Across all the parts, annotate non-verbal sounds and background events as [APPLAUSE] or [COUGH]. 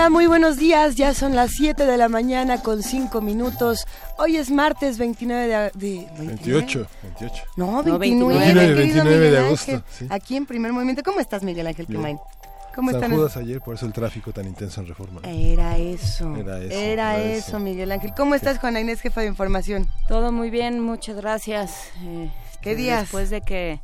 Hola, muy buenos días. Ya son las 7 de la mañana con 5 minutos. Hoy es martes 29 de... de 28, 28. No, 29, 29, 29 de agosto. Sí. Aquí en Primer Movimiento. ¿Cómo estás, Miguel Ángel Quemain? ¿Cómo San están? Judas ayer, por eso el tráfico tan intenso en Reforma. Era eso. Era eso. Era, eso, Miguel Ángel. ¿Cómo estás, Juana Inés, jefa de información? Todo muy bien, muchas gracias. Eh, ¿Qué días? Después de que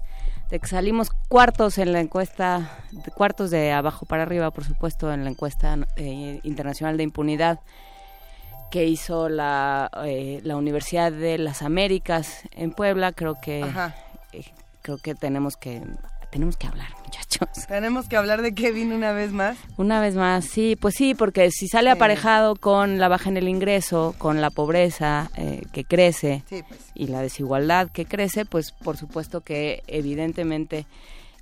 de que salimos cuartos en la encuesta, cuartos de abajo para arriba, por supuesto, en la encuesta eh, internacional de impunidad que hizo la, eh, la Universidad de las Américas en Puebla, creo que eh, creo que tenemos que tenemos que hablar, muchachos. [LAUGHS] Tenemos que hablar de Kevin una vez más. Una vez más, sí, pues sí, porque si sale aparejado con la baja en el ingreso, con la pobreza eh, que crece sí, pues. y la desigualdad que crece, pues por supuesto que evidentemente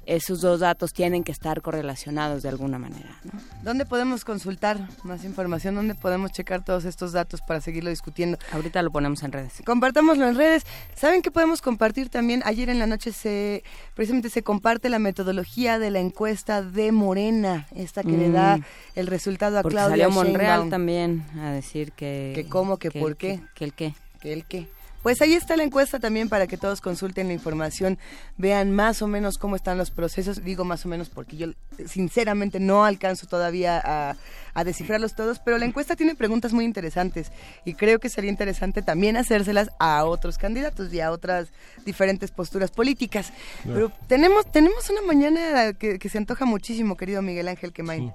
esos dos datos tienen que estar correlacionados de alguna manera. ¿no? ¿Dónde podemos consultar más información? ¿Dónde podemos checar todos estos datos para seguirlo discutiendo? Ahorita lo ponemos en redes. Compartámoslo en redes. ¿Saben qué podemos compartir también? Ayer en la noche se precisamente se comparte la metodología de la encuesta de Morena, esta que mm. le da mm. el resultado a Porque Claudia salió Monreal también a decir que... Que cómo, que, que por qué. Que, que el qué. Que el qué. Pues ahí está la encuesta también para que todos consulten la información, vean más o menos cómo están los procesos. Digo más o menos porque yo sinceramente no alcanzo todavía a, a, descifrarlos todos, pero la encuesta tiene preguntas muy interesantes y creo que sería interesante también hacérselas a otros candidatos y a otras diferentes posturas políticas. No. Pero tenemos, tenemos una mañana que, que, se antoja muchísimo, querido Miguel Ángel Quemain. Sí.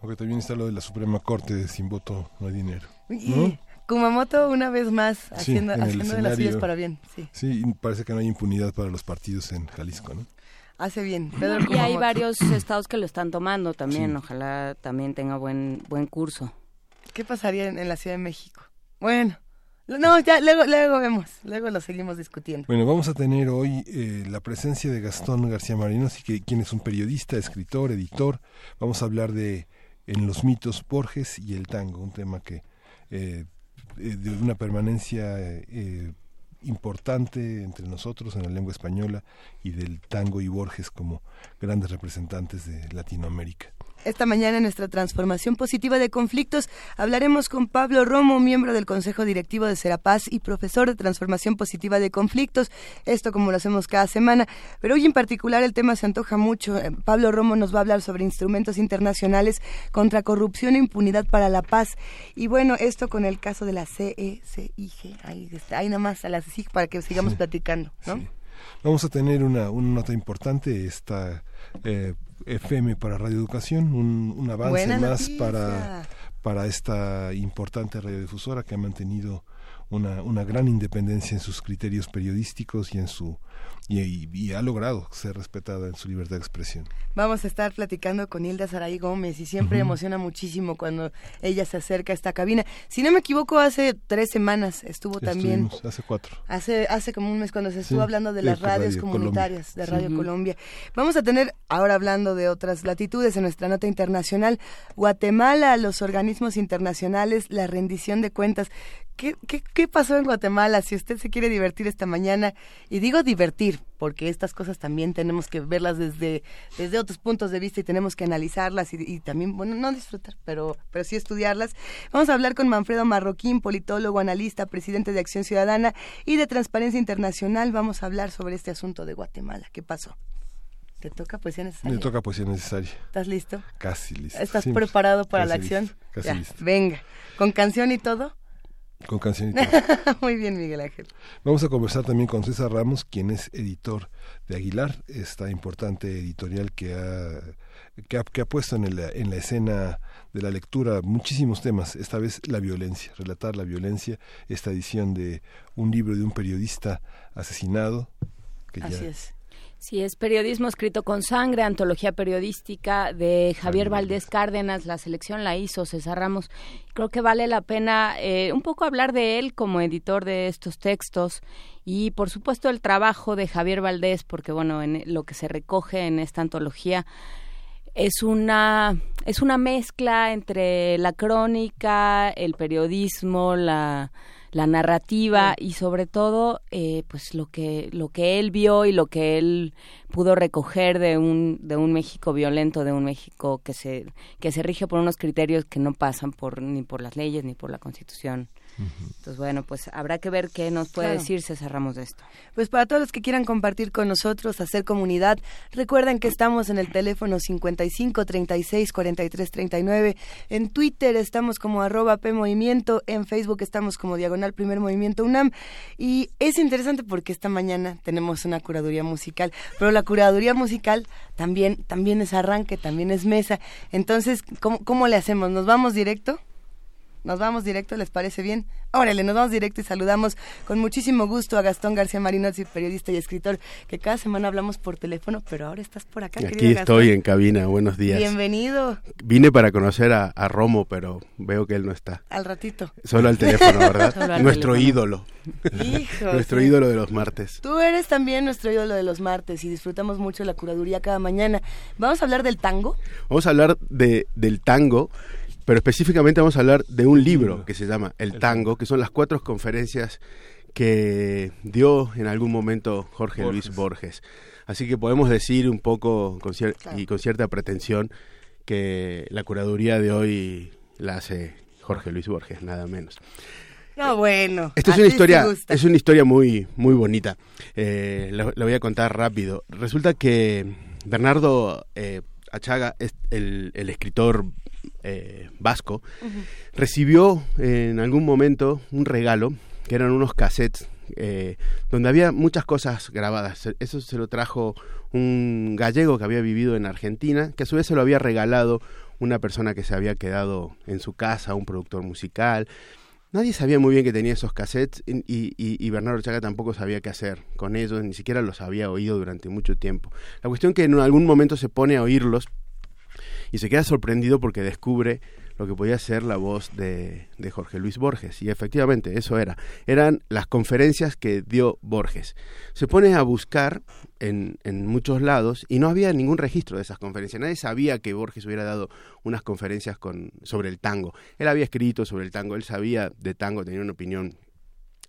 Porque también está lo de la Suprema Corte de sin voto no hay dinero. ¿no? Kumamoto una vez más haciendo, sí, haciendo de las suyas para bien. Sí. sí, parece que no hay impunidad para los partidos en Jalisco, ¿no? Hace bien. Pedro y hay varios [CLEARS THROAT] estados que lo están tomando también. Sí. Ojalá también tenga buen buen curso. ¿Qué pasaría en, en la Ciudad de México? Bueno, no, ya luego, luego vemos, luego lo seguimos discutiendo. Bueno, vamos a tener hoy eh, la presencia de Gastón García Marino, así que quien es un periodista, escritor, editor. Vamos a hablar de en los mitos Borges y el tango, un tema que eh, de una permanencia eh, importante entre nosotros en la lengua española y del tango y Borges como grandes representantes de Latinoamérica. Esta mañana en nuestra transformación positiva de conflictos hablaremos con Pablo Romo, miembro del Consejo Directivo de Serapaz y profesor de transformación positiva de conflictos. Esto como lo hacemos cada semana, pero hoy en particular el tema se antoja mucho. Eh, Pablo Romo nos va a hablar sobre instrumentos internacionales contra corrupción e impunidad para la paz. Y bueno, esto con el caso de la CECIG. Ahí, está, ahí nomás a la CECIG para que sigamos sí, platicando, ¿no? Sí. Vamos a tener una, una nota importante esta eh, FM para radioeducación, un, un avance Buena más noticia. para, para esta importante radiodifusora que ha mantenido una, una gran independencia en sus criterios periodísticos y en su y, ha logrado ser respetada en su libertad de expresión. Vamos a estar platicando con Hilda Saray Gómez y siempre uh -huh. emociona muchísimo cuando ella se acerca a esta cabina. Si no me equivoco, hace tres semanas estuvo también. Hace cuatro. Hace, hace como un mes cuando se estuvo sí, hablando de, de las radios Radio comunitarias Colombia. de Radio uh -huh. Colombia. Vamos a tener, ahora hablando de otras latitudes en nuestra nota internacional, Guatemala, los organismos internacionales, la rendición de cuentas. ¿Qué, qué, ¿Qué pasó en Guatemala? Si usted se quiere divertir esta mañana, y digo divertir, porque estas cosas también tenemos que verlas desde, desde otros puntos de vista y tenemos que analizarlas y, y, también, bueno, no disfrutar, pero, pero sí estudiarlas. Vamos a hablar con Manfredo Marroquín, politólogo, analista, presidente de Acción Ciudadana y de Transparencia Internacional. Vamos a hablar sobre este asunto de Guatemala. ¿Qué pasó? ¿Te toca poesía necesaria? Me toca poesía necesaria. ¿Estás listo? Casi listo. ¿Estás preparado para casi la acción? Listo, casi ya, listo. Venga, ¿con canción y todo? Con. [LAUGHS] Muy bien, Miguel Ángel. Vamos a conversar también con César Ramos, quien es editor de Aguilar, esta importante editorial que ha, que ha, que ha puesto en, el, en la escena de la lectura muchísimos temas, esta vez la violencia, relatar la violencia, esta edición de un libro de un periodista asesinado. Que Así es. Sí, es periodismo escrito con sangre, antología periodística de Javier Valdés Cárdenas. La selección la hizo César Ramos. Creo que vale la pena eh, un poco hablar de él como editor de estos textos y, por supuesto, el trabajo de Javier Valdés, porque, bueno, en lo que se recoge en esta antología es una es una mezcla entre la crónica, el periodismo, la la narrativa y sobre todo eh, pues lo que lo que él vio y lo que él pudo recoger de un de un México violento de un México que se que se rige por unos criterios que no pasan por ni por las leyes ni por la Constitución entonces, bueno, pues habrá que ver qué nos puede decir si cerramos de esto. Pues para todos los que quieran compartir con nosotros, hacer comunidad, recuerden que estamos en el teléfono 55 36 43 39. En Twitter estamos como arroba P Movimiento. En Facebook estamos como Diagonal Primer Movimiento UNAM. Y es interesante porque esta mañana tenemos una curaduría musical, pero la curaduría musical también, también es arranque, también es mesa. Entonces, ¿cómo, cómo le hacemos? ¿Nos vamos directo? Nos vamos directo, ¿les parece bien? Órale, nos vamos directo y saludamos con muchísimo gusto a Gastón García Marinozzi, periodista y escritor, que cada semana hablamos por teléfono, pero ahora estás por acá. Aquí estoy en cabina, buenos días. Bienvenido. Vine para conocer a, Romo, pero veo que él no está. Al ratito. Solo al teléfono, ¿verdad? [LAUGHS] nuestro ídolo. Hijo, nuestro ídolo de los martes. Tú eres también nuestro ídolo de los martes y disfrutamos mucho la curaduría cada mañana. ¿Vamos a hablar del tango? Vamos a hablar de, del tango pero específicamente vamos a hablar de un libro que se llama El Tango, que son las cuatro conferencias que dio en algún momento Jorge Luis Borges. Así que podemos decir un poco con y con cierta pretensión que la curaduría de hoy la hace Jorge Luis Borges, nada menos. No, bueno. Esta es una historia, es una historia muy, muy bonita. Eh, la, voy a contar rápido. Resulta que Bernardo eh, Achaga es el, el escritor eh, vasco, recibió en algún momento un regalo, que eran unos cassettes eh, donde había muchas cosas grabadas. Eso se lo trajo un gallego que había vivido en Argentina, que a su vez se lo había regalado una persona que se había quedado en su casa, un productor musical. Nadie sabía muy bien que tenía esos cassettes y, y, Bernardo Chaga tampoco sabía qué hacer con ellos, ni siquiera los había oído durante mucho tiempo. La cuestión que en algún momento se pone a oírlos y se queda sorprendido porque descubre lo que podía ser la voz de, de, Jorge Luis Borges. Y efectivamente, eso era. Eran las conferencias que dio Borges. Se pone a buscar en, en, muchos lados y no había ningún registro de esas conferencias. Nadie sabía que Borges hubiera dado unas conferencias con, sobre el tango. Él había escrito sobre el tango, él sabía de tango, tenía una opinión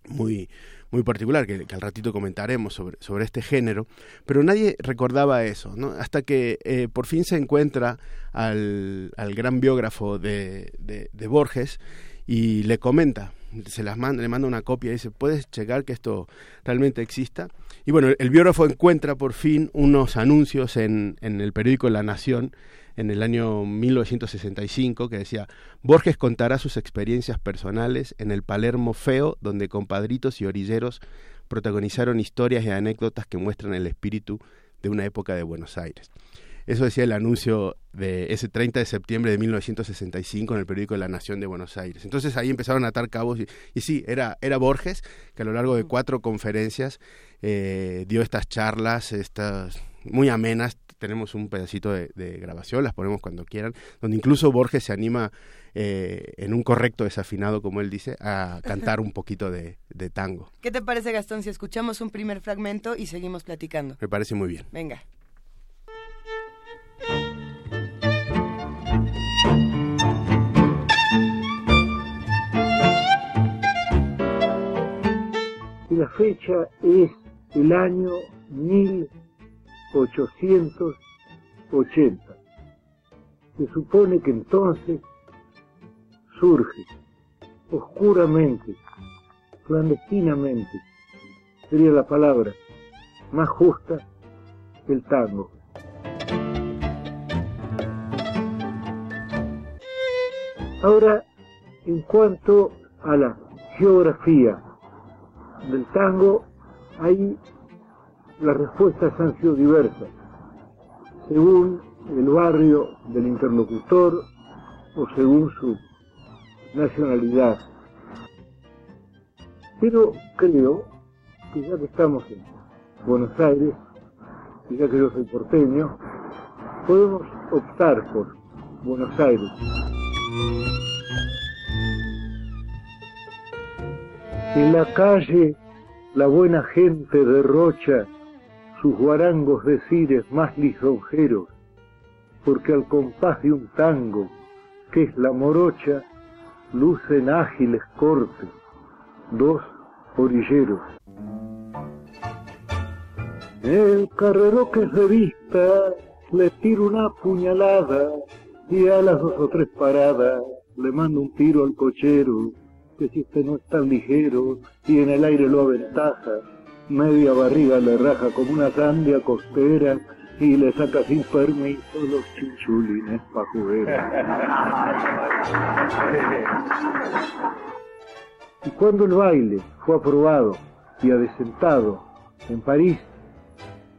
muy, muy particular, que, al ratito comentaremos sobre, sobre este género, pero nadie recordaba eso, hasta que eh, por fin se encuentra al, al gran biógrafo de, de, Borges y le comenta, se las manda, le manda una copia y dice, ¿puedes checar que esto realmente exista? Y bueno, el biógrafo encuentra por fin unos anuncios en, en el periódico La Nación en el año 1965 que decía, Borges contará sus experiencias personales en el Palermo feo, donde compadritos y orilleros protagonizaron historias y anécdotas que muestran el espíritu de una época de Buenos Aires. Eso decía el anuncio de ese 30 de septiembre de 1965 en el periódico La Nación de Buenos Aires. Entonces ahí empezaron a atar cabos y, y sí, era, era Borges que a lo largo de cuatro conferencias eh, dio estas charlas, estas muy amenas, tenemos un pedacito de, grabación, las ponemos cuando quieran, donde incluso Borges se anima eh, en un correcto desafinado, como él dice, a cantar un poquito de, de tango. ¿Qué te parece, Gastón, si escuchamos un primer fragmento y seguimos platicando? Me parece muy bien. Venga. Y la fecha es el año 1880. Se supone que entonces surge oscuramente, clandestinamente, sería la palabra más justa, el tango. Ahora, en cuanto a la geografía del tango, ahí las respuestas han sido diversas, según el barrio del interlocutor o según su nacionalidad. Pero creo que ya que estamos en Buenos Aires, y ya que yo soy porteño, podemos optar por Buenos Aires. En la calle la buena gente derrocha sus guarangos de cires más lisonjeros, porque al compás de un tango, que es la morocha, lucen ágiles cortes, dos orilleros. El carrero que se vista le tira una puñalada y a las dos o tres paradas le manda un tiro al cochero, que si este no es tan ligero y en el aire lo aventaja, media barriga le raja como una sandia costera y le saca sin permiso los chinchulines pa' jugar. Y cuando el baile fue aprobado y adesentado en París,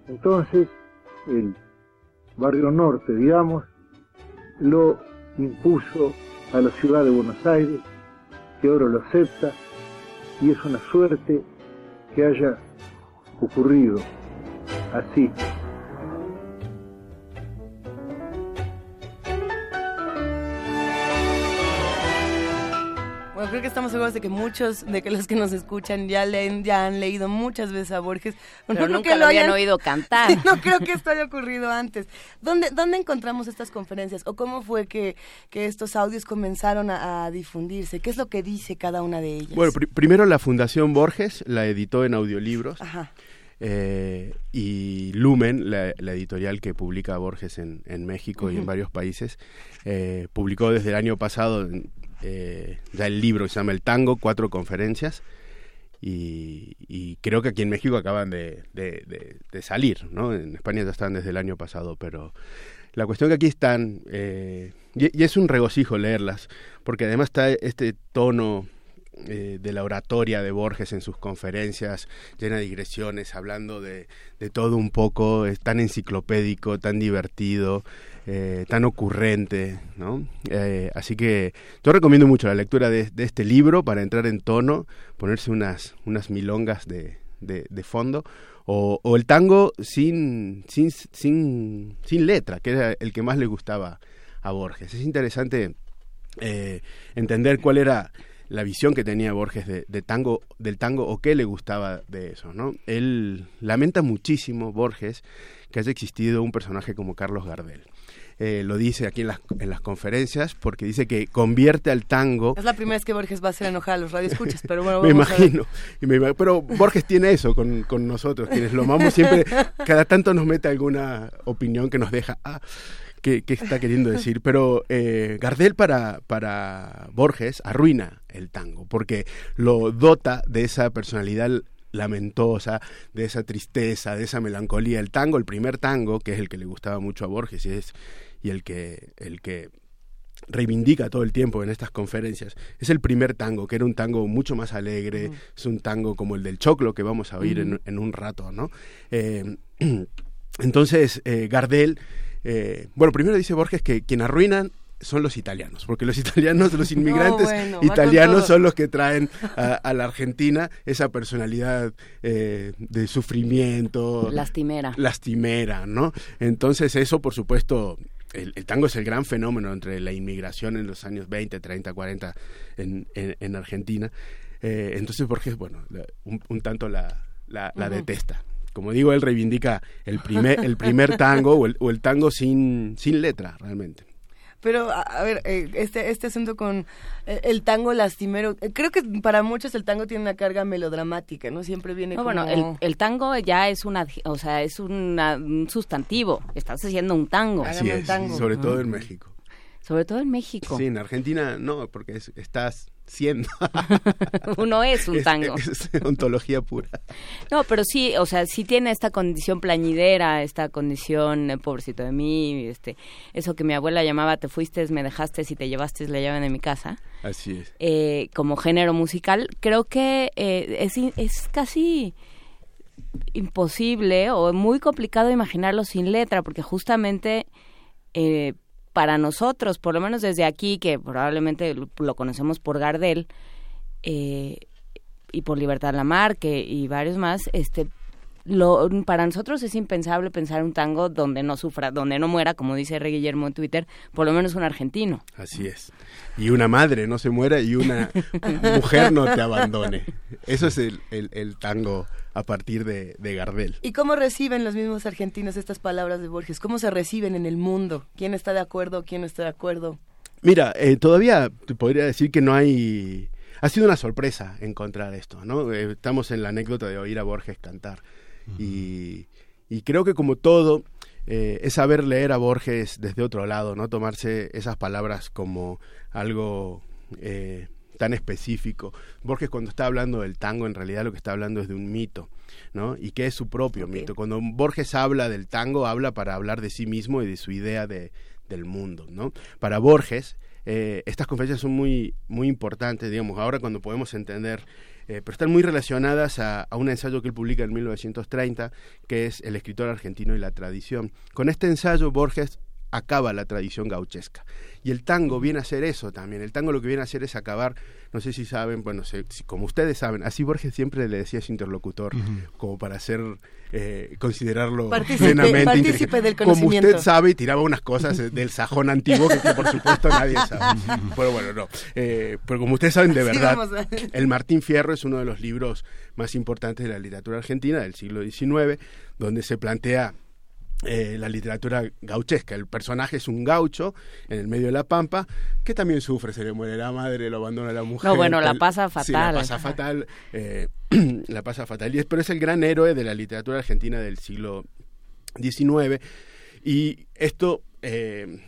entonces el barrio norte, digamos, lo impuso a la ciudad de Buenos Aires, que ahora lo acepta, y es una suerte que haya ocurrido así. Estamos seguros de que muchos de que los que nos escuchan ya leen, ya han leído muchas veces a Borges. Pero no creo nunca que lo habían hayan- oído [LAUGHS] cantar. no creo que esto haya ocurrido antes. ¿Dónde, dónde encontramos estas conferencias? ¿O cómo fue que, que estos audios comenzaron a, a difundirse? ¿Qué es lo que dice cada una de ellas? Bueno, pri- primero la Fundación Borges la editó en audiolibros Ajá. eh, y Lumen, la, la editorial que publica Borges en, en México y en varios países, eh, publicó desde el año pasado eh, ya el libro que se llama El Tango, cuatro conferencias. Y, creo que aquí en México acaban de, salir, ¿no? En España ya están desde el año pasado, pero la cuestión que aquí están, eh, y, y es un regocijo leerlas, porque además está este tono eh, de la oratoria de Borges en sus conferencias, llena de digresiones, hablando de, de todo un poco, es tan enciclopédico, tan divertido, eh, tan ocurrente, ¿no? Eh, así que yo recomiendo mucho la lectura de, de este libro para entrar en tono, ponerse unas, unas milongas de, de, de fondo, o, el tango sin, sin, sin, sin letra, que era el que más le gustaba a Borges. Es interesante eh, entender cuál era la visión que tenía Borges de tango, del tango o qué le gustaba de eso, ¿no? Él lamenta muchísimo, Borges, que haya existido un personaje como Carlos Gardel. Eh, lo dice aquí en las, en las conferencias porque dice que convierte al tango Es la primera vez que Borges va a hacer enojar a los radioescuchas, pero bueno, [LAUGHS] me vamos a ver. imagino, y me pero Borges tiene eso con, con nosotros, quienes lo amamos siempre, [LAUGHS] cada tanto nos mete alguna opinión que nos deja, ah, ¿qué, qué está queriendo decir? Pero eh, Gardel para, para Borges arruina el tango, porque lo dota de esa personalidad lamentosa, de esa tristeza, de esa melancolía. El tango, el primer tango, que es el que le gustaba mucho a Borges y es y el que el que reivindica todo el tiempo en estas conferencias es el primer tango, que era un tango mucho más alegre, es un tango como el del choclo que vamos a oír en, en un rato, ¿no? Eh, [CLEARS THROAT] entonces, eh, Gardel, eh, bueno, primero dice Borges que quien arruinan son los italianos, porque los [LAUGHS] italianos, los inmigrantes bueno, italianos son los que traen a, a la Argentina esa personalidad eh, de sufrimiento, Lastimera. lastimera, ¿no? Entonces eso, por supuesto, el, el tango es el gran fenómeno entre la inmigración en los años 20, 30, 40 en, en, en Argentina. Eh, entonces Borges, bueno, un, un tanto la, la, la Ujú. detesta. Como digo, él reivindica el primer, el primer [LAUGHS] tango o el, o el tango sin, sin letra, realmente. Pero, a, a ver, eh, este, este asunto con eh, el tango lastimero, eh, creo que para muchos el tango tiene una carga melodramática, ¿no? Siempre viene No, como... bueno, el, el tango ya es una, o sea, es una- un sustantivo. Estás haciendo un tango. Así un es, tango. sobre todo en México. Sobre todo en México. Sí, en Argentina no, porque es- estás siendo. [LAUGHS] Uno es un tango. [LAUGHS] Es, ontología pura. No, pero sí, o sea, sí tiene esta condición plañidera, esta condición, eh, pobrecito de mí, este, eso que mi abuela llamaba, te fuiste, me dejaste, si te llevaste, la llave de mi casa. Así es. Eh, como género musical, creo que eh, es, es casi imposible o muy complicado imaginarlo sin letra, porque justamente eh, para nosotros, por lo menos desde aquí, que probablemente lo conocemos por Gardel eh, y por Libertad Lamarque y varios más, este, lo, para nosotros es impensable pensar un tango donde no sufra, donde no muera, como dice Rey Guillermo en Twitter, por lo menos un argentino. Así es. Y una madre no se muera y una [LAUGHS] mujer no te abandone. Eso es el, el tango a partir de, Gardel. ¿Y cómo reciben los mismos argentinos estas palabras de Borges? ¿Cómo se reciben en el mundo? ¿Quién está de acuerdo? ¿Quién no está de acuerdo? Mira, eh, todavía te podría decir que no hay... Ha sido una sorpresa encontrar esto, ¿no? Eh, estamos en la anécdota de oír a Borges cantar. Y, creo que como todo, eh, es saber leer a Borges desde otro lado, ¿no? Tomarse esas palabras como algo tan específico. Borges cuando está hablando del tango en realidad lo que está hablando es de un mito, ¿no? Y que es su propio mito. Cuando Borges habla del tango habla para hablar de sí mismo y de su idea de, del mundo, ¿no? Para Borges eh, estas conferencias son muy, muy importantes, digamos, ahora cuando podemos entender eh, pero están muy relacionadas a, a, un ensayo que él publica en 1930, que es El escritor argentino y la tradición. Con este ensayo, Borges acaba la tradición gauchesca. Y el tango viene a hacer eso también. El tango lo que viene a hacer es acabar, no sé si saben, bueno, como ustedes saben, así Borges siempre le decía a su interlocutor, como para hacer, eh, considerarlo plenamente. Como usted sabe, y tiraba unas cosas del sajón antiguo que, por supuesto nadie sabe. pero bueno, no. Eh, pero como ustedes saben, de verdad, el Martín Fierro es uno de los libros más importantes de la literatura argentina del siglo XIX, donde se plantea eh, la literatura gauchesca. El personaje es un gaucho en el medio de la pampa que también sufre, se le muere la madre, lo abandona la mujer. No, bueno, la pasa fatal. la pasa fatal, eh, [CLEARS THROAT] la pasa fatal. Y es, pero es el gran héroe de la literatura argentina del siglo XIX. Y esto eh,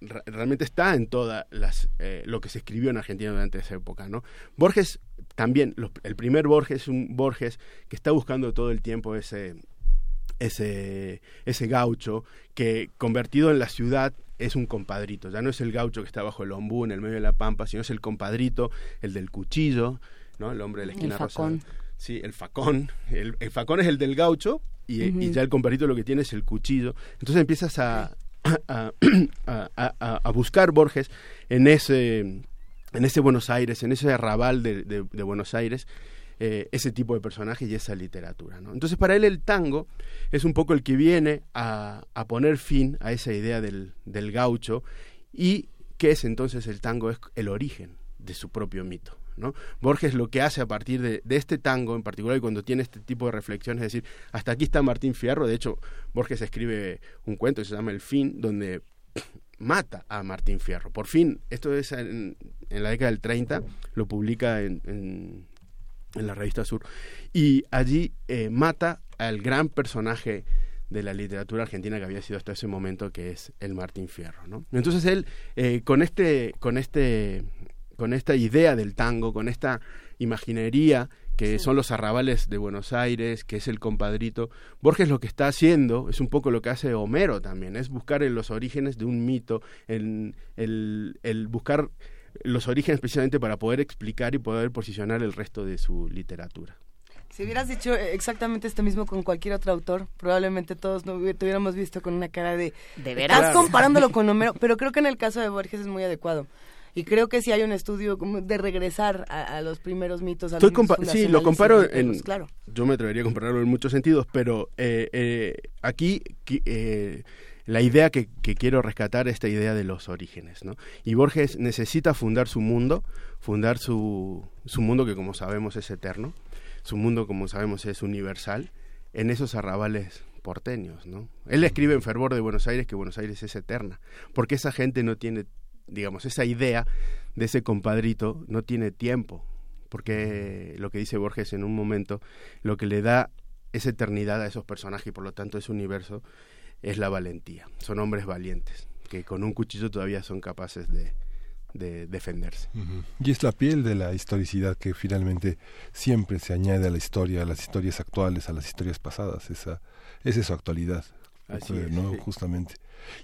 realmente está en toda las, lo que se escribió en Argentina durante esa época. ¿no? Borges también, el primer Borges es un Borges que está buscando todo el tiempo ese ese, ese gaucho que convertido en la ciudad es un compadrito, ya no es el gaucho que está bajo el ombú en el medio de la pampa, sino es el compadrito, el del cuchillo, ¿no? El hombre de la esquina rosa. Sí, el facón. El, facón es el del gaucho y, ya el compadrito lo que tiene es el cuchillo. Entonces empiezas [CLEARS THROAT] a, a, a, buscar Borges en ese, en ese Buenos Aires, en ese arrabal de, de Buenos Aires, eh, ese tipo de personajes y esa literatura. ¿no? Entonces para él el tango es un poco el que viene a, poner fin a esa idea del, del gaucho y que es entonces el tango, es el origen de su propio mito. ¿no? Borges lo que hace a partir de, este tango en particular y cuando tiene este tipo de reflexiones, es decir, hasta aquí está Martín Fierro, de hecho Borges escribe un cuento que se llama El fin, donde [CLEARS THROAT] mata a Martín Fierro. Por fin, esto es en, la década del 30, lo publica en la revista Sur, y allí eh, mata al gran personaje de la literatura argentina que había sido hasta ese momento, que es el Martín Fierro. ¿no? Entonces él, eh, con, este, con, este, con esta idea del tango, con esta imaginería que son los arrabales de Buenos Aires, que es el compadrito. Borges lo que está haciendo es un poco lo que hace Homero también, es buscar en los orígenes de un mito, el, el buscar los orígenes precisamente para poder explicar y poder posicionar el resto de su literatura. Si hubieras dicho exactamente esto mismo con cualquier otro autor, probablemente todos no te hubiéramos visto con una cara de... ¿De veras? Estás [LAUGHS] comparándolo con Homero, pero creo que en el caso de Borges es muy adecuado. Y creo que sí hay un estudio de regresar a, los primeros mitos. A sí, lo comparo en... Claro. Yo me atrevería a compararlo en muchos sentidos, pero eh, eh, aquí... Eh, la idea que, quiero rescatar, esta idea de los orígenes. ¿no? Y Borges necesita fundar su mundo, fundar su, su mundo que como sabemos es eterno, su mundo como sabemos es universal, en esos arrabales porteños. ¿no? Él escribe en Fervor de Buenos Aires que Buenos Aires es eterna, porque esa gente no tiene, digamos, esa idea de ese compadrito no tiene tiempo, porque lo que dice Borges en un momento, lo que le da esa eternidad a esos personajes y por lo tanto ese universo es la valentía. Son hombres valientes, que con un cuchillo todavía son capaces de, de defenderse. Y es la piel de la historicidad que finalmente siempre se añade a la historia, a las historias actuales, a las historias pasadas. Esa, esa es su actualidad. Así ¿no? Justamente.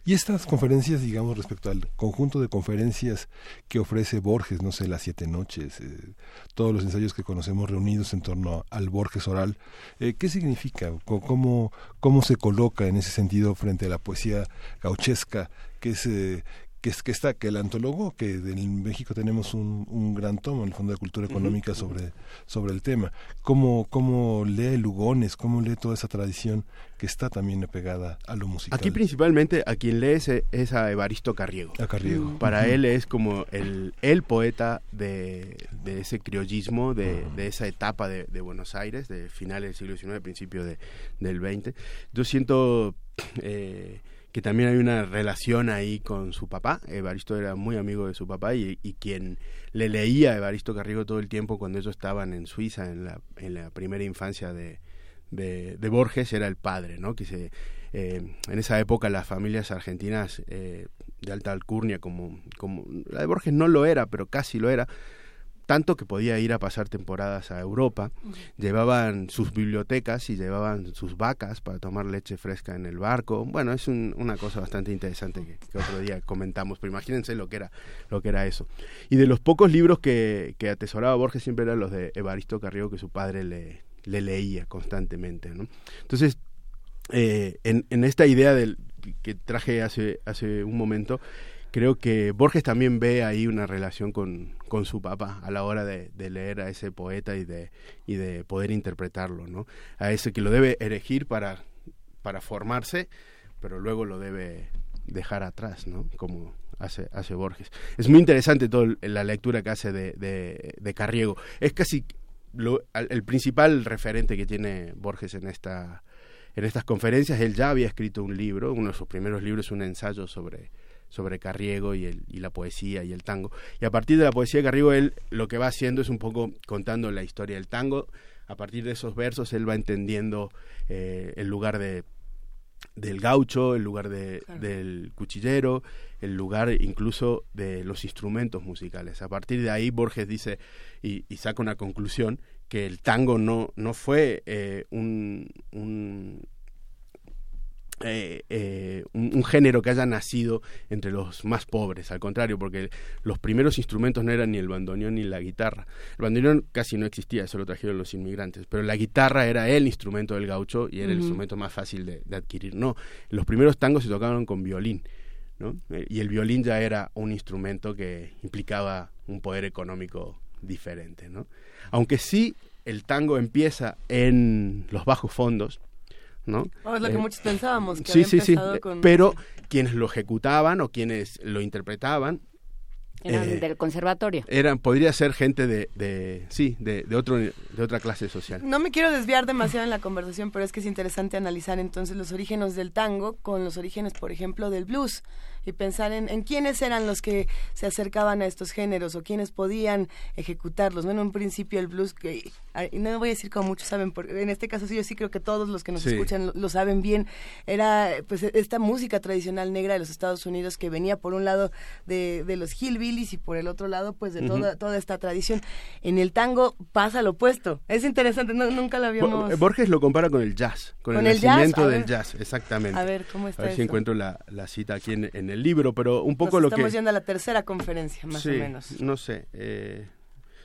Y estas conferencias, digamos, respecto al conjunto de conferencias que ofrece Borges, no sé, las siete noches, eh, todos los ensayos que conocemos reunidos en torno al Borges oral, eh, ¿qué significa? ¿Cómo, ¿Cómo se coloca en ese sentido frente a la poesía gauchesca, que es, eh, que, es, que está, que el antólogo, que en México tenemos un, un gran tomo en el Fondo de Cultura Económica sobre, sobre el tema. ¿Cómo, ¿Cómo lee Lugones? ¿Cómo lee toda esa tradición que está también apegada a lo musical? Aquí principalmente a quien lee es, a Evaristo Carriego. A Carriego. Para él es como el, el poeta de, de ese criollismo, de, de esa etapa de, de, Buenos Aires, de finales del siglo XIX, principio de, del XX. Yo siento... Eh, que también hay una relación ahí con su papá. Evaristo era muy amigo de su papá y, quien le leía a Evaristo Carriego todo el tiempo cuando ellos estaban en Suiza en la, en la primera infancia de, de, Borges era el padre, ¿no? Que se, eh, en esa época las familias argentinas eh, de alta alcurnia, como, como la de Borges no lo era, pero casi lo era, tanto que podía ir a pasar temporadas a Europa, llevaban sus bibliotecas y llevaban sus vacas para tomar leche fresca en el barco. Bueno, es una cosa bastante interesante que, otro día comentamos, pero imagínense lo que era, lo que era eso. Y de los pocos libros que, que atesoraba Borges siempre eran los de Evaristo Carriego que su padre le, le leía constantemente. ¿no? Entonces, eh, en, en, esta idea del, que traje hace, hace un momento, creo que Borges también ve ahí una relación con, con su papá a la hora de, leer a ese poeta y de, y de poder interpretarlo, ¿no? A ese que lo debe elegir para, para formarse, pero luego lo debe dejar atrás, ¿no? Como hace, hace Borges. Es muy interesante toda la lectura que hace de, de, Carriego. Es casi lo, el principal referente que tiene Borges en esta en estas conferencias. Él ya había escrito un libro, uno de sus primeros libros, un ensayo sobre sobre Carriego y, el, y la poesía y el tango. Y a partir de la poesía de Carriego, él lo que va haciendo es un poco contando la historia del tango. A partir de esos versos, él va entendiendo eh, el lugar de, del gaucho, el lugar de, del cuchillero, el lugar incluso de los instrumentos musicales. A partir de ahí Borges dice y, saca una conclusión que el tango no, no fue eh, un, eh, eh, un, género que haya nacido entre los más pobres, al contrario, porque los primeros instrumentos no eran ni el bandoneón ni la guitarra. El bandoneón casi no existía, eso lo trajeron los inmigrantes, pero la guitarra era el instrumento del gaucho y era el instrumento más fácil de, adquirir. No, los primeros tangos se tocaban con violín, ¿no? Eh, y el violín ya era un instrumento que implicaba un poder económico diferente, ¿no? Aunque sí el tango empieza en los bajos fondos, ¿no? es lo que eh, muchos pensábamos. Que sí, sí, sí. Pero quienes lo ejecutaban o quienes lo interpretaban eran eh, del conservatorio. Eran, podría ser gente de, de sí, de, de, otro, de otra clase social. No me quiero desviar demasiado en la conversación, pero es que es interesante analizar entonces los orígenes del tango con los orígenes, por ejemplo, del blues y pensar en, en quiénes eran los que se acercaban a estos géneros o quiénes podían ejecutarlos. Bueno, en principio el blues, que no voy a decir como muchos saben, porque en este caso sí, yo sí creo que todos los que nos escuchan lo, saben bien, era pues esta música tradicional negra de los Estados Unidos que venía por un lado de, de los hillbillies y por el otro lado pues de toda, toda esta tradición. En el tango pasa lo opuesto. Es interesante, nunca lo habíamos... Borges lo compara con el jazz, con, el, nacimiento del jazz, exactamente. A ver, ¿cómo está A ver si encuentro la, la cita aquí en, en el libro, pero un poco lo que... Estamos yendo a la tercera conferencia, más o menos. no sé. Eh,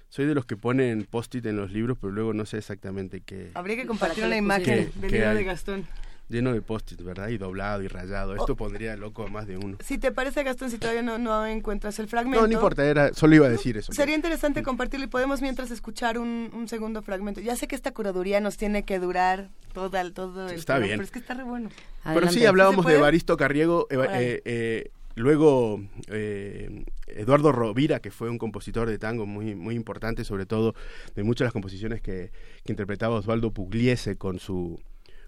soy de los que ponen post-it en los libros, pero luego no sé exactamente qué... Habría que compartir una imagen del libro de Gastón lleno de post-it, ¿verdad? Y doblado y rayado. Esto pondría loco a más de uno. Si te parece, Gastón, si todavía no, no encuentras el fragmento. No, no importa, era, solo iba a decir eso. Sería interesante compartirlo y podemos mientras escuchar un, un, segundo fragmento. Ya sé que esta curaduría nos tiene que durar todo el, todo el Está bien. Pero es que está re bueno. Pero sí, hablábamos de Evaristo Carriego. Eh, eh, luego, eh, Eduardo Rovira, que fue un compositor de tango muy, muy importante, sobre todo de muchas de las composiciones que, que interpretaba Osvaldo Pugliese con su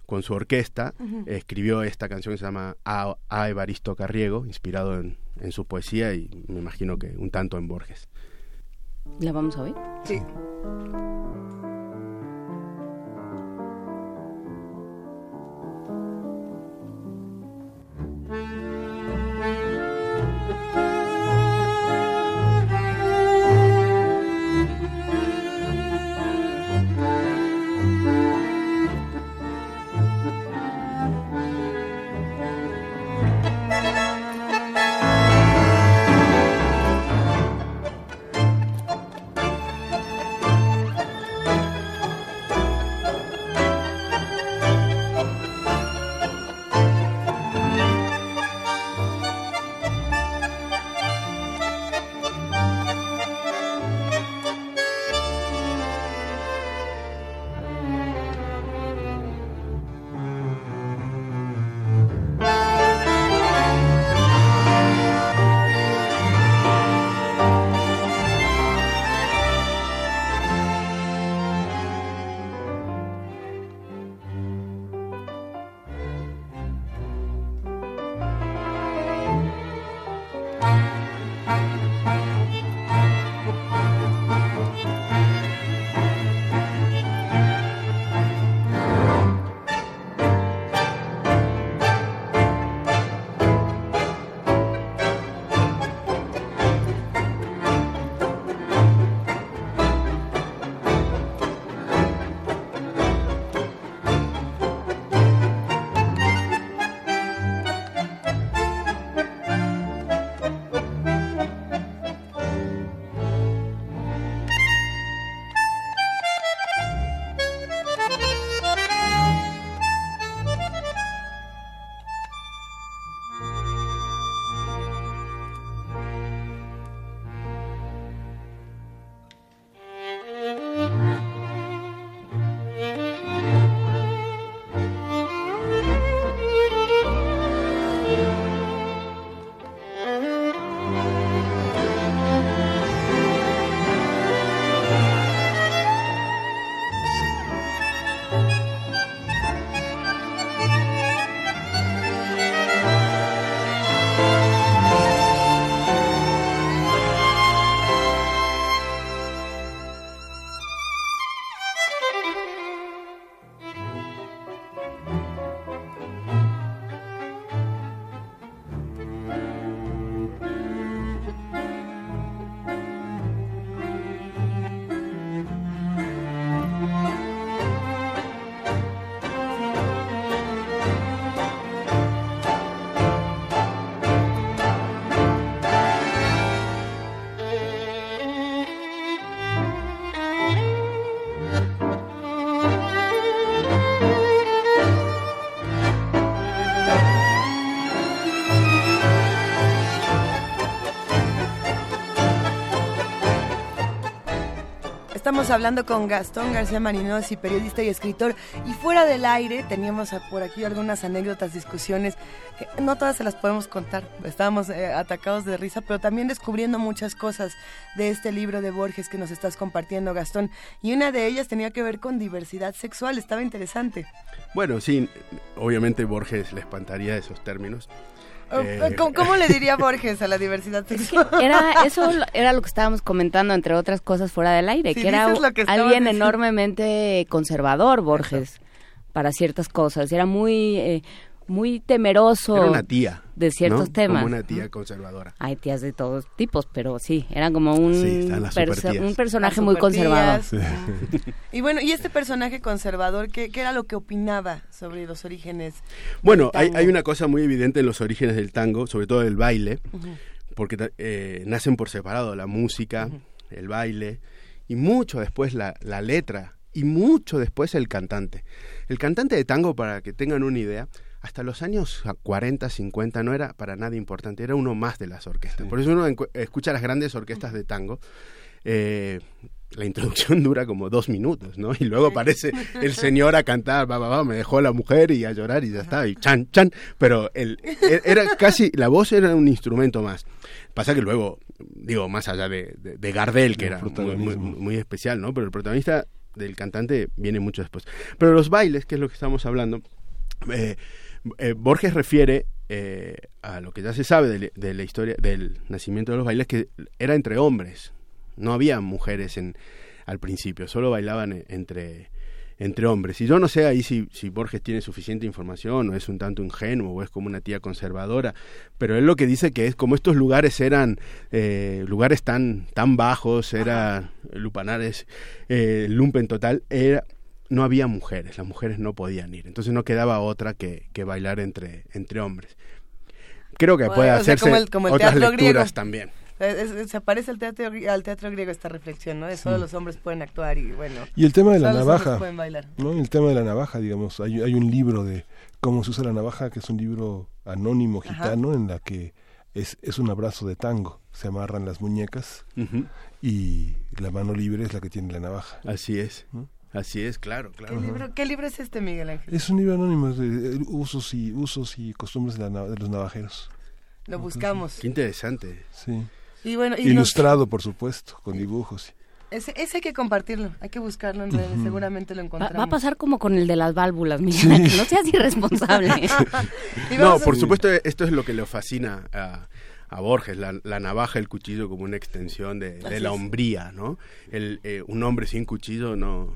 con su orquesta, escribió esta canción que se llama A, Evaristo Carriego, inspirado en, en, su poesía y me imagino que un tanto en Borges. ¿La vamos a oír? Sí. Estamos hablando con Gastón García Marinosi, periodista y escritor. Y fuera del aire teníamos por aquí algunas anécdotas, discusiones. No todas se las podemos contar. Estábamos eh, atacados de risa, pero también descubriendo muchas cosas de este libro de Borges que nos estás compartiendo, Gastón. Y una de ellas tenía que ver con diversidad sexual. Estaba interesante. Bueno, sí, obviamente Borges le espantaría esos términos. Eh, ¿Cómo, le diría Borges a la diversidad sexual? era, [LAUGHS] eso era lo que estábamos comentando, entre otras cosas, fuera del aire, que era alguien enormemente conservador, Borges, para ciertas cosas. Era muy, eh, muy temeroso. Era una tía. De ciertos temas. Como una tía conservadora. Hay tías de todos tipos, pero sí, eran como un, un personaje muy conservador. y bueno, ¿y este personaje conservador qué, qué, era lo que opinaba sobre los orígenes? Bueno, hay, hay, una cosa muy evidente en los orígenes del tango, sobre todo el baile, porque eh, nacen por separado la música, el baile, y mucho después la, la letra, y mucho después el cantante. El cantante de tango, para que tengan una idea, hasta los años 40, 50 no era para nada importante, era uno más de las orquestas. Por eso uno escucha las grandes orquestas de tango. Eh, la introducción [LAUGHS] dura como dos minutos, ¿no? Y luego aparece el señor a cantar, va, va, va, me dejó la mujer y a llorar y ya está, y chan, chan. Pero el, e, era casi, la voz era un instrumento más. Pasa que luego, digo, más allá de, de, Gardel, que era muy, muy, especial, ¿no? Pero el protagonista del cantante viene mucho después. Pero los bailes, que es lo que estamos hablando, eh, eh, Borges refiere eh, a lo que ya se sabe de, la historia del nacimiento de los bailes, que era entre hombres, no había mujeres en, al principio, solo bailaban entre, entre hombres. Y yo no sé ahí si, si, Borges tiene suficiente información o es un tanto ingenuo o es como una tía conservadora, pero él lo que dice que es como estos lugares eran eh, lugares tan, tan bajos, era lupanares, eh, lumpen total, era no había mujeres, las mujeres no podían ir, entonces no quedaba otra que, que bailar entre, entre hombres. Creo que puede hacerse otras lecturas también. se parece al teatro, al teatro griego esta reflexión, ¿no? De solo los hombres pueden actuar y bueno. Y el tema de la navaja. ¿no? El tema de la navaja, digamos, hay, hay un libro de cómo se usa la navaja, que es un libro anónimo gitano en la que es, es un abrazo de tango. Se amarran las muñecas y la mano libre es la que tiene la navaja. Así es. Así es, claro, claro. ¿Qué libro, es este, Miguel Ángel? Es un libro anónimo de usos y usos y costumbres de, los navajeros. Lo buscamos. Qué interesante. Sí. Y bueno, Ilustrado, por supuesto, con dibujos. Ese, ese, hay que compartirlo, hay que buscarlo en redes, seguramente lo encontramos. Va, a pasar como con el de las válvulas, Miguel Ángel, no seas irresponsable. [LAUGHS] [LAUGHS] no, por supuesto, esto es lo que le fascina a a Borges, la, navaja, el cuchillo como una extensión de, la hombría, ¿no? El, eh, un hombre sin cuchillo no,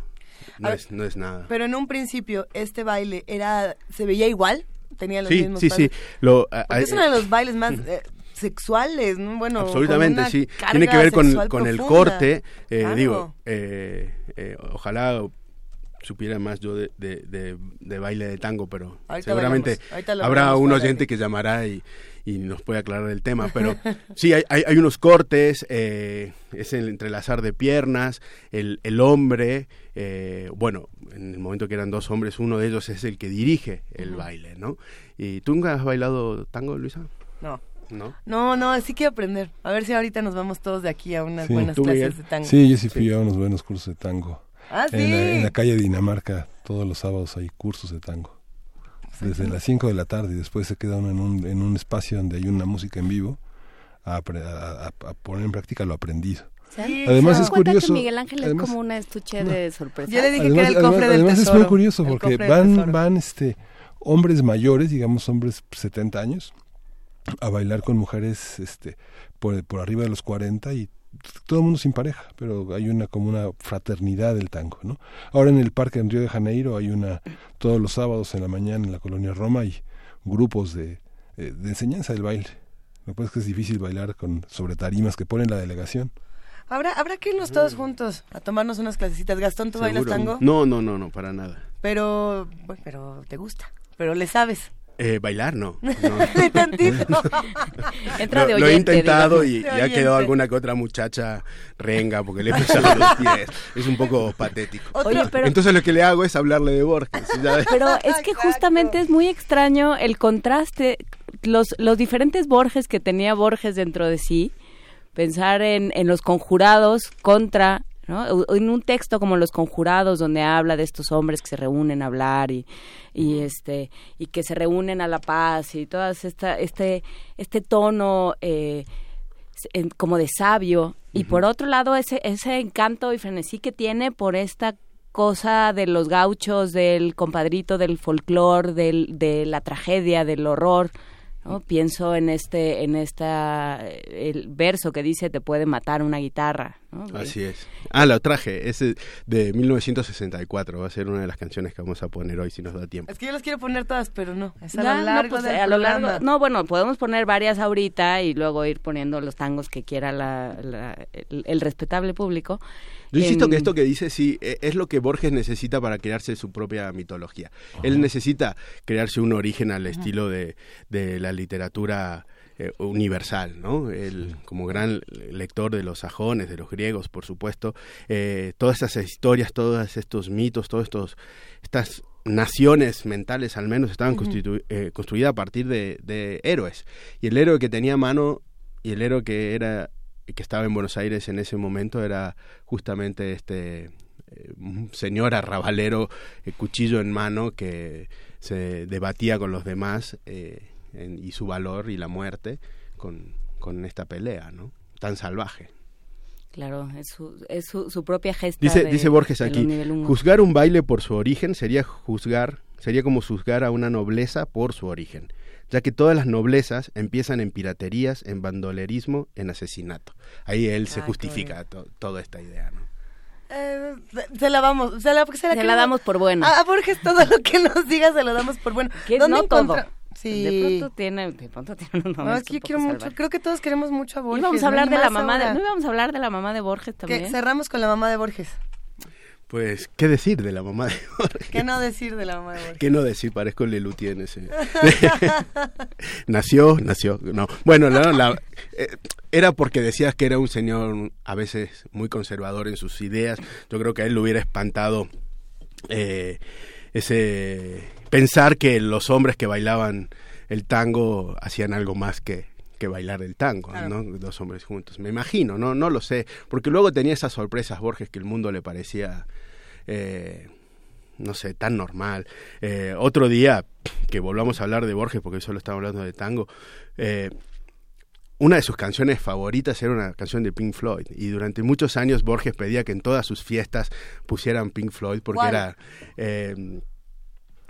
no, es, no es nada. Pero en un principio, ¿este baile era se veía igual? ¿Tenía los mismos Sí. Lo, es uno de los bailes más... Eh, sexuales, ¿no? bueno, absolutamente sí. Tiene que ver con, con el corte, eh, digo, eh, eh, ojalá supiera más yo de, de, de, baile de tango, pero seguramente habrá un oyente que llamará y, y nos puede aclarar el tema, pero [LAUGHS] sí, hay, hay, unos cortes, eh, es el entrelazar de piernas, el, el hombre, eh, bueno, en el momento que eran dos hombres, uno de ellos es el que dirige el baile, ¿no? ¿Y tú nunca has bailado tango, Luisa? No. ¿No? No, no, sí quiero aprender. A ver si ahorita nos vamos todos de aquí a unas buenas clases de tango. Sí, yo sí fui a unos buenos cursos de tango. Ah, sí. En la, en la calle Dinamarca, todos los sábados hay cursos de tango desde las 5 de la tarde y después se queda uno en un, en un espacio donde hay una música en vivo a, poner en práctica lo aprendido. Además es curioso. Que Miguel Ángel es como una estuche de sorpresa. Yo le dije que era el cofre del además es muy curioso porque van, van este, hombres mayores, digamos hombres 70 años, a bailar con mujeres este, por, por arriba de los 40 y todo el mundo sin pareja, pero hay una como una fraternidad del tango, ¿no? Ahora en el parque en Río de Janeiro hay una todos los sábados en la mañana en la colonia Roma hay grupos de, eh, de enseñanza del baile. Lo que pasa es que es difícil bailar con sobre tarimas que ponen la delegación. Habrá, habrá que irnos todos juntos a tomarnos unas clasecitas. Gastón, ¿tú bailas tango? No, no, no, no, para nada. Pero, bueno, pero te gusta, pero le sabes. Eh, bailar no. [LAUGHS] [LAUGHS] lo, he intentado y ya quedó alguna que otra muchacha renga porque le he pesado los pies. Es un poco patético. Entonces lo que le hago es hablarle de Borges. Pero es que justamente es muy extraño el contraste, los, los diferentes Borges que tenía Borges dentro de sí. Pensar en, en los conjurados contra En un texto como Los Conjurados, donde habla de estos hombres que se reúnen a hablar y, y este y que se reúnen a la paz y todas esta este este tono eh, como de sabio. Y por otro lado ese ese encanto y frenesí que tiene por esta cosa de los gauchos, del compadrito, del folclore, del, de la tragedia, del horror, ¿no? Pienso en este, en esta, el verso que dice te puede matar una guitarra. Así es. Ah, lo traje, ese de 1964, va a ser una de las canciones que vamos a poner hoy si nos da tiempo. Es que yo las quiero poner todas, pero no. Es a, lo largo no, pues, a lo largo No, bueno, podemos poner varias ahorita y luego ir poniendo los tangos que quiera la, el, respetable público. Yo insisto que esto que dice sí e, es lo que Borges necesita para crearse su propia mitología. Él necesita crearse un origen al estilo de, de la literatura eh, universal, ¿no? Él, como gran lector de los sajones, de los griegos, por supuesto, eh, todas esas historias, todos estos mitos, todas estos, estas naciones mentales al menos estaban eh, construidas a partir de, de, héroes. Y el héroe que tenía mano y el héroe que era que estaba en Buenos Aires en ese momento era justamente este señor arrabalero, cuchillo en mano, que se debatía con los demás y su valor y la muerte con, con esta pelea, ¿no? Tan salvaje. Claro, es su, es su, propia gesta. Dice, dice Borges aquí, juzgar un baile por su origen sería juzgar, sería como juzgar a una nobleza por su origen, ya que todas las noblezas empiezan en piraterías, en bandolerismo, en asesinato. Ahí él se justifica toda esta idea, ¿no? Eh, se la vamos, se la, se la, damos por bueno. A, Borges todo lo que nos diga se lo damos por bueno. ¿Dónde no todo. Sí. De pronto tiene, de pronto tiene unos No, es que yo quiero mucho, creo que todos queremos mucho a Borges. A hablar de la mamá de, ¿no íbamos a hablar de la mamá de Borges también? cerramos con la mamá de Borges. Pues, ¿qué decir de la mamá de Borges? ¿Qué no decir de la mamá de Borges? ¿Qué no decir? Parezco Lelutier en ese... [LAUGHS] nació, nació, no. Bueno, la, eh, era porque decías que era un señor a veces muy conservador en sus ideas. Yo creo que a él le hubiera espantado eh, ese pensar que los hombres que bailaban el tango hacían algo más que, que bailar el tango, ¿no? Dos hombres juntos. Me imagino, no, no lo sé, porque luego tenía esas sorpresas Borges que el mundo le parecía, eh, no sé, tan normal. Eh, otro día que volvamos a hablar de Borges, porque solo estamos hablando de tango. Eh, una de sus canciones favoritas era una canción de Pink Floyd y durante muchos años Borges pedía que en todas sus fiestas pusieran Pink Floyd porque era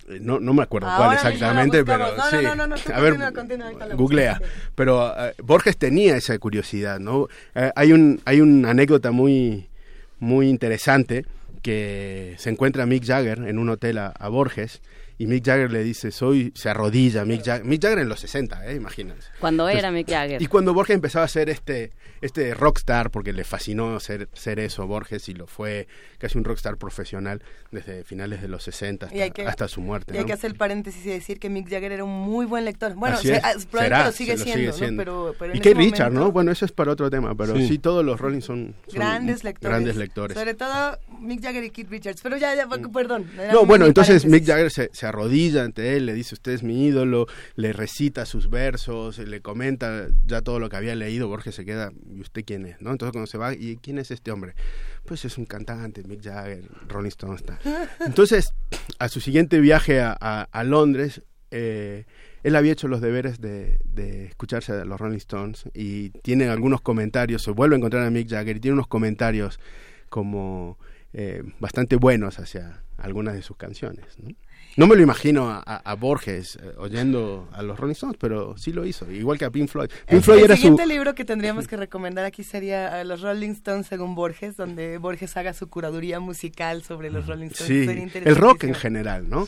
no, no me acuerdo cuál exactamente, pero sí. a ver, googlea. Pero eh, Borges tenía esa curiosidad, ¿no? Eh, hay un hay una anécdota muy muy interesante que se encuentra Mick Jagger en un hotel a Borges y Mick Jagger le dice, soy, se arrodilla, Mick Jagger, Mick Jagger en los 60, ¿eh? imagínense. Cuando era Mick Jagger. Y cuando Borges empezaba a ser este, este rockstar, porque le fascinó ser, ser eso, Borges, y lo fue casi un rockstar profesional desde finales de los 60 hasta, su muerte. Y hay que hacer el paréntesis y decir que Mick Jagger era un muy buen lector. Bueno, ah, probablemente lo sigue, siendo, y que Richard, ¿no? Bueno, eso es para otro tema, pero sí, todos los Rolling son, grandes, lectores, grandes lectores. Sobre todo Mick Jagger y Keith Richards, pero ya, ya mm. perdón. No, bueno, entonces Mick Jagger se, se arrodilla ante él, le dice usted es mi ídolo, le recita sus versos, le comenta ya todo lo que había leído, Borges se queda, ¿y usted quién es? ¿no? Entonces cuando se va, ¿y quién es este hombre? Pues es un cantante, Mick Jagger, Rolling Stone. Está. [LAUGHS] Entonces, a su siguiente viaje a, a, Londres, eh, él había hecho los deberes de, de, escucharse a los Rolling Stones y tiene algunos comentarios, se vuelve a encontrar a Mick Jagger y tiene unos comentarios como eh, bastante buenos hacia algunas de sus canciones. ¿no? No me lo imagino a, Borges eh, oyendo a los Rolling Stones, pero sí lo hizo, igual que a Pink Floyd. Pink Floyd el siguiente libro que tendríamos que recomendar aquí sería eh, Los Rolling Stones según Borges, donde Borges haga su curaduría musical sobre los Rolling Stones. Sí, el rock en general, ¿no?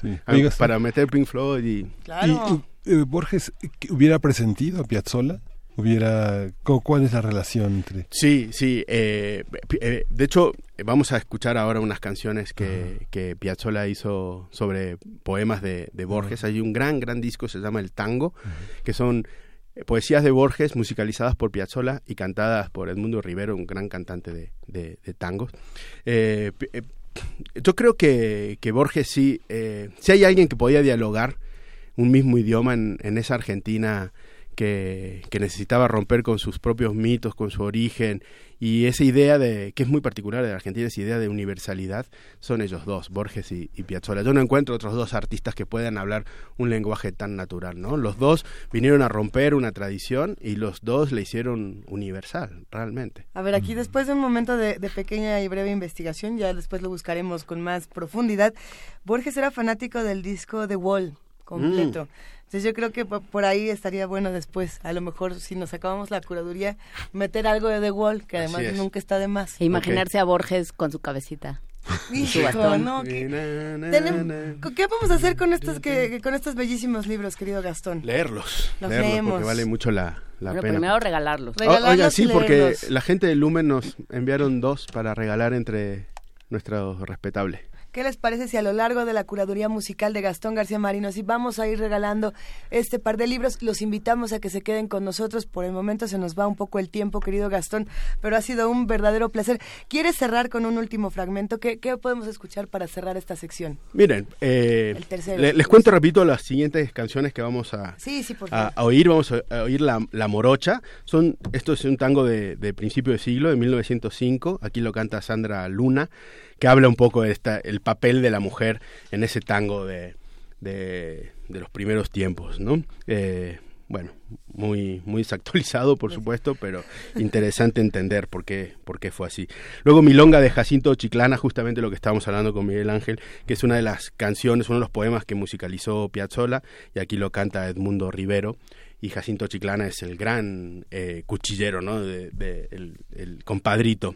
Para meter Pink Floyd y... Claro. ¿Y, Borges hubiera presentido a Piazzolla? Hubiera cuál es la relación entre sí sí eh, eh, de hecho vamos a escuchar ahora unas canciones que, que Piazzolla hizo sobre poemas de, Borges. Hay un gran gran disco se llama el tango que son eh, poesías de Borges musicalizadas por Piazzolla y cantadas por Edmundo Rivero un gran cantante de, de, tangos. Yo creo que, que Borges sí si hay alguien que podía dialogar un mismo idioma en, en esa Argentina que, que, necesitaba romper con sus propios mitos, con su origen, y esa idea de, que es muy particular de Argentina, esa idea de universalidad, son ellos dos, Borges y, y, Piazzolla. Yo no encuentro otros dos artistas que puedan hablar un lenguaje tan natural, ¿no? Los dos vinieron a romper una tradición y los dos le hicieron universal, realmente. A ver, aquí después de un momento de, de pequeña y breve investigación, ya después lo buscaremos con más profundidad, Borges era fanático del disco The Wall completo. Mm. Entonces yo creo que por ahí estaría bueno después, a lo mejor si nos acabamos la curaduría, meter algo de The Wall, que además nunca está de más. E imaginarse okay. a Borges con su cabecita. Hijo, no, ¿qué, ¿qué vamos a hacer con estos que, con estos bellísimos libros, querido Gastón? Leerlos. Los leerlos leemos. porque vale mucho la, la Pero pena. primero regalarlos. Regalarlos O- Oiga, sí, porque leerlos. la gente de Lumen nos enviaron dos para regalar entre nuestros respetables. ¿Qué les parece si a lo largo de la curaduría musical de Gastón García Marino, si vamos a ir regalando este par de libros, los invitamos a que se queden con nosotros. Por el momento se nos va un poco el tiempo, querido Gastón, pero ha sido un verdadero placer. ¿Quieres cerrar con un último fragmento? ¿Qué, qué podemos escuchar para cerrar esta sección? Miren, eh, El tercero. le- les cuento rapidito las siguientes canciones que vamos a, Sí, sí, por a, favor. a oír. Vamos a, a oír la, la Morocha. Son, esto es un tango de, de principio de siglo, de 1905. Aquí lo canta Sandra Luna, que habla un poco de esta, el papel de la mujer en ese tango de, de, de los primeros tiempos, ¿no? Eh, bueno, muy, muy desactualizado, por supuesto, pero interesante entender por qué, por qué fue así. Luego Milonga de Jacinto Chiclana, justamente lo que estábamos hablando con Miguel Ángel, que es una de las canciones, uno de los poemas que musicalizó Piazzolla, y aquí lo canta Edmundo Rivero, y Jacinto Chiclana es el gran eh, cuchillero, ¿no? De, de- el, el compadrito.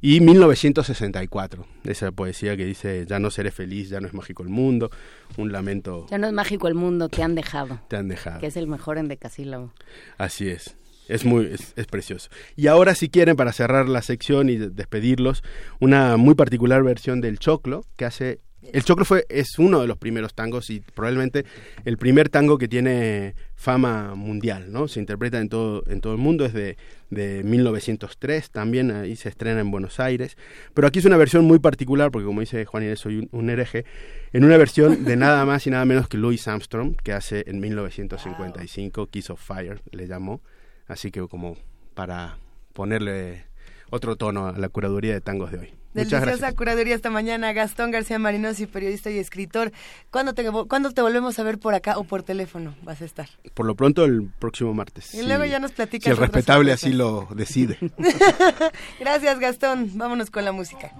Y 1964, esa poesía que dice, ya no seré feliz, ya no es mágico el mundo, un lamento Ya no es mágico el mundo, te han dejado. te han dejado. Que es el mejor en decasílabo. Así es. Es muy es, es precioso. Y ahora si quieren para cerrar la sección y de- despedirlos, una muy particular versión del Choclo que hace el Choclo fue es uno de los primeros tangos y probablemente el primer tango que tiene fama mundial, ¿no? Se interpreta en todo en todo el mundo es de de 1903, también ahí se estrena en Buenos Aires, pero aquí es una versión muy particular porque como dice Juan Inés soy un, un hereje, en una versión de [LAUGHS] nada más y nada menos que Louis Armstrong que hace en 1955 Kiss of Fire le llamó Así que como para ponerle otro tono a la curaduría de tangos de hoy. Deliciosa curaduría esta mañana. Gastón García Marinosi, periodista y escritor. ¿Cuándo te, ¿Cuándo te volvemos a ver por acá o por teléfono? Vas a estar. Por lo pronto el próximo martes. Y luego si- ya nos platicas Si el respetable así lo decide. [LAUGHS] [LAUGHS] Gracias, Gastón. Vámonos con la música.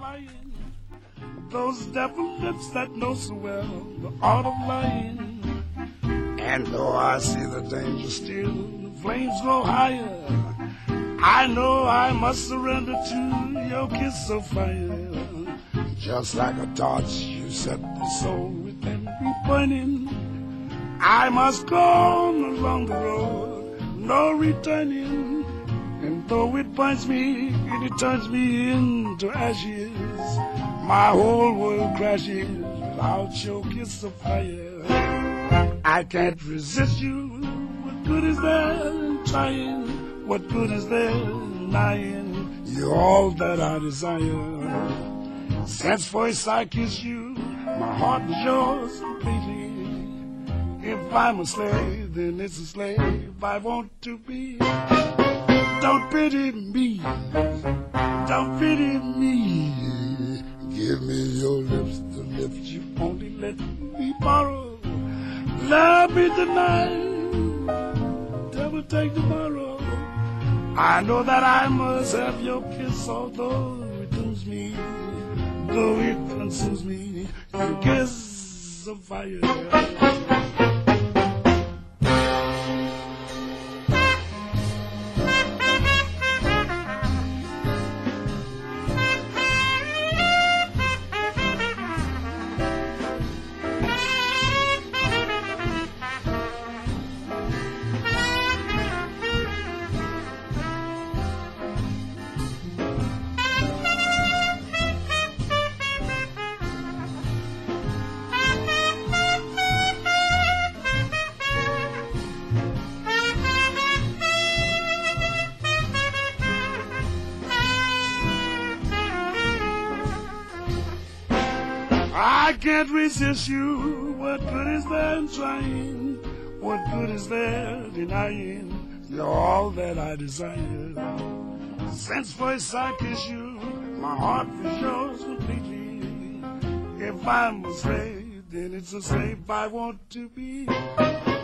Those devil lips that know so well the art of lying. And though I see the danger still, the flames grow higher. I know I must surrender to your kiss of fire. Just like a torch, you set the soul within me burning. I must go on along the road, no returning. And though it burns me, it turns me into ashes. My whole world crashes without your kiss of fire. I can't resist you. What good is that in trying? What good is there in lying? You're all that I desire. Since first I kissed you, my heart was yours completely. If I'm a slave, then it's a slave I want to be. Don't pity me. Don't pity me. Give me your lips, the lips you only let me borrow. Love me tonight. Devil take tomorrow. I know that I must have your kiss, although it dooms me. Though it consumes me. Your kiss of fire. Can't resist you. What good is there in trying? What good is there denying? You're all that I desire. Since first I kissed you, my heart yours completely. If I'm afraid, then it's a slave I want to be.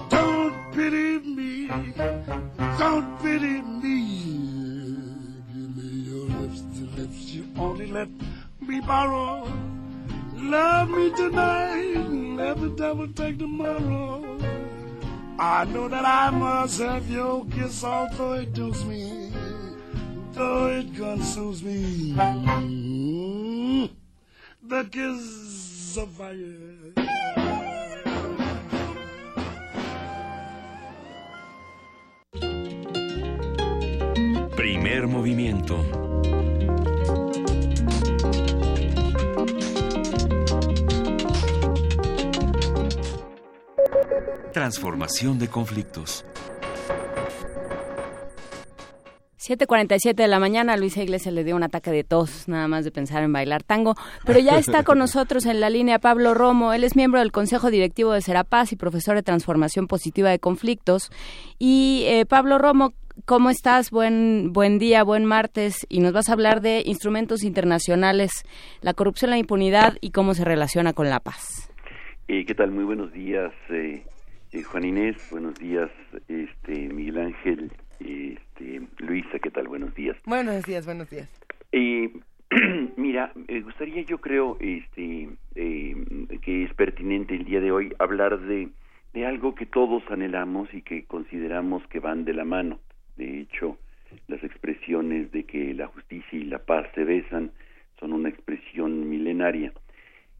Don't pity me, don't pity me. Give me your lips to lips you only let me borrow. Love me tonight, let the devil take tomorrow. I know that I must have your kiss, although it does me, though it consumes me. The kiss of fire. Primer movimiento. Transformación de conflictos. 7.47 de la mañana, Luisa Iglesias le dio un ataque de tos, nada más de pensar en bailar tango, pero ya está con [LAUGHS] nosotros en la línea Pablo Romo, él es miembro del Consejo Directivo de Serapaz y profesor de Transformación Positiva de Conflictos. Y eh, Pablo Romo, ¿cómo estás? Buen, buen día, buen martes, y nos vas a hablar de instrumentos internacionales, la corrupción, la impunidad y cómo se relaciona con la paz. Eh, ¿Qué tal? Muy buenos días, eh, eh, Juan Inés. Buenos días, este, Miguel Ángel. Este, Luisa, ¿qué tal? Buenos días. Buenos días, buenos días. Eh, [CLEARS THROAT] mira, me gustaría, yo creo, este, eh, que es pertinente el día de hoy hablar de, de algo que todos anhelamos y que consideramos que van de la mano. De hecho, las expresiones de que la justicia y la paz se besan son una expresión milenaria.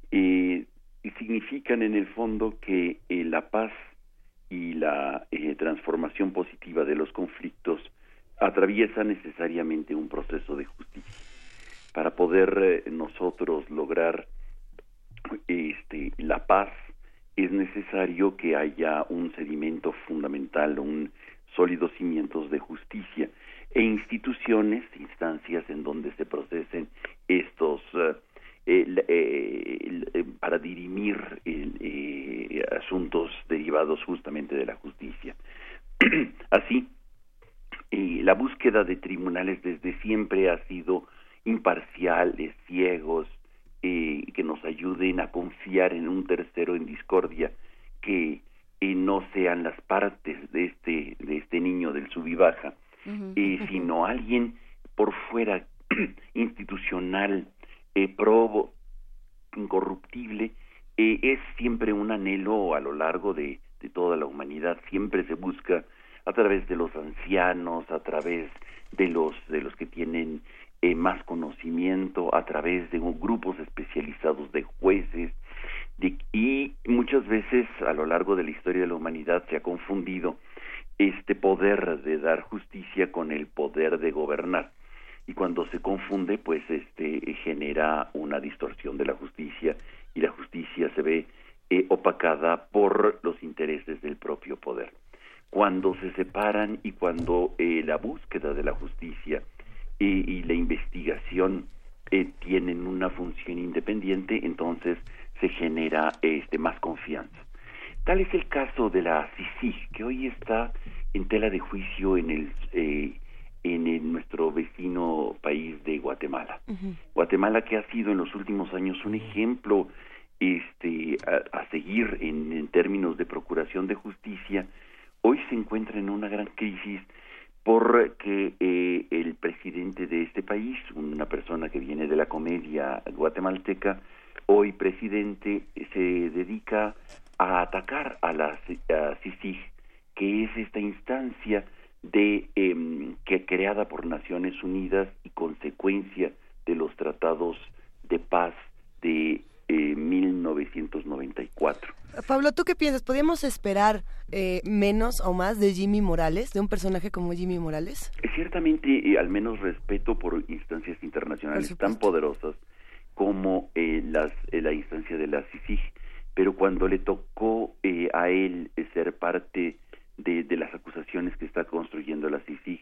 Eh, significan en el fondo que eh, la paz y la eh, transformación positiva de los conflictos atraviesa necesariamente un proceso de justicia. Para poder eh, nosotros lograr este, la paz es necesario que haya un sedimento fundamental, un sólidos cimientos de justicia e instituciones, instancias en donde se procesen estos eh, para dirimir eh, asuntos derivados justamente de la justicia. [CLEARS THROAT] Así, eh, la búsqueda de tribunales desde siempre ha sido imparciales, ciegos, eh, que nos ayuden a confiar en un tercero en discordia, que eh, no sean las partes de este, de este niño del sub y baja, eh, sino alguien por fuera [CLEARS THROAT] institucional, eh, probo, incorruptible, eh, es siempre un anhelo a lo largo de, toda la humanidad, siempre se busca a través de los ancianos, a través de los de los que tienen eh, más conocimiento, a través de un- grupos especializados de jueces, y muchas veces a lo largo de la historia de la humanidad se ha confundido este poder de dar justicia con el poder de gobernar y cuando se confunde pues este genera una distorsión de la justicia y la justicia se ve eh, opacada por los intereses del propio poder. Cuando se separan y cuando eh, la búsqueda de la justicia eh, y la investigación eh, tienen una función independiente entonces se genera este más confianza. Tal es el caso de la CICIG, que hoy está en tela de juicio en el en el- nuestro vecino país de Guatemala. Guatemala que ha sido en los últimos años un ejemplo este a, a seguir en, en términos de procuración de justicia, hoy se encuentra en una gran crisis porque eh, el presidente de este país, una persona que viene de la comedia guatemalteca, hoy presidente, se dedica a atacar a la a CICIG, que es esta instancia de em, que creada por Naciones Unidas y consecuencia de los tratados de paz de eh, 1994. Pablo, ¿tú qué piensas? ¿Podríamos esperar eh, menos o más de Jimmy Morales, de un personaje como Jimmy Morales? Ciertamente, al menos respeto por instancias internacionales Por tan poderosas como eh, las, eh, la instancia de la CICIG, pero cuando le tocó eh, a él ser parte de, de las acusaciones que está construyendo la CICIG,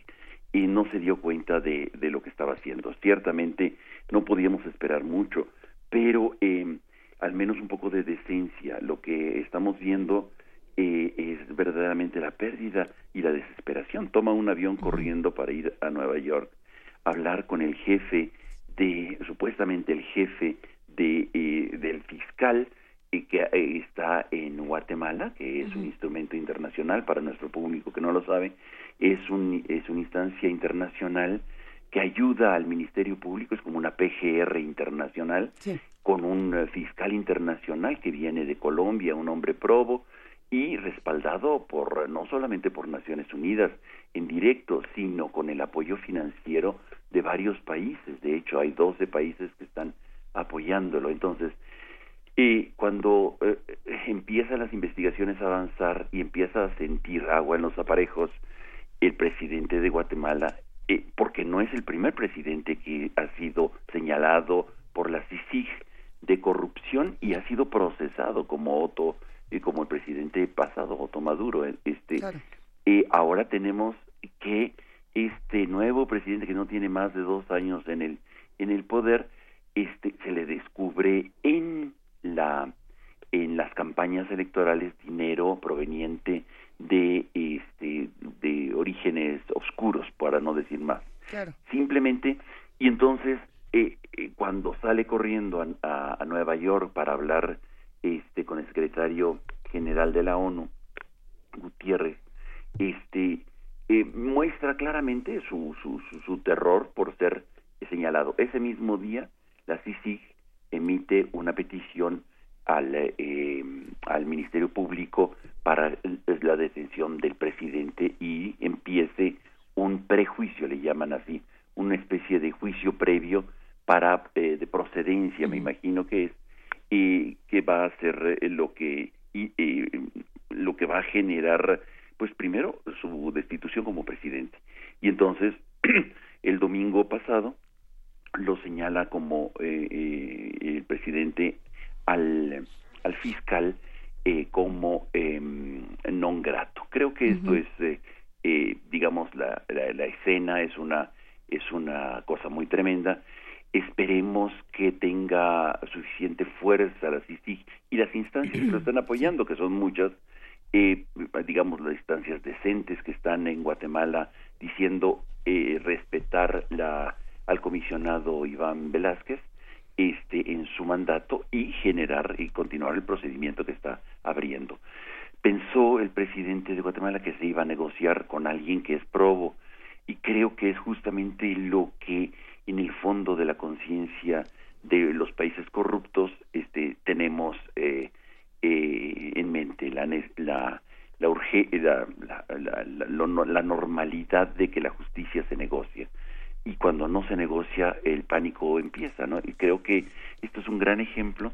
y no se dio cuenta de, de lo que estaba haciendo. Ciertamente no podíamos esperar mucho, pero eh, al menos un poco de decencia. Lo que estamos viendo eh, es verdaderamente la pérdida y la desesperación. Toma un avión corriendo para ir a Nueva York, hablar con el jefe de, supuestamente el jefe de, eh, del fiscal eh, que está en Guatemala, que es un instrumento internacional para nuestro público que no lo sabe, es, un, es una instancia internacional que ayuda al Ministerio Público, es como una PGR internacional, con un fiscal internacional que viene de Colombia, un hombre probo, y respaldado por no solamente por Naciones Unidas en directo, sino con el apoyo financiero de varios países. De hecho, hay 12 países que están apoyándolo. Entonces, y cuando eh, empiezan las investigaciones a avanzar y empieza a sentir agua en los aparejos, el presidente de Guatemala, eh, porque no es el primer presidente que ha sido señalado por la CICIG de corrupción y ha sido procesado como Otto y como el presidente pasado, Otto Maduro. Eh, este, eh, ahora tenemos que este nuevo presidente que no tiene más de dos años en el en el poder, este se le descubre en la en las campañas electorales dinero proveniente de este de orígenes oscuros para no decir más simplemente y entonces eh, cuando sale corriendo a, a, Nueva York para hablar este con el secretario general de la ONU, Gutiérrez, este eh, muestra claramente su, su, su, terror por ser señalado. Ese mismo día, la CICIG emite una petición al, eh, al Ministerio Público para la detención del presidente y empiece un prejuicio, le llaman así, una especie de juicio previo para eh, de procedencia, me imagino que es, y que va a ser eh, lo que y, lo que va a generar, pues primero su destitución como presidente. Y entonces [CLEARS THROAT] el domingo pasado lo señala como eh, eh, el presidente al al fiscal como em, non grato. Creo que esto es, digamos, la, la, la escena es una es una cosa muy tremenda. Esperemos que tenga suficiente fuerza la CICIG y las instancias que lo están [CLEARS THROAT] apoyando, que son muchas, eh, digamos las instancias decentes que están en Guatemala diciendo eh, respetar la, al comisionado Iván Velázquez este en su mandato y generar y continuar el procedimiento que está abriendo. Pensó el presidente de Guatemala que se iba a negociar con alguien que es probo y creo que es justamente lo que en el fondo de la conciencia de los países corruptos este tenemos eh, eh, en mente la la la, urge, la, la, normalidad de que la justicia se negocia y cuando no se negocia el pánico empieza no y creo que esto es un gran ejemplo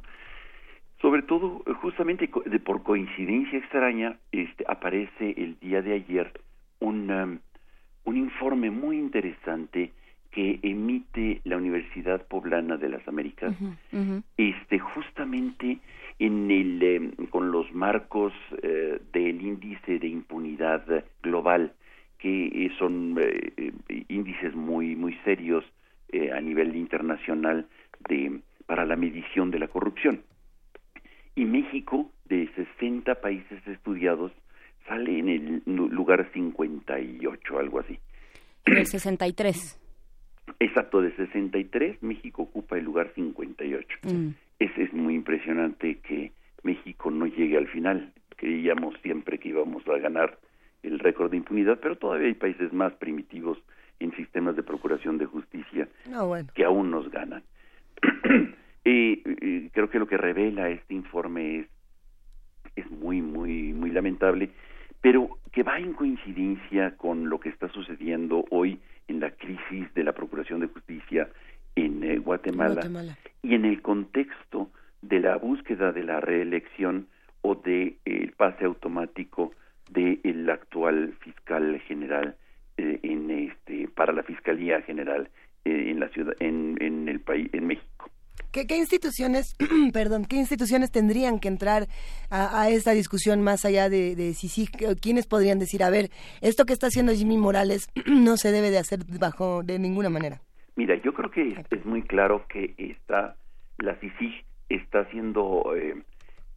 sobre todo justamente de por coincidencia extraña este aparece el día de ayer un um, un informe muy interesante que emite la Universidad Poblana de las Américas, este justamente en el em, con los marcos eh, del índice de impunidad global que eh, son eh, índices muy muy serios a nivel internacional de para la medición de la corrupción. Y México de 60 países estudiados sale en el lugar 58, algo así. En el 63. Exacto, de 63 México ocupa el lugar 58. Mm. Es, es muy impresionante que México no llegue al final. Creíamos siempre que íbamos a ganar el récord de impunidad, pero todavía hay países más primitivos en sistemas de procuración de justicia que aún nos ganan. [CLEARS THROAT] y, creo que lo que revela este informe es, es muy, muy, muy lamentable, pero que va en coincidencia con lo que está sucediendo hoy en la crisis de la Procuración de Justicia en eh, Guatemala, y en el contexto de la búsqueda de la reelección o de el pase automático del actual fiscal general eh, en este para la fiscalía general eh, en la ciudad en, en el país en México ¿Qué, instituciones, [CLEARS THROAT] perdón, qué instituciones tendrían que entrar a, esta discusión más allá de, de si sí, quiénes podrían decir, a ver, esto que está haciendo Jimmy Morales [CLEARS THROAT] no se debe de hacer bajo de ninguna manera? Mira, yo creo que es, muy claro que está la CICIG está siendo eh,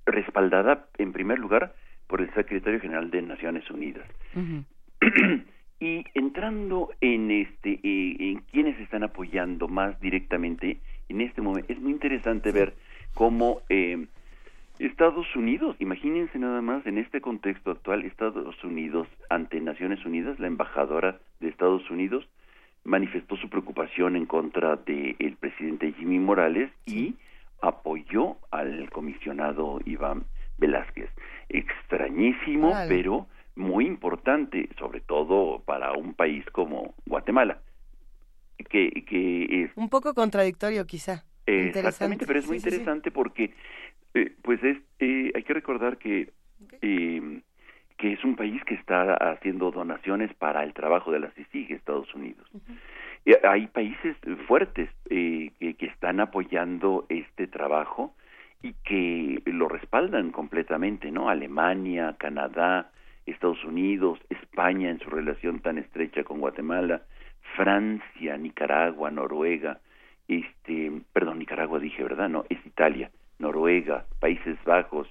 respaldada en primer lugar por el secretario general de Naciones Unidas. [CLEARS THROAT] y entrando en este eh, en quienes están apoyando más directamente en este momento es muy interesante ver cómo eh, Estados Unidos, imagínense nada más en este contexto actual, Estados Unidos ante Naciones Unidas, la embajadora de Estados Unidos manifestó su preocupación en contra del presidente Jimmy Morales y apoyó al comisionado Iván Velázquez. Extrañísimo, pero muy importante, sobre todo para un país como Guatemala, que, que es... Un poco contradictorio quizá. Exactamente, pero es muy interesante porque, eh, pues es, eh, hay que recordar que, eh, que es un país que está haciendo donaciones para el trabajo de la CICIG, Estados Unidos. hay países fuertes que, que están apoyando este trabajo y que lo respaldan completamente, ¿no? Alemania, Canadá, Estados Unidos, España en su relación tan estrecha con Guatemala, Francia, Nicaragua, Noruega, este, perdón, Nicaragua dije, ¿verdad? No, es Italia, Noruega, Países Bajos,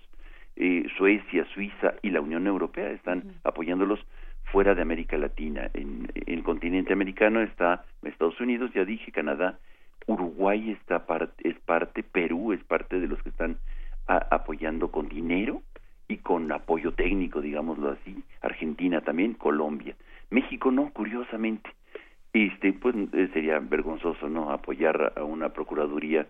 eh, Suecia, Suiza y la Unión Europea están apoyándolos fuera de América Latina. En, el continente americano está Estados Unidos, ya dije, Canadá, Uruguay está es parte, Perú es parte de los que están apoyando con dinero y con apoyo técnico, digámoslo así, Argentina también, Colombia. México no, curiosamente. Este, pues eh, sería vergonzoso no apoyar a una procuraduría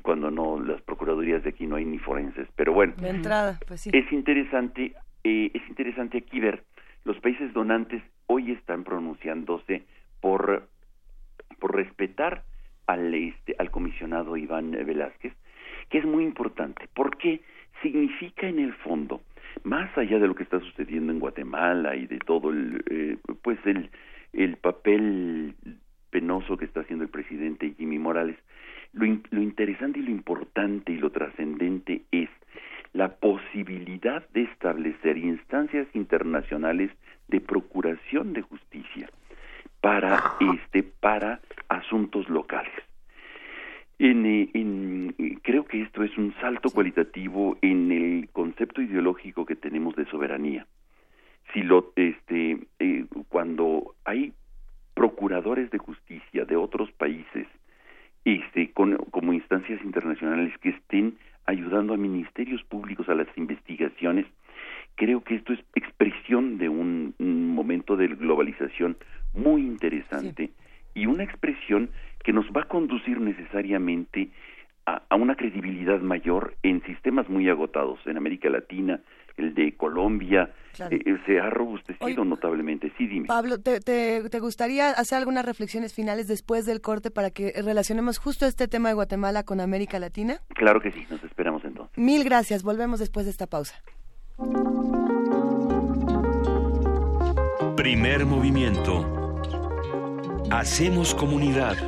cuando no las procuradurías de aquí no hay ni forenses, pero bueno. De entrada, pues sí. Es interesante eh, es interesante aquí ver los países donantes hoy están pronunciándose por por respetar al este al comisionado Iván Velázquez, que es muy importante, porque significa en el fondo, más allá de lo que está sucediendo en Guatemala y de todo el, eh, pues el, el papel penoso que está haciendo el presidente Jimmy Morales, lo, lo interesante y lo importante y lo trascendente es la posibilidad de establecer instancias internacionales de procuración de justicia para este para asuntos locales. En, en, creo que esto es un salto cualitativo en el concepto ideológico que tenemos de soberanía. Si lo, este, eh, cuando hay procuradores de justicia de otros países, este, con, como instancias internacionales que estén ayudando a ministerios públicos a las investigaciones, creo que esto es expresión de un, momento de globalización muy interesante y una expresión que nos va a conducir necesariamente a, una credibilidad mayor en sistemas muy agotados en América Latina, el de Colombia, eh, eh, se ha robustecido notablemente. Sí, dime. Pablo, ¿te, te, gustaría hacer algunas reflexiones finales después del corte para que relacionemos justo este tema de Guatemala con América Latina? Claro que sí, nos esperamos entonces. Mil gracias, volvemos después de esta pausa. Primer movimiento Hacemos comunidad.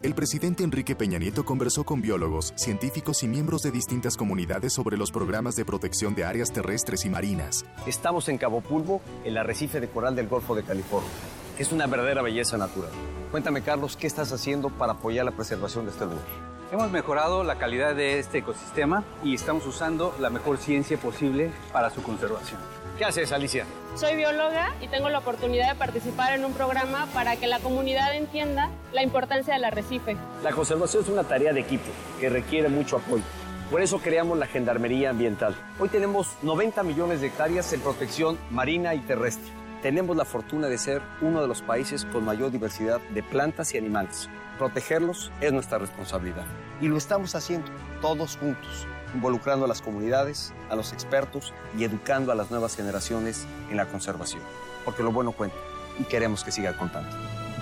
El presidente Enrique Peña Nieto conversó con biólogos, científicos y miembros de distintas comunidades sobre los programas de protección de áreas terrestres y marinas. Estamos en Cabo Pulvo, el arrecife de coral del Golfo de California, es una verdadera belleza natural. Cuéntame, Carlos, ¿qué estás haciendo para apoyar la preservación de este lugar? Hemos mejorado la calidad de este ecosistema y estamos usando la mejor ciencia posible para su conservación. ¿Qué haces, Alicia? Soy bióloga y tengo la oportunidad de participar en un programa para que la comunidad entienda la importancia del arrecife. La conservación es una tarea de equipo que requiere mucho apoyo. Por eso creamos la Gendarmería Ambiental. Hoy tenemos 90 millones de hectáreas en protección marina y terrestre. Tenemos la fortuna de ser uno de los países con mayor diversidad de plantas y animales. Protegerlos es nuestra responsabilidad. Y lo estamos haciendo todos juntos, involucrando a las comunidades, a los expertos y educando a las nuevas generaciones en la conservación. Porque lo bueno cuenta y queremos que siga contando.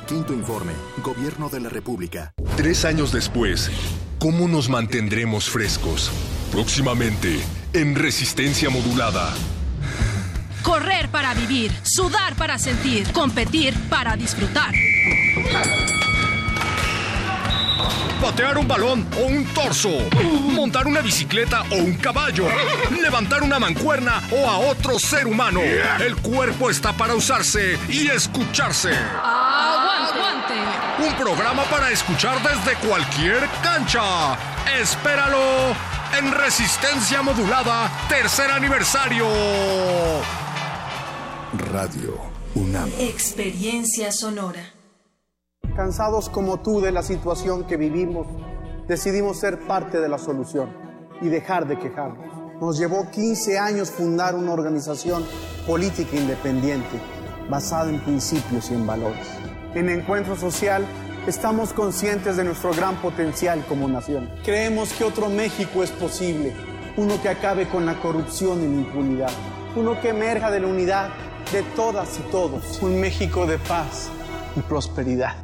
Quinto informe, Gobierno de la República. Tres años después, ¿cómo nos mantendremos frescos? Próximamente, en Resistencia Modulada. Correr para vivir, sudar para sentir, competir para disfrutar patear un balón o un torso, montar una bicicleta o un caballo, levantar una mancuerna o a otro ser humano. El cuerpo está para usarse y escucharse. Aguante. Un programa para escuchar desde cualquier cancha. Espéralo en Resistencia Modulada, tercer aniversario. Radio UNAM. Experiencia sonora. Cansados como tú de la situación que vivimos, decidimos ser parte de la solución y dejar de quejarnos. Nos llevó 15 años fundar una organización política independiente basada en principios y en valores. En Encuentro Social estamos conscientes de nuestro gran potencial como nación. Creemos que otro México es posible, uno que acabe con la corrupción y la impunidad, uno que emerja de la unidad de todas y todos, un México de paz y prosperidad.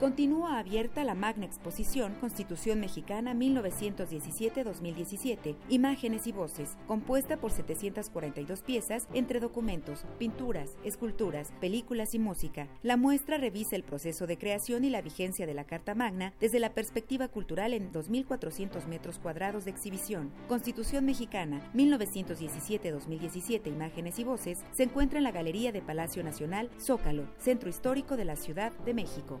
Continúa abierta la magna exposición Constitución Mexicana 1917-2017, Imágenes y Voces, compuesta por 742 piezas entre documentos, pinturas, esculturas, películas y música. La muestra revisa el proceso de creación y la vigencia de la Carta Magna desde la perspectiva cultural en 2.400 metros cuadrados de exhibición. Constitución Mexicana 1917-2017, Imágenes y Voces, se encuentra en la Galería de Palacio Nacional, Zócalo, Centro Histórico de la Ciudad de México.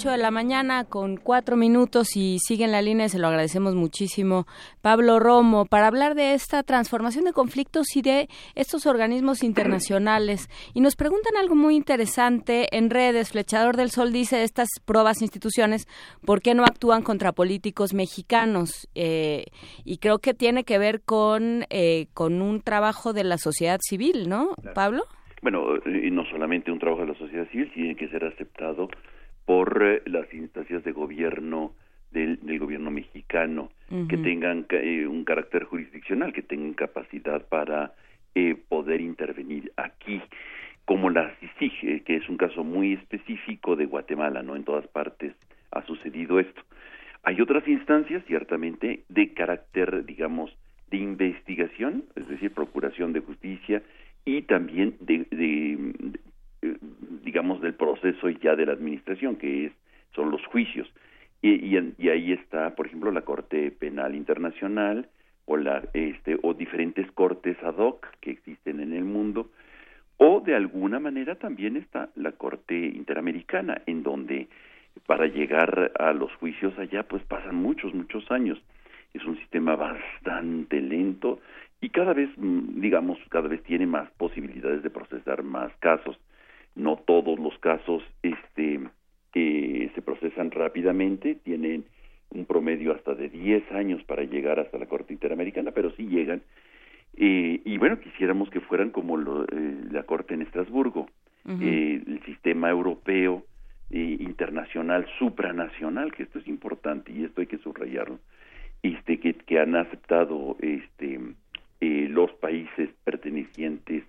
8 de la mañana con cuatro minutos y siguen la línea, se lo agradecemos muchísimo. Pablo Romo, para hablar de esta transformación de conflictos y de estos organismos internacionales. Y nos preguntan algo muy interesante en redes. Flechador del Sol dice estas pruebas instituciones, ¿por qué no actúan contra políticos mexicanos? Eh, y creo que tiene que ver con, eh, con un trabajo de la sociedad civil, ¿no, Pablo? Bueno, y no solamente un trabajo de la sociedad civil, tiene que ser aceptado por eh, las instancias de gobierno del, del gobierno mexicano que tengan eh, un carácter jurisdiccional, que tengan capacidad para eh, poder intervenir aquí, como la CICIG, que es un caso muy específico de Guatemala, no en todas partes ha sucedido esto. Hay otras instancias, ciertamente, de carácter, digamos, de investigación, es decir, procuración de justicia y también de, de digamos, del proceso ya de la administración, que es, son los juicios. Y, y, y, ahí está, por ejemplo, la Corte Penal Internacional o, la, este, o diferentes cortes ad hoc que existen en el mundo, o de alguna manera también está la Corte Interamericana, en donde para llegar a los juicios allá pues pasan muchos, muchos años. Es un sistema bastante lento y cada vez, digamos, cada vez tiene más posibilidades de procesar más casos no todos los casos este eh, se procesan rápidamente, tienen un promedio hasta de 10 años para llegar hasta la Corte Interamericana, pero sí llegan. Eh, y bueno, quisiéramos que fueran como lo, eh, la Corte en Estrasburgo, uh -huh. el sistema europeo, internacional, supranacional, que esto es importante y esto hay que subrayarlo, este, que, que han aceptado este, los países pertenecientes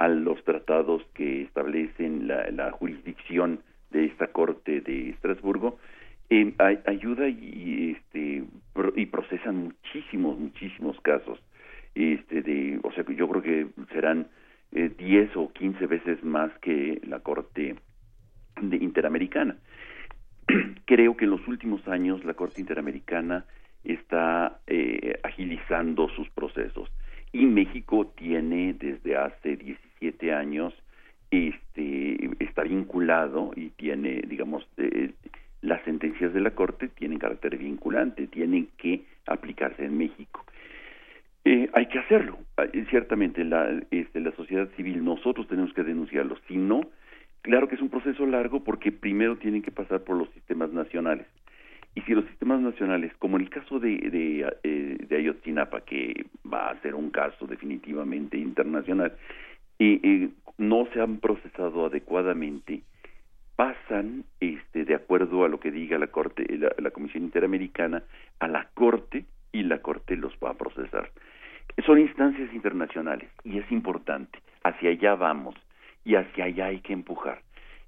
a los tratados que establecen la, jurisdicción de esta corte de Estrasburgo eh, ayuda y este y procesan muchísimos muchísimos casos. Este de o sea yo creo que serán eh, 10 o 15 veces más que la corte de interamericana. [CLEARS THROAT] Creo que en los últimos años la corte interamericana está eh, agilizando sus procesos. Y México tiene desde hace 17 años este está vinculado y tiene digamos eh, las sentencias de la corte tienen carácter vinculante tienen que aplicarse en México Eh, hay que hacerlo. Ah, eh, Ciertamente, la, este, la sociedad civil, nosotros tenemos que denunciarlo. Si no, claro que es un proceso largo porque primero tienen que pasar por los sistemas nacionales. Y si los sistemas nacionales, como en el caso de, de, eh, de Ayotzinapa, que va a ser un caso definitivamente internacional, eh, eh, no se han procesado adecuadamente, pasan, este, de acuerdo a lo que diga la Corte, la, la Comisión Interamericana, a la Corte y la Corte los va a procesar. Son instancias internacionales y es importante. Hacia allá vamos y hacia allá hay que empujar.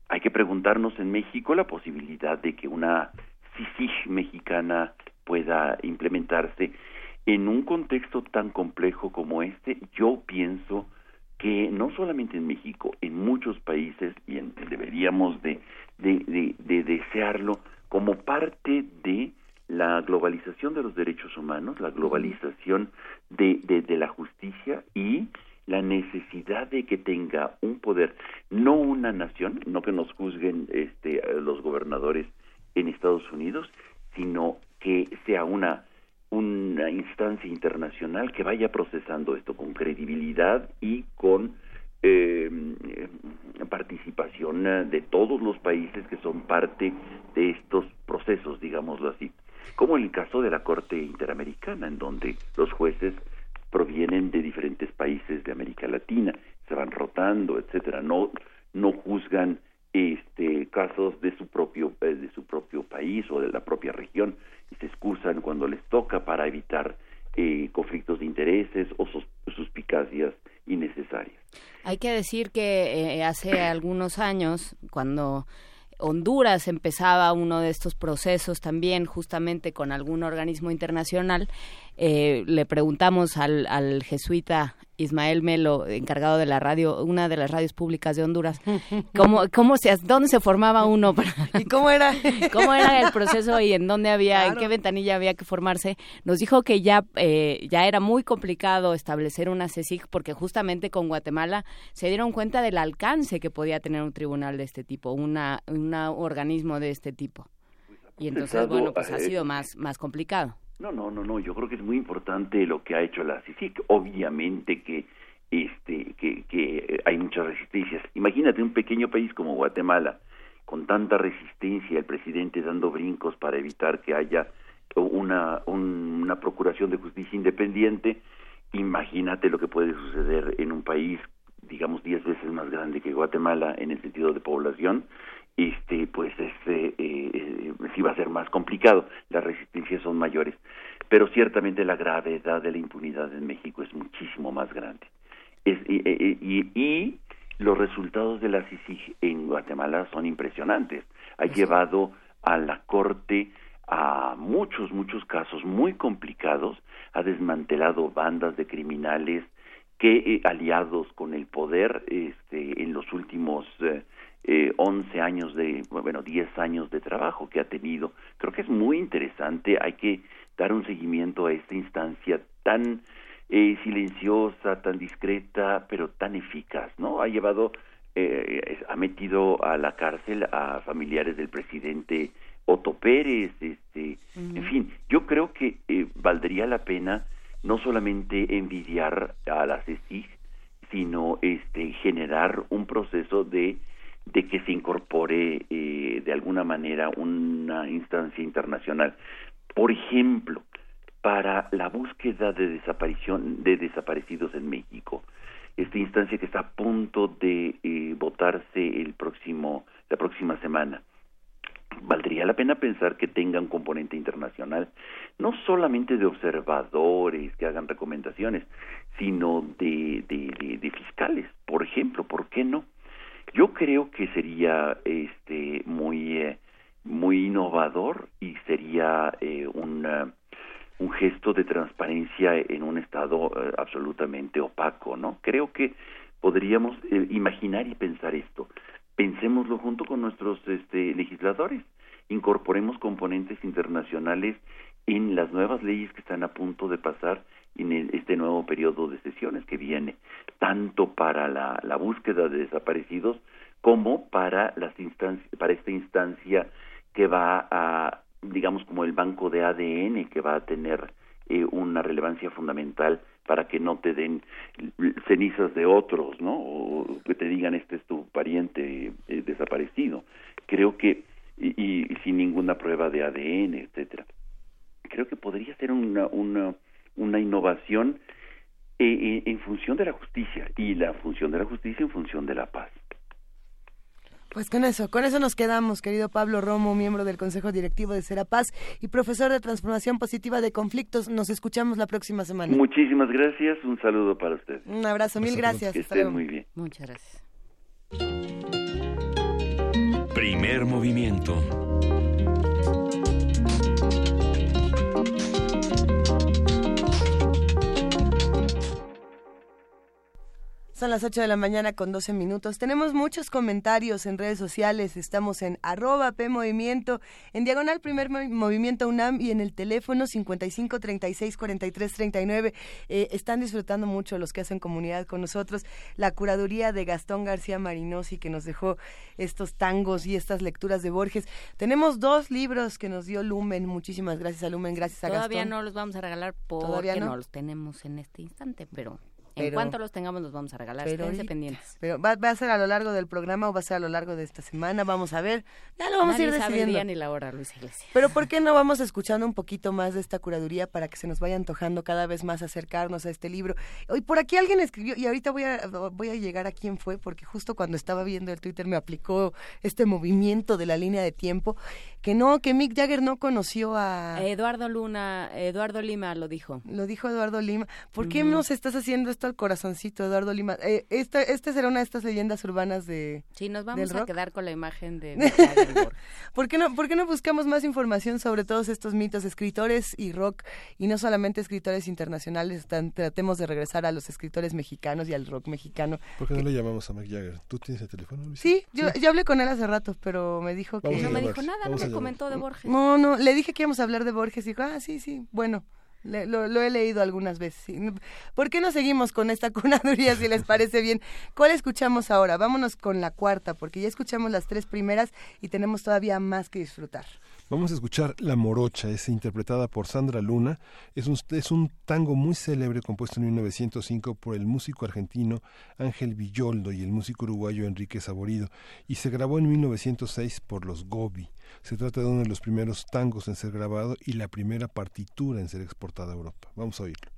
Hay que preguntarnos en México la posibilidad de que una CICIG mexicana pueda implementarse en un contexto tan complejo como este. Yo pienso que no solamente en México, en muchos países, y en- deberíamos de, de, de- de desearlo como parte de la globalización de los derechos humanos, la globalización de, la justicia y la necesidad de que tenga un poder, no una nación, no que nos juzguen este, los gobernadores en Estados Unidos, sino que sea una una instancia internacional que vaya procesando esto con credibilidad y con eh, eh, participación eh, de todos los países que son parte de estos procesos, digámoslo así. Como en el caso de la Corte Interamericana, en donde los jueces provienen de diferentes países de América Latina, se van rotando, etcétera, no no juzgan este casos de su propio eh, de su propio país o de la propia región se excusan cuando les toca para evitar eh, conflictos de intereses o sus, suspicacias innecesarias. Hay que decir que eh, hace algunos años, cuando Honduras empezaba uno de estos procesos también, justamente con algún organismo internacional, eh, le preguntamos al, al jesuita Ismael Melo, encargado de la radio, una de las radios públicas de Honduras, cómo, cómo se, dónde se formaba uno para, [LAUGHS] ¿Y cómo era? [LAUGHS] cómo era el proceso y en dónde había, en qué ventanilla había que formarse. Nos dijo que ya, eh, ya era muy complicado establecer una CECIG porque justamente con Guatemala se dieron cuenta del alcance que podía tener un tribunal de este tipo, una, un organismo de este tipo. Y entonces, bueno, pues ha eh, sido más, más complicado. No, no, no, no. Yo creo que es muy importante lo que ha hecho la CICIC. Obviamente que este que, hay muchas resistencias. Imagínate un pequeño país como Guatemala con tanta resistencia, el presidente dando brincos para evitar que haya una un- una procuración de justicia independiente. Imagínate lo que puede suceder en un país, digamos, diez veces más grande que Guatemala en el sentido de población este pues este eh, eh, sí va a ser más complicado. Las resistencias son mayores. Pero ciertamente la gravedad de la impunidad en México es muchísimo más grande. Es, y, y- y- y los resultados de la CICIG en Guatemala son impresionantes. Ha llevado a la corte a muchos muchos casos muy complicados. Ha desmantelado bandas de criminales que eh, aliados con el poder este en los últimos eh, eh, 11 años de, bueno, 10 años de trabajo que ha tenido. Creo que es muy interesante, hay que dar un seguimiento a esta instancia tan eh, silenciosa, tan discreta, pero tan eficaz, ¿no? Ha llevado, eh, ha metido a la cárcel a familiares del presidente Otto Pérez, este, en fin, yo creo que eh, valdría la pena no solamente envidiar a la CECIG, sino este generar un proceso de de que se incorpore eh, de alguna manera una instancia internacional. Por ejemplo, para la búsqueda de desaparición de desaparecidos en México, esta instancia que está a punto de eh, votarse el próximo la próxima semana. Valdría la pena pensar que tenga un componente internacional, no solamente de observadores que hagan recomendaciones, sino de, de, de, de fiscales, por ejemplo, ¿por qué no? Yo creo que sería este muy eh, muy innovador y sería eh, un gesto de transparencia en un estado eh, absolutamente opaco, ¿no? Creo que podríamos eh, imaginar y pensar esto. Pensémoslo junto con nuestros este, legisladores. Incorporemos componentes internacionales en las nuevas leyes que están a punto de pasar en este nuevo periodo de sesiones que viene, tanto para la, la búsqueda de desaparecidos como para las instancias, para esta instancia que va a, digamos, como el banco de ADN que va a tener eh, una relevancia fundamental para que no te den cenizas de otros, ¿no? O que te digan este es tu pariente eh, desaparecido. Creo que y, sin ninguna prueba de ADN, etcétera. Creo que podría ser una una una innovación en función de la justicia y la función de la justicia en función de la paz. Pues con eso, con eso nos quedamos, querido Pablo Romo, miembro del Consejo Directivo de Serapaz y profesor de Transformación Positiva de Conflictos. Nos escuchamos la próxima semana. Muchísimas gracias, un saludo para usted. Un abrazo, mil gracias. Que estén muy bien. Muchas gracias. Primer movimiento. Son las 8 de la mañana con 12 minutos. Tenemos muchos comentarios en redes sociales. Estamos en arroba P Movimiento, en diagonal Primer Movimiento UNAM y en el teléfono 55 36 43 39. están disfrutando mucho los que hacen comunidad con nosotros. La curaduría de Gastón García Marinosi que nos dejó estos tangos y estas lecturas de Borges. Tenemos dos libros que nos dio Lumen. Muchísimas gracias a Lumen, gracias a Gastón. Todavía no los vamos a regalar porque ¿Todavía no? los tenemos en este instante, pero en cuanto los tengamos los vamos a regalar. Pero pendientes. Pero ¿va, a ser a lo largo del programa o va a ser a lo largo de esta semana. Vamos a ver. Ya lo vamos a ir decidiendo. el día ni la hora, Luis Iglesias. Pero ¿por qué no vamos escuchando un poquito más de esta curaduría para que se nos vaya antojando cada vez más acercarnos a este libro? Hoy por aquí alguien escribió y ahorita voy a voy a llegar a quién fue porque justo cuando estaba viendo el Twitter me aplicó este movimiento de la línea de tiempo que no que Mick Jagger no conoció a Eduardo Luna, Eduardo Lima lo dijo. Lo dijo Eduardo Lima. ¿Por qué nos estás haciendo esto al corazoncito? Eduardo Lima. Eh, esta, este será una de estas leyendas urbanas de. Sí, nos vamos a quedar con la imagen de. [LAUGHS] ¿Por, qué no, ¿Por qué no buscamos más información sobre todos estos mitos, escritores y rock, y no solamente escritores internacionales? tratemos de regresar a los escritores mexicanos y al rock mexicano. ¿Por qué no le llamamos a Mick Jagger? ¿Tú tienes el teléfono? Sí, yo, hablé con él hace rato, pero me dijo que. no me dijo nada, no me comentó de Borges. No, no, le dije que íbamos a hablar de Borges y dijo, ah, sí, sí, bueno lo, he leído algunas veces. ¿Por qué no seguimos con esta cunaduría si les parece bien? ¿Cuál escuchamos ahora? Vámonos con la cuarta, porque ya escuchamos las tres primeras y tenemos todavía más que disfrutar. Vamos a escuchar La Morocha, es interpretada por Sandra Luna. Es un, es un tango muy célebre compuesto en 1905 por el músico argentino Ángel Villoldo y el músico uruguayo Enrique Saborido y se grabó en 1906 por los Gobi. Se trata de uno de los primeros tangos en ser grabado y la primera partitura en ser exportada a Europa. Vamos a oírlo.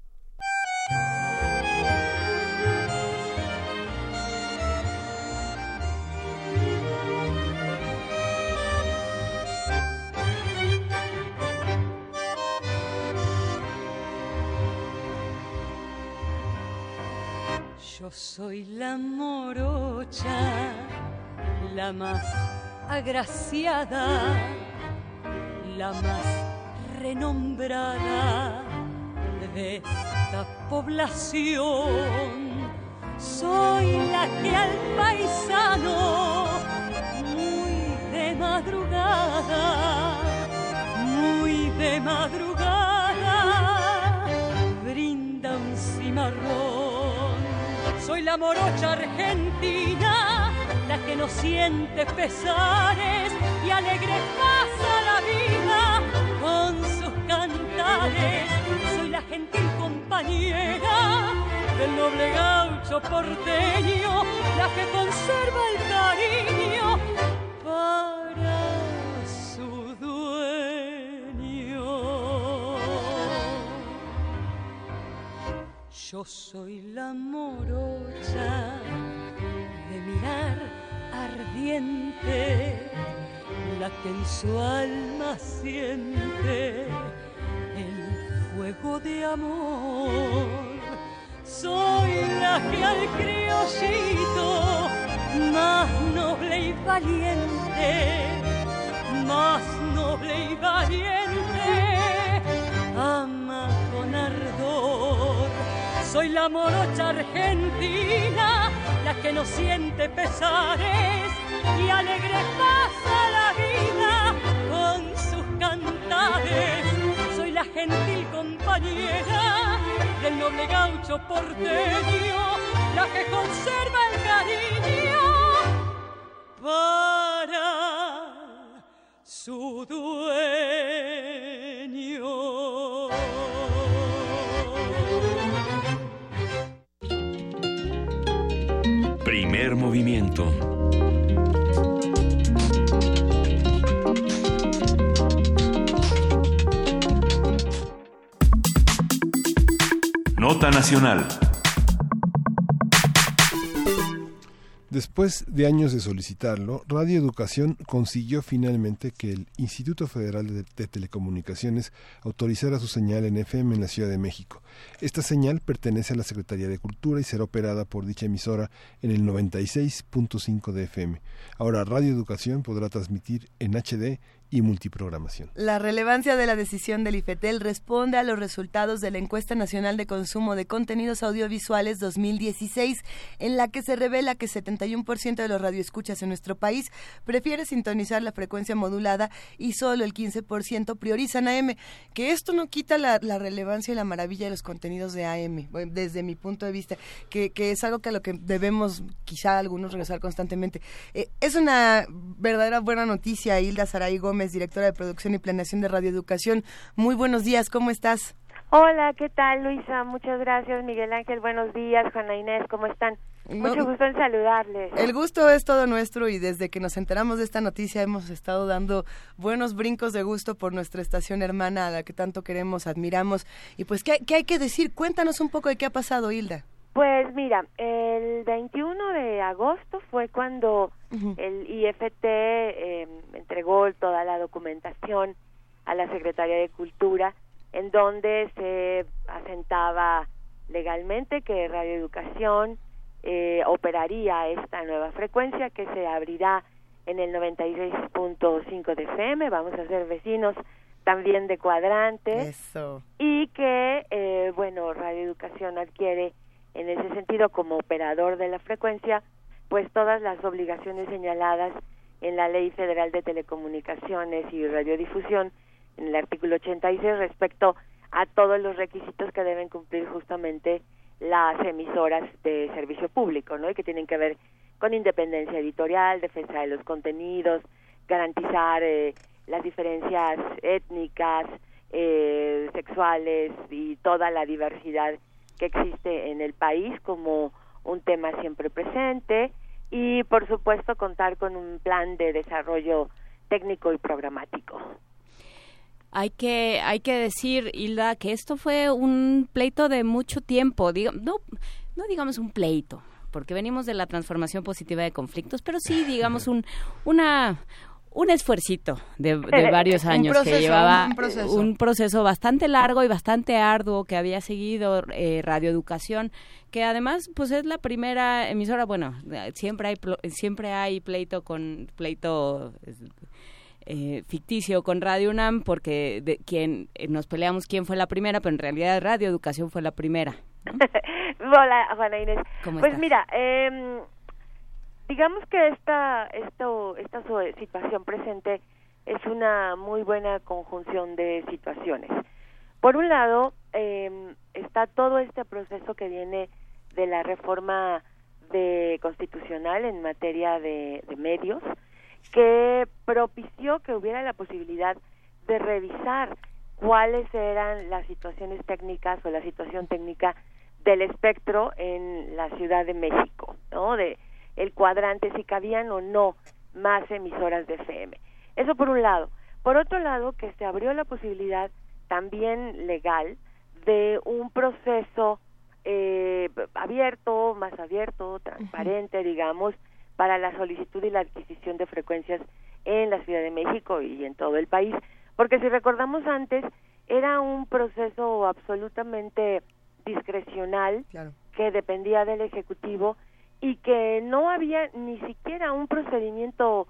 Yo soy la morocha, la más agraciada, la más renombrada de esta población. Soy la que al paisano, muy de madrugada, muy de madrugada, brinda un cimarrón. Soy la morocha argentina la que no siente pesares y alegre pasa la vida con sus cantares. Soy la gentil compañera del noble gaucho porteño, la que conserva el cariño Yo soy la morocha de mirar ardiente, la que en su alma siente el fuego de amor. Soy la que al criollito más noble y valiente, más noble y valiente, ama con ardor. Soy la morocha argentina la que no siente pesares y alegre pasa la vida con sus cantares. Soy la gentil compañera del noble gaucho porteño, la que conserva el cariño para su dueño. Movimiento. Nota Nacional. Después de años de solicitarlo, Radio Educación consiguió finalmente que el Instituto Federal de, Telecomunicaciones autorizara su señal en FM en la Ciudad de México. Esta señal pertenece a la Secretaría de Cultura y será operada por dicha emisora en el 96.5 de FM. Ahora Radio Educación podrá transmitir en HD y multiprogramación. La relevancia de la decisión del IFETEL responde a los resultados de la Encuesta Nacional de Consumo de Contenidos Audiovisuales 2016, en la que se revela que 71% de los radioescuchas en nuestro país prefiere sintonizar la frecuencia modulada y solo el 15% priorizan AM, que esto no quita la, relevancia y la maravilla de los contenidos de AM, desde mi punto de vista, que, que es algo que a lo que debemos quizá algunos regresar constantemente. Eh, es una verdadera buena noticia, Hilda Saray Gómez directora de producción y planeación de Radio Educación. Muy buenos días, ¿cómo estás? Hola, ¿qué tal Luisa? Muchas gracias, Miguel Ángel. Buenos días, Juana Inés, ¿cómo están? Mucho gusto en saludarles. El gusto es todo nuestro y desde que nos enteramos de esta noticia hemos estado dando buenos brincos de gusto por nuestra estación hermana a la que tanto queremos, admiramos. Y pues, ¿qué, qué hay que decir? Cuéntanos un poco de qué ha pasado, Hilda. Pues mira, el 21 de agosto fue cuando uh -huh. el IFT eh, entregó toda la documentación a la Secretaría de Cultura, en donde se asentaba legalmente que Radio Educación eh, operaría esta nueva frecuencia que se abrirá en el 96.5 de FM. Vamos a ser vecinos también de cuadrantes. Eso. Y que, eh, bueno, Radio Educación adquiere en ese sentido como operador de la frecuencia, pues todas las obligaciones señaladas en la Ley Federal de Telecomunicaciones y Radiodifusión, en el artículo 86, respecto a todos los requisitos que deben cumplir justamente las emisoras de servicio público, ¿no? Y que tienen que ver con independencia editorial, defensa de los contenidos, garantizar eh, las diferencias étnicas, eh, sexuales y toda la diversidad que existe en el país como un tema siempre presente y por supuesto contar con un plan de desarrollo técnico y programático. Hay que hay que decir Hilda que esto fue un pleito de mucho tiempo, diga, no no digamos un pleito, porque venimos de la transformación positiva de conflictos, pero sí digamos un una un esfuercito de, de varios años proceso, que llevaba un proceso. un proceso bastante largo y bastante arduo que había seguido eh, radioeducación que además pues es la primera emisora bueno siempre hay siempre hay pleito con pleito eh, ficticio con Radio UNAM porque de, quien eh, nos peleamos quién fue la primera pero en realidad Radio Educación fue la primera ¿no? [LAUGHS] Hola Juana Inés ¿Cómo pues estás? mira eh, digamos que esta, esto, esta situación presente es una muy buena conjunción de situaciones. Por un lado, eh, está todo este proceso que viene de la reforma de constitucional en materia de, de medios, que propició que hubiera la posibilidad de revisar cuáles eran las situaciones técnicas o la situación técnica del espectro en la Ciudad de México, ¿no? De, el cuadrante si cabían o no más emisoras de FM. Eso por un lado. Por otro lado, que se abrió la posibilidad también legal de un proceso eh, abierto, más abierto, transparente, uh -huh. digamos, para la solicitud y la adquisición de frecuencias en la Ciudad de México y en todo el país. Porque si recordamos antes, era un proceso absolutamente discrecional claro. que dependía del Ejecutivo y que no había ni siquiera un procedimiento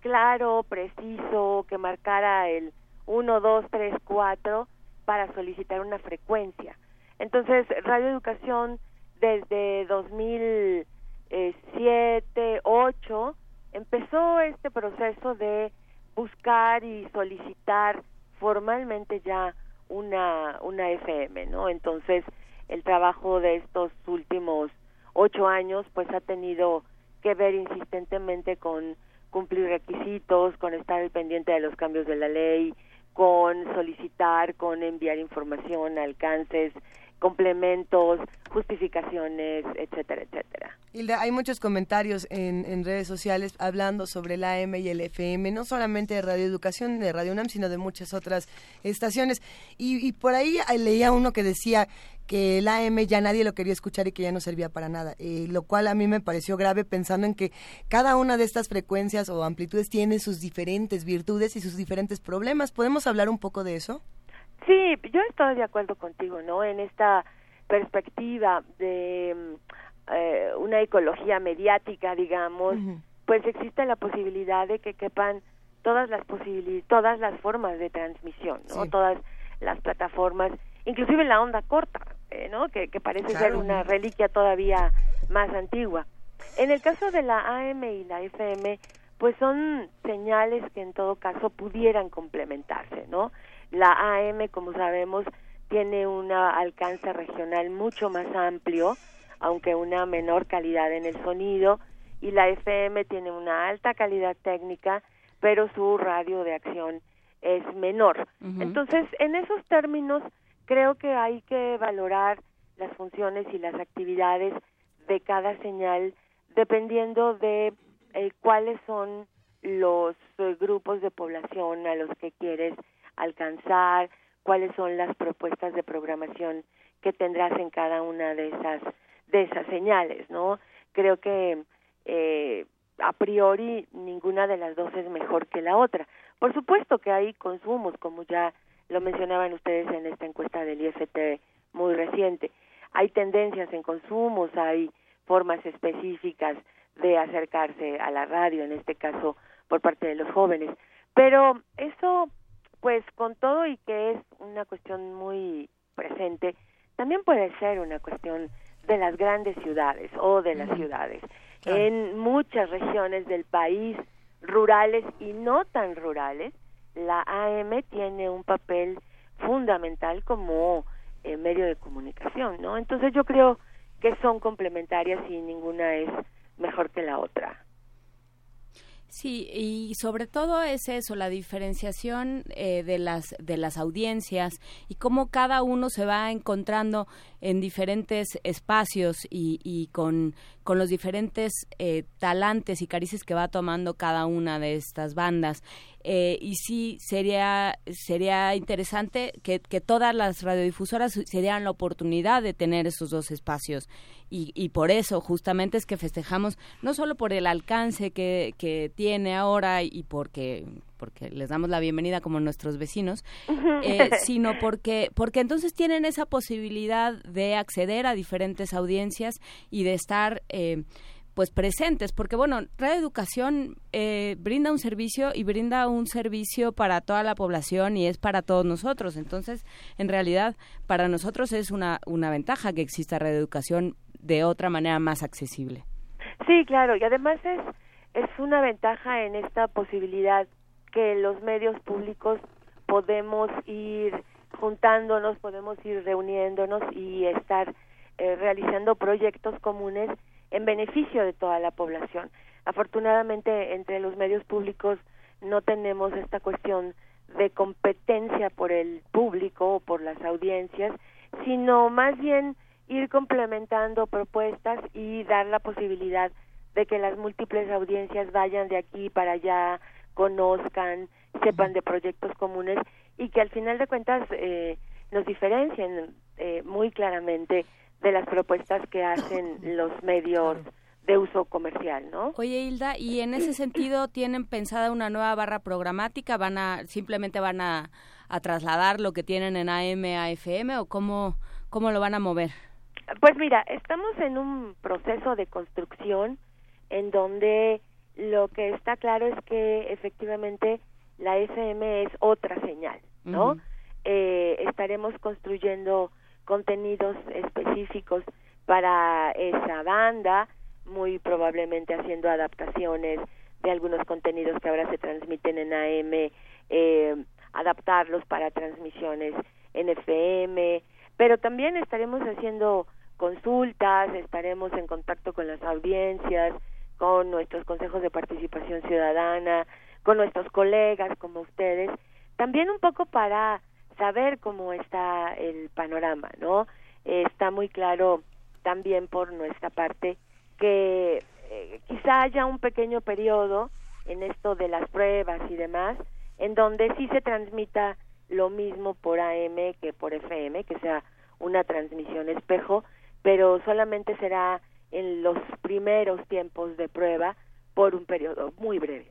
claro, preciso, que marcara el 1, 2, 3, 4 para solicitar una frecuencia. Entonces, Radio Educación desde 2007, 8 empezó este proceso de buscar y solicitar formalmente ya una una FM, ¿no? Entonces, el trabajo de estos últimos ocho años pues ha tenido que ver insistentemente con cumplir requisitos, con estar al pendiente de los cambios de la ley, con solicitar, con enviar información, alcances, complementos, justificaciones, etcétera, etcétera. Hilda, hay muchos comentarios en, en, redes sociales hablando sobre el AM y el FM, no solamente de Radio Educación, de Radio UNAM, sino de muchas otras estaciones. Y, y por ahí leía uno que decía que el AM ya nadie lo quería escuchar y que ya no servía para nada, eh, lo cual a mí me pareció grave pensando en que cada una de estas frecuencias o amplitudes tiene sus diferentes virtudes y sus diferentes problemas. ¿Podemos hablar un poco de eso? Sí, yo estoy de acuerdo contigo, ¿no? En esta perspectiva de eh, una ecología mediática, digamos, pues existe la posibilidad de que quepan todas las posibilidades, todas las formas de transmisión, ¿no? Todas las plataformas, inclusive la onda corta, eh, ¿no? Que, que parece ser una reliquia todavía más antigua. En el caso de la AM y la FM, pues son señales que en todo caso pudieran complementarse, ¿no? La AM, como sabemos, tiene un alcance regional mucho más amplio, aunque una menor calidad en el sonido, y la FM tiene una alta calidad técnica, pero su radio de acción es menor. Entonces, en esos términos, creo que hay que valorar las funciones y las actividades de cada señal dependiendo de eh, cuáles son los eh, grupos de población a los que quieres alcanzar, cuáles son las propuestas de programación que tendrás en cada una de esas de esas señales, ¿no? Creo que eh, a priori ninguna de las dos es mejor que la otra. Por supuesto que hay consumos, como ya lo mencionaban ustedes en esta encuesta del IFT muy reciente. Hay tendencias en consumos, hay formas específicas de acercarse a la radio, en este caso por parte de los jóvenes. Pero eso pues con todo y que es una cuestión muy presente, también puede ser una cuestión de las grandes ciudades o de las ciudades. En muchas regiones del país, rurales y no tan rurales, la AM tiene un papel fundamental como eh, medio de comunicación, ¿no? Entonces yo creo que son complementarias y ninguna es mejor que la otra. Sí, y sobre todo es eso, la diferenciación eh, de las de las audiencias y cómo cada uno se va encontrando en diferentes espacios y, y con, con los diferentes eh, talantes y carices que va tomando cada una de estas bandas. Eh, y sí sería sería interesante que, que, todas las radiodifusoras se dieran la oportunidad de tener esos dos espacios. Y, y, por eso justamente es que festejamos no solo por el alcance que, que tiene ahora y porque porque les damos la bienvenida como nuestros vecinos, eh, sino porque, porque entonces tienen esa posibilidad de acceder a diferentes audiencias y de estar eh, pues presentes, porque bueno, Radio Educación eh, brinda un servicio y brinda un servicio para toda la población y es para todos nosotros. Entonces, en realidad, para nosotros es una, una ventaja que exista Radio Educación de otra manera más accesible. Sí, claro, y además es, es una ventaja en esta posibilidad que los medios públicos podemos ir juntándonos, podemos ir reuniéndonos y estar eh, realizando proyectos comunes en beneficio de toda la población. Afortunadamente, entre los medios públicos no tenemos esta cuestión de competencia por el público o por las audiencias, sino más bien ir complementando propuestas y dar la posibilidad de que las múltiples audiencias vayan de aquí para allá, conozcan, sepan de proyectos comunes y que al final de cuentas eh, nos diferencien eh, muy claramente de las propuestas que hacen [LAUGHS] los medios de uso comercial, ¿no? Oye, Hilda, y en ese [CLEARS THROAT] sentido tienen pensada una nueva barra programática, van a simplemente van a, a trasladar lo que tienen en AM a FM o cómo cómo lo van a mover? Pues mira, estamos en un proceso de construcción en donde lo que está claro es que efectivamente la FM es otra señal, ¿no? eh, estaremos construyendo contenidos específicos para esa banda, muy probablemente haciendo adaptaciones de algunos contenidos que ahora se transmiten en AM, eh, adaptarlos para transmisiones en FM, pero también estaremos haciendo consultas, estaremos en contacto con las audiencias, con nuestros consejos de participación ciudadana, con nuestros colegas como ustedes, también un poco para saber cómo está el panorama, ¿no? está muy claro también por nuestra parte que eh, quizá haya un pequeño periodo en esto de las pruebas y demás, en donde sí se transmita lo mismo por AM que por FM, que sea una transmisión espejo, pero solamente será en los primeros tiempos de prueba por un periodo muy breve.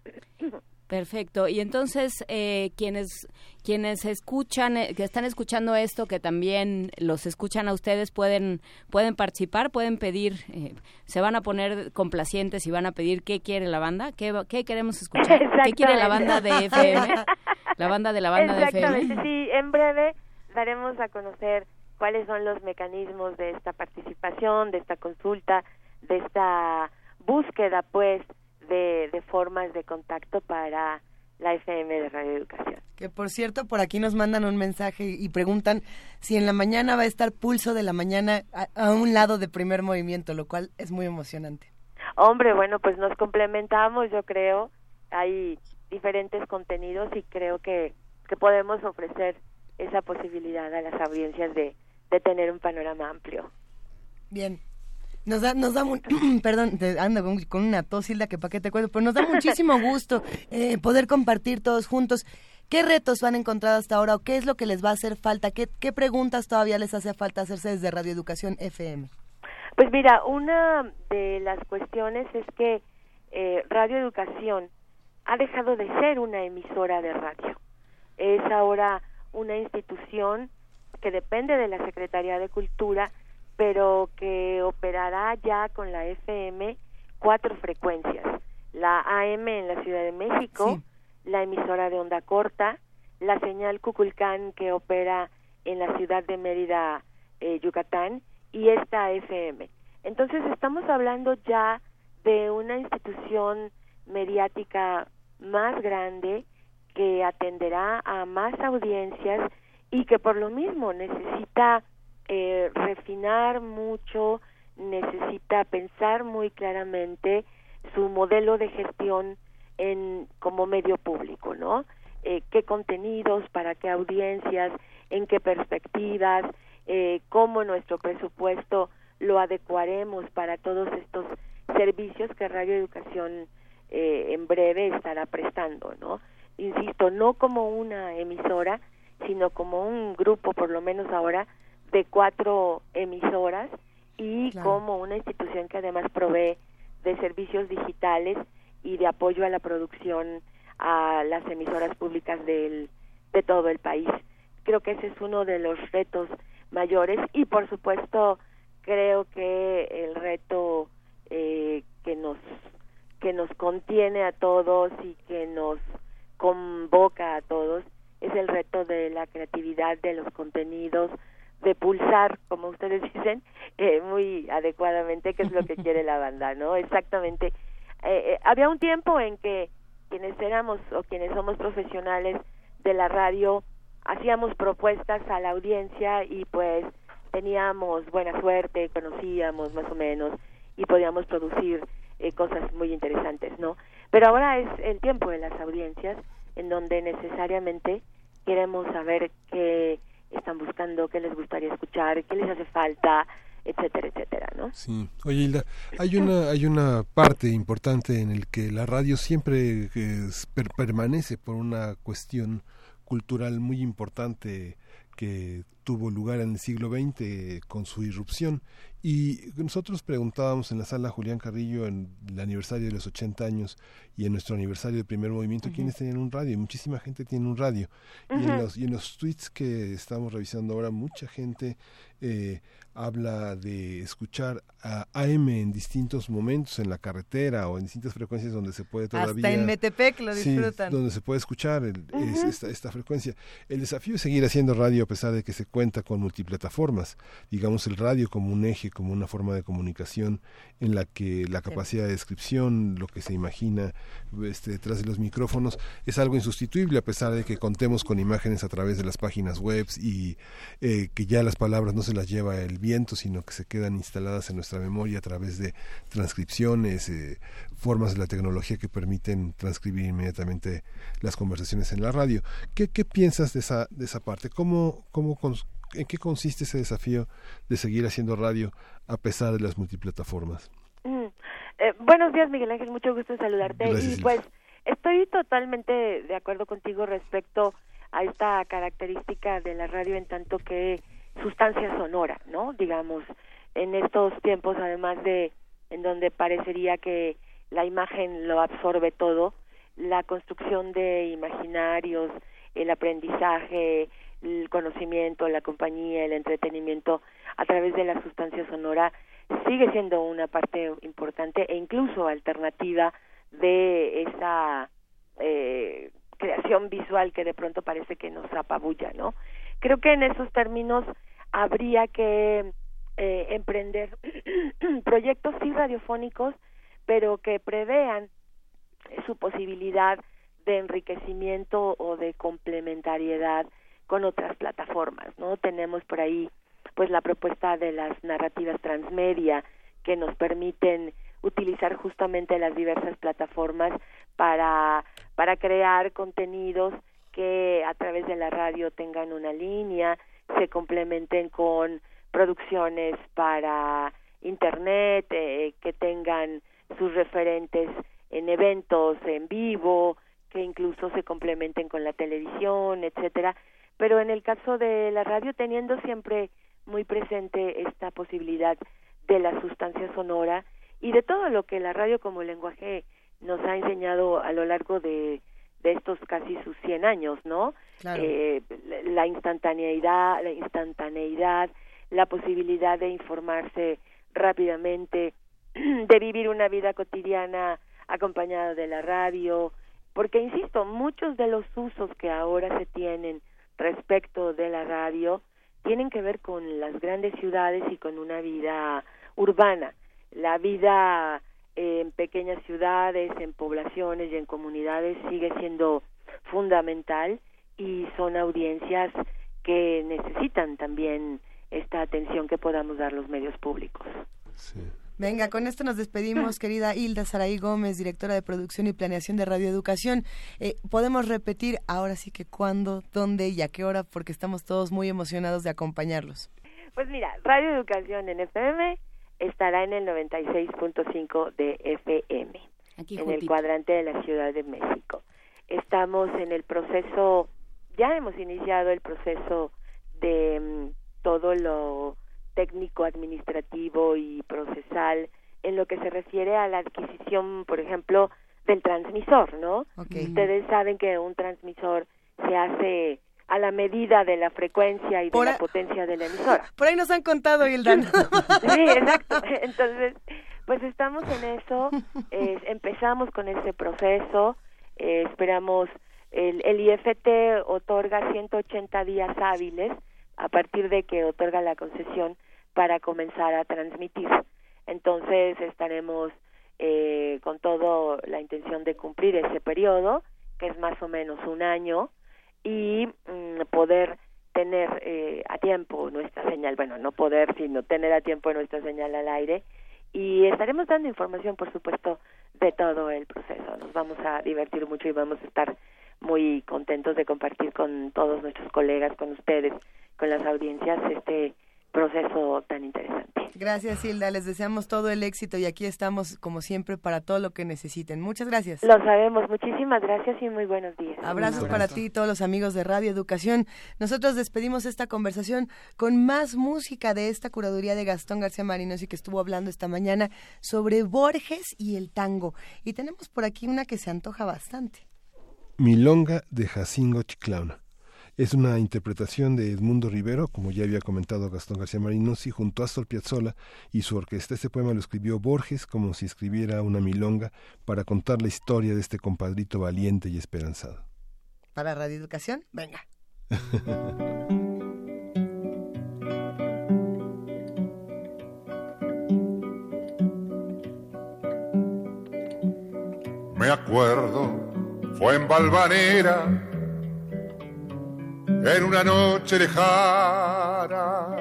Perfecto. Y entonces, eh, quienes, quienes escuchan, eh, que están escuchando esto, que también los escuchan a ustedes, pueden, pueden participar, pueden pedir, eh, se van a poner complacientes y van a pedir qué quiere la banda, qué, qué queremos escuchar, qué quiere la banda de FM, la banda de la banda de FM. Exactamente, sí. En breve daremos a conocer cuáles son los mecanismos de esta participación, de esta consulta, de esta búsqueda, pues, de, de formas de contacto para la FM de Radio Educación. Que por cierto, por aquí nos mandan un mensaje y preguntan si en la mañana va a estar Pulso de la Mañana a, a, un lado de primer movimiento, lo cual es muy emocionante. Hombre, bueno, pues nos complementamos, yo creo. Hay diferentes contenidos y creo que, que podemos ofrecer esa posibilidad a las audiencias de, de tener un panorama amplio. Bien, nos da, nos da, [CLEARS THROAT] perdón, ando con, con, una tos, que para qué te cuento, pero nos da muchísimo gusto eh, poder compartir todos juntos. ¿Qué retos han encontrado hasta ahora o qué es lo que les va a hacer falta? ¿Qué, qué preguntas todavía les hace falta hacerse desde Radio Educación FM? Pues mira, una de las cuestiones es que eh, Radio Educación ha dejado de ser una emisora de radio. Es ahora una institución que depende de la Secretaría de Cultura pero que operará ya con la FM cuatro frecuencias. La AM en la Ciudad de México, sí. la emisora de onda corta, la señal Cuculcán que opera en la ciudad de Mérida, eh, Yucatán, y esta FM. Entonces estamos hablando ya de una institución mediática más grande que atenderá a más audiencias y que por lo mismo necesita eh, refinar mucho, necesita pensar muy claramente su modelo de gestión en como medio público, ¿no? Eh, qué contenidos, para qué audiencias, en qué perspectivas, eh, cómo nuestro presupuesto lo adecuaremos para todos estos servicios que Radio Educación eh, en breve estará prestando, ¿no? Insisto, no como una emisora, sino como un grupo, por lo menos ahora, de cuatro emisoras y claro. como una institución que además provee de servicios digitales y de apoyo a la producción a las emisoras públicas del, de todo el país. Creo que ese es uno de los retos mayores y por supuesto creo que el reto eh, que nos que nos contiene a todos y que nos convoca a todos es el reto de la creatividad de los contenidos, de pulsar, como ustedes [LAUGHS] dicen, eh, muy adecuadamente qué es lo que quiere la banda, ¿no? Exactamente. Eh, eh, había un tiempo en que quienes éramos o quienes somos profesionales de la radio hacíamos propuestas a la audiencia y pues teníamos buena suerte, conocíamos más o menos y podíamos producir eh, cosas muy interesantes, ¿no? Pero ahora es el tiempo de las audiencias en donde necesariamente queremos saber qué están buscando, qué les gustaría escuchar, qué les hace falta, etcétera, etcétera, ¿no? Sí. Oye, Hilda, hay una hay una parte importante en el que la radio siempre per permanece por una cuestión cultural muy importante que tuvo lugar en el siglo XX con su irrupción. Y nosotros preguntábamos en la sala Julián Carrillo en el aniversario de los 80 años y en nuestro aniversario de primer movimiento, uh -huh. ¿quiénes tenían un radio? Y muchísima gente tiene un radio. Uh -huh. y, en los, y en los tweets que estamos revisando ahora, mucha gente eh, habla de escuchar a AM en distintos momentos en la carretera o en distintas frecuencias donde se puede todavía hasta en Metepec lo disfrutan sí, donde se puede escuchar el, uh -huh. es, esta, esta, frecuencia el desafío es seguir haciendo radio a pesar de que se cuenta con multiplataformas digamos el radio como un eje como una forma de comunicación en la que la capacidad de descripción lo que se imagina este, detrás de los micrófonos es algo insustituible a pesar de que contemos con imágenes a través de las páginas web y eh, que ya las palabras no se las lleva el viento, sino que se quedan instaladas en nuestra memoria a través de transcripciones, eh, formas de la tecnología que permiten transcribir inmediatamente las conversaciones en la radio. ¿Qué, qué piensas de esa, de esa parte? ¿Cómo, cómo, ¿En qué consiste ese desafío de seguir haciendo radio a pesar de las multiplataformas? Mm. Eh, buenos días, Miguel Ángel, mucho gusto en saludarte. y pues estoy totalmente de acuerdo contigo respecto a esta característica de la radio en tanto que sustancia sonora, ¿no? Digamos, en estos tiempos, además de en donde parecería que la imagen lo absorbe todo, la construcción de imaginarios, el aprendizaje, el conocimiento, la compañía, el entretenimiento a través de la sustancia sonora sigue siendo una parte importante e incluso alternativa de esa eh, creación visual que de pronto parece que nos apabulla, ¿no? Creo que en esos términos habría que eh, emprender [CLEARS THROAT] proyectos sí radiofónicos, pero que prevean su posibilidad de enriquecimiento o de complementariedad con otras plataformas, ¿no? Tenemos por ahí pues la propuesta de las narrativas transmedia que nos permiten utilizar justamente las diversas plataformas para para crear contenidos que a través de la radio tengan una línea, se complementen con producciones para internet, eh, que tengan sus referentes en eventos en vivo, que incluso se complementen con la televisión, etcétera. Pero en el caso de la radio, teniendo siempre muy presente esta posibilidad de la sustancia sonora y de todo lo que la radio como lenguaje nos ha enseñado a lo largo de, de estos casi sus 100 años, ¿no? Eh, la instantaneidad, la instantaneidad, la posibilidad de informarse rápidamente, [CLEARS THROAT] de vivir una vida cotidiana acompañada de la radio, porque insisto, muchos de los usos que ahora se tienen respecto de la radio tienen que ver con las grandes ciudades y con una vida urbana. La vida en pequeñas ciudades, en poblaciones y en comunidades sigue siendo fundamental y son audiencias que necesitan también esta atención que podamos dar los medios públicos. Venga, con esto nos despedimos, [LAUGHS] querida Hilda Saraí Gómez, directora de producción y planeación de Radio Educación. Eh, podemos repetir ahora sí que cuándo, dónde y a qué hora, porque estamos todos muy emocionados de acompañarlos. Pues mira, Radio Educación en FM estará en el 96.5 de FM, en el cuadrante de la Ciudad de México. Estamos en el proceso, ya hemos iniciado el proceso de mm, todo lo técnico, administrativo y procesal en lo que se refiere a la adquisición, por ejemplo, del transmisor, ¿no? Ustedes saben que un transmisor se hace a la medida de la frecuencia y de la potencia de la emisora. Por ahí nos han contado, Hilda. [LAUGHS] sí, exacto. Entonces, pues estamos en eso, empezamos con ese proceso, eh, esperamos, el, el IFT otorga 180 días hábiles a partir de que otorga la concesión para comenzar a transmitir. Entonces estaremos eh, con toda la intención de cumplir ese periodo, que es más o menos un año, y mm, poder tener eh, a tiempo nuestra señal, bueno, no poder, sino tener a tiempo nuestra señal al aire. Y estaremos dando información, por supuesto, de todo el proceso. Nos vamos a divertir mucho y vamos a estar muy contentos de compartir con todos nuestros colegas, con ustedes, con las audiencias, este proceso tan interesante. Gracias, Hilda. Les deseamos todo el éxito y aquí estamos, como siempre, para todo lo que necesiten. Muchas gracias. Lo sabemos. Muchísimas gracias y muy buenos días. Abrazos para ti y todos los amigos de Radio Educación. Nosotros despedimos esta conversación con más música de esta curaduría de Gastón García Marinos y que estuvo hablando esta mañana sobre Borges y el tango. Y tenemos por aquí una que se antoja bastante. Milonga de Jacingo Chiclauna. Es una interpretación de Edmundo Rivero, como ya había comentado Gastón García Marinosi, junto a Astor Piazzolla y su orquesta. Este poema lo escribió Borges como si escribiera una milonga para contar la historia de este compadrito valiente y esperanzado. ¿Para Radio Educación? Venga. Me acuerdo, fue en Valvanera en una noche lejana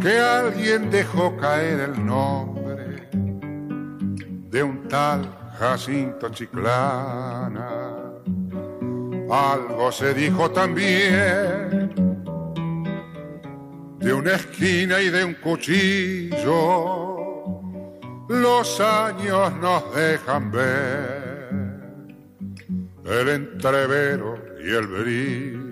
que alguien dejó caer el nombre de un tal Jacinto Chiclana. Algo se dijo también de una esquina y de un cuchillo, los años nos dejan ver el entrevero y el brillo.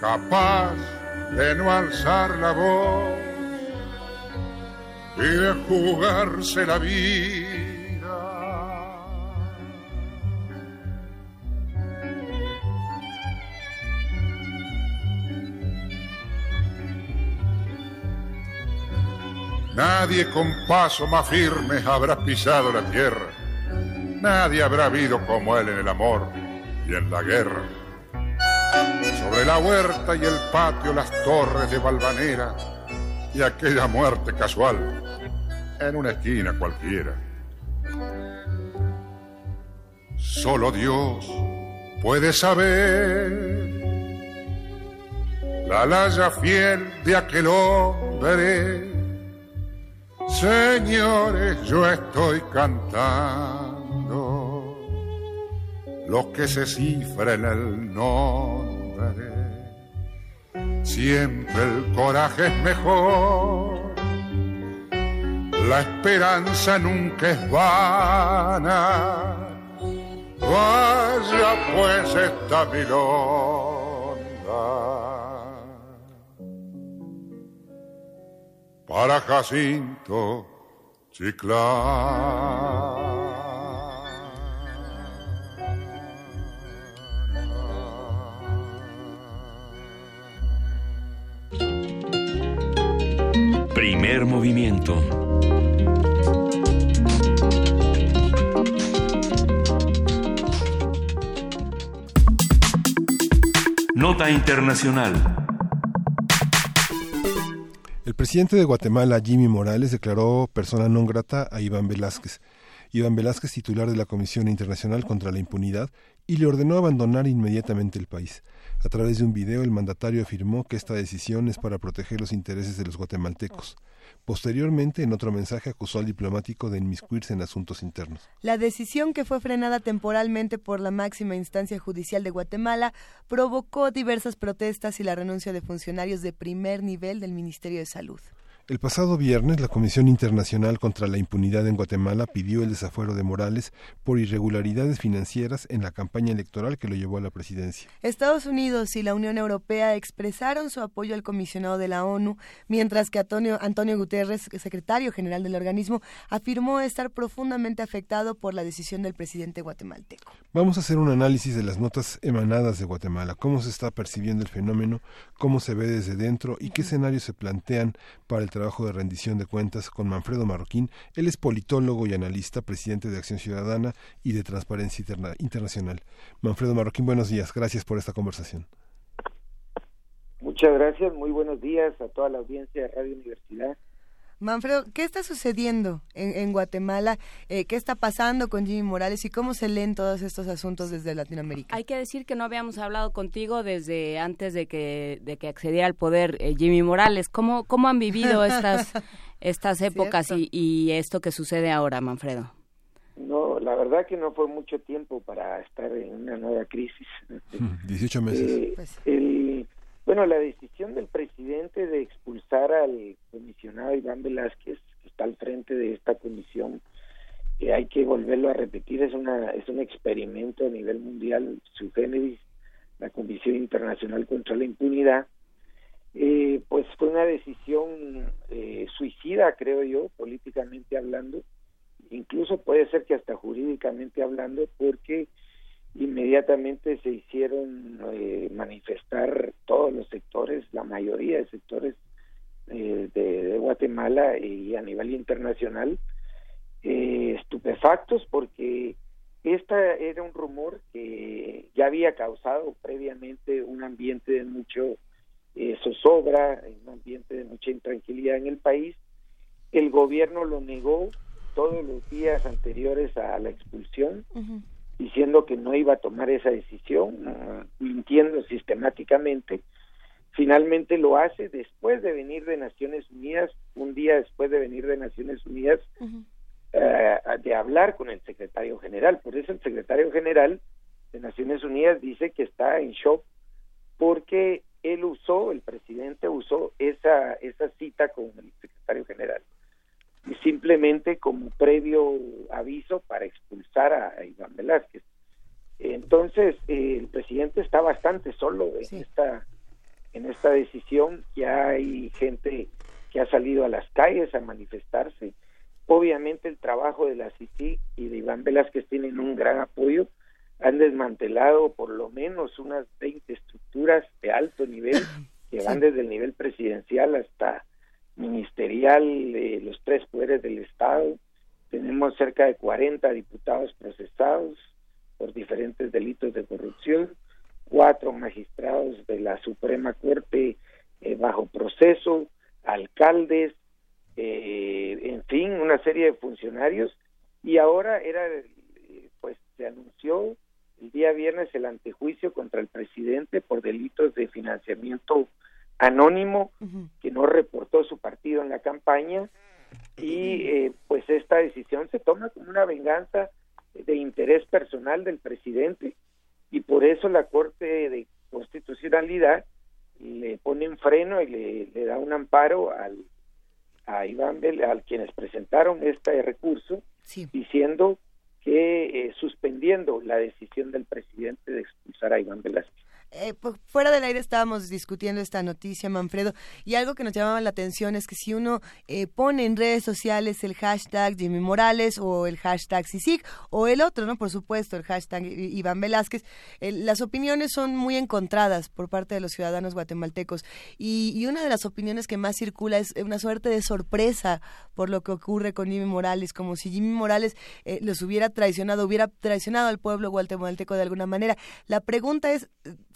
capaz de no alzar la voz y de jugarse la vida. Nadie con paso más firme habrá pisado la tierra. Nadie habrá habido como él en el amor y en la guerra. Sobre la huerta y el patio las torres de Valvanera y aquella muerte casual en una esquina cualquiera. Solo Dios puede saber la laya fiel de aquel hombre Señores, yo estoy cantando lo que se cifra en el nombre. Siempre el coraje es mejor, la esperanza nunca es vana. Vaya pues esta milonga. para Jacinto Chiclán. Primer movimiento. Nota Internacional. El presidente de Guatemala, Jimmy Morales, declaró persona non grata a Iván Velázquez. Iván Velázquez, titular de la Comisión Internacional contra la Impunidad, y le ordenó abandonar inmediatamente el país. A través de un video, el mandatario afirmó que esta decisión es para proteger los intereses de los guatemaltecos. Posteriormente, en otro mensaje, acusó al diplomático de inmiscuirse en asuntos internos. La decisión, que fue frenada temporalmente por la máxima instancia judicial de Guatemala, provocó diversas protestas y la renuncia de funcionarios de primer nivel del Ministerio de Salud. El pasado viernes, la Comisión Internacional contra la Impunidad en Guatemala pidió el desafuero de Morales por irregularidades financieras en la campaña electoral que lo llevó a la presidencia. Estados Unidos y la Unión Europea expresaron su apoyo al comisionado de la ONU, mientras que Antonio, Antonio Guterres, secretario general del organismo, afirmó estar profundamente afectado por la decisión del presidente guatemalteco. Vamos a hacer un análisis de las notas emanadas de Guatemala, cómo se está percibiendo el fenómeno, cómo se ve desde dentro y qué escenarios se plantean para el trabajo de rendición de cuentas con Manfredo Marroquín. Él es politólogo y analista, presidente de Acción Ciudadana y de Transparencia Internacional. Manfredo Marroquín, buenos días. Gracias por esta conversación. Muchas gracias. Muy buenos días a toda la audiencia de Radio Universidad. Manfredo, ¿qué está sucediendo en, Guatemala? Eh, ¿Qué está pasando con Jimmy Morales y cómo se leen todos estos asuntos desde Latinoamérica? Hay que decir que no habíamos hablado contigo desde antes de que, de que accediera al poder eh, Jimmy Morales. ¿Cómo, ¿Cómo han vivido [LAUGHS] estas, estas épocas y, y esto que sucede ahora, Manfredo? No, la verdad que no fue mucho tiempo para estar en una nueva crisis. [LAUGHS] 18 meses. Eh, pues el, bueno, la decisión del presidente de expulsar al comisionado Iván Velázquez, que está al frente de esta comisión, que hay que volverlo a repetir, es una es un experimento a nivel mundial, su generis, la Comisión Internacional contra la Impunidad, eh, pues fue una decisión eh, suicida, creo yo, políticamente hablando, incluso puede ser que hasta jurídicamente hablando, porque inmediatamente se hicieron eh, manifestar todos los sectores, la mayoría de sectores eh, de, Guatemala y a nivel internacional, eh, estupefactos porque esta era un rumor que ya había causado previamente un ambiente de mucho zozobra, un ambiente de mucha intranquilidad en el país. El gobierno lo negó todos los días anteriores a la expulsión, diciendo que no iba a tomar esa decisión, mintiendo sistemáticamente. Finalmente lo hace después de venir de Naciones Unidas, un día después de venir de Naciones Unidas, eh, de hablar con el secretario general. Por eso el secretario general de Naciones Unidas dice que está en shock porque él usó, el presidente usó esa, esa cita con el secretario general simplemente como previo aviso para expulsar a, Iván Velázquez. Entonces, eh, el presidente está bastante solo en esta en esta decisión. Ya hay gente que ha salido a las calles a manifestarse. Obviamente el trabajo de la CICI y de Iván Velázquez tienen un gran apoyo. Han desmantelado por lo menos unas 20 estructuras de alto nivel [COUGHS] que van desde el nivel presidencial hasta ministerial de los tres poderes del Estado. Tenemos cerca de 40 diputados procesados por diferentes delitos de corrupción, cuatro magistrados de la Suprema Corte eh, bajo proceso, alcaldes, eh, en fin, una serie de funcionarios. Y ahora era, eh, pues se anunció el día viernes el antejuicio contra el presidente por delitos de financiamiento anónimo que no reportó su partido en la campaña y eh, pues esta decisión se toma como una venganza de interés personal del presidente y por eso la Corte de Constitucionalidad le pone un freno y le, da un amparo al a Iván Bel, al quienes presentaron este recurso diciendo que eh, suspendiendo la decisión del presidente de expulsar a Iván Velázquez. Eh, pues, fuera del aire estábamos discutiendo esta noticia, Manfredo, y algo que nos llamaba la atención es que si uno eh, pone en redes sociales el hashtag Jimmy Morales o el hashtag CICIG o el otro, ¿no? Por supuesto, el hashtag Iván Velázquez, las opiniones son muy encontradas por parte de los ciudadanos guatemaltecos y, una de las opiniones que más circula es una suerte de sorpresa por lo que ocurre con Jimmy Morales, como si Jimmy Morales eh, los hubiera traicionado, hubiera traicionado al pueblo guatemalteco de alguna manera. La pregunta es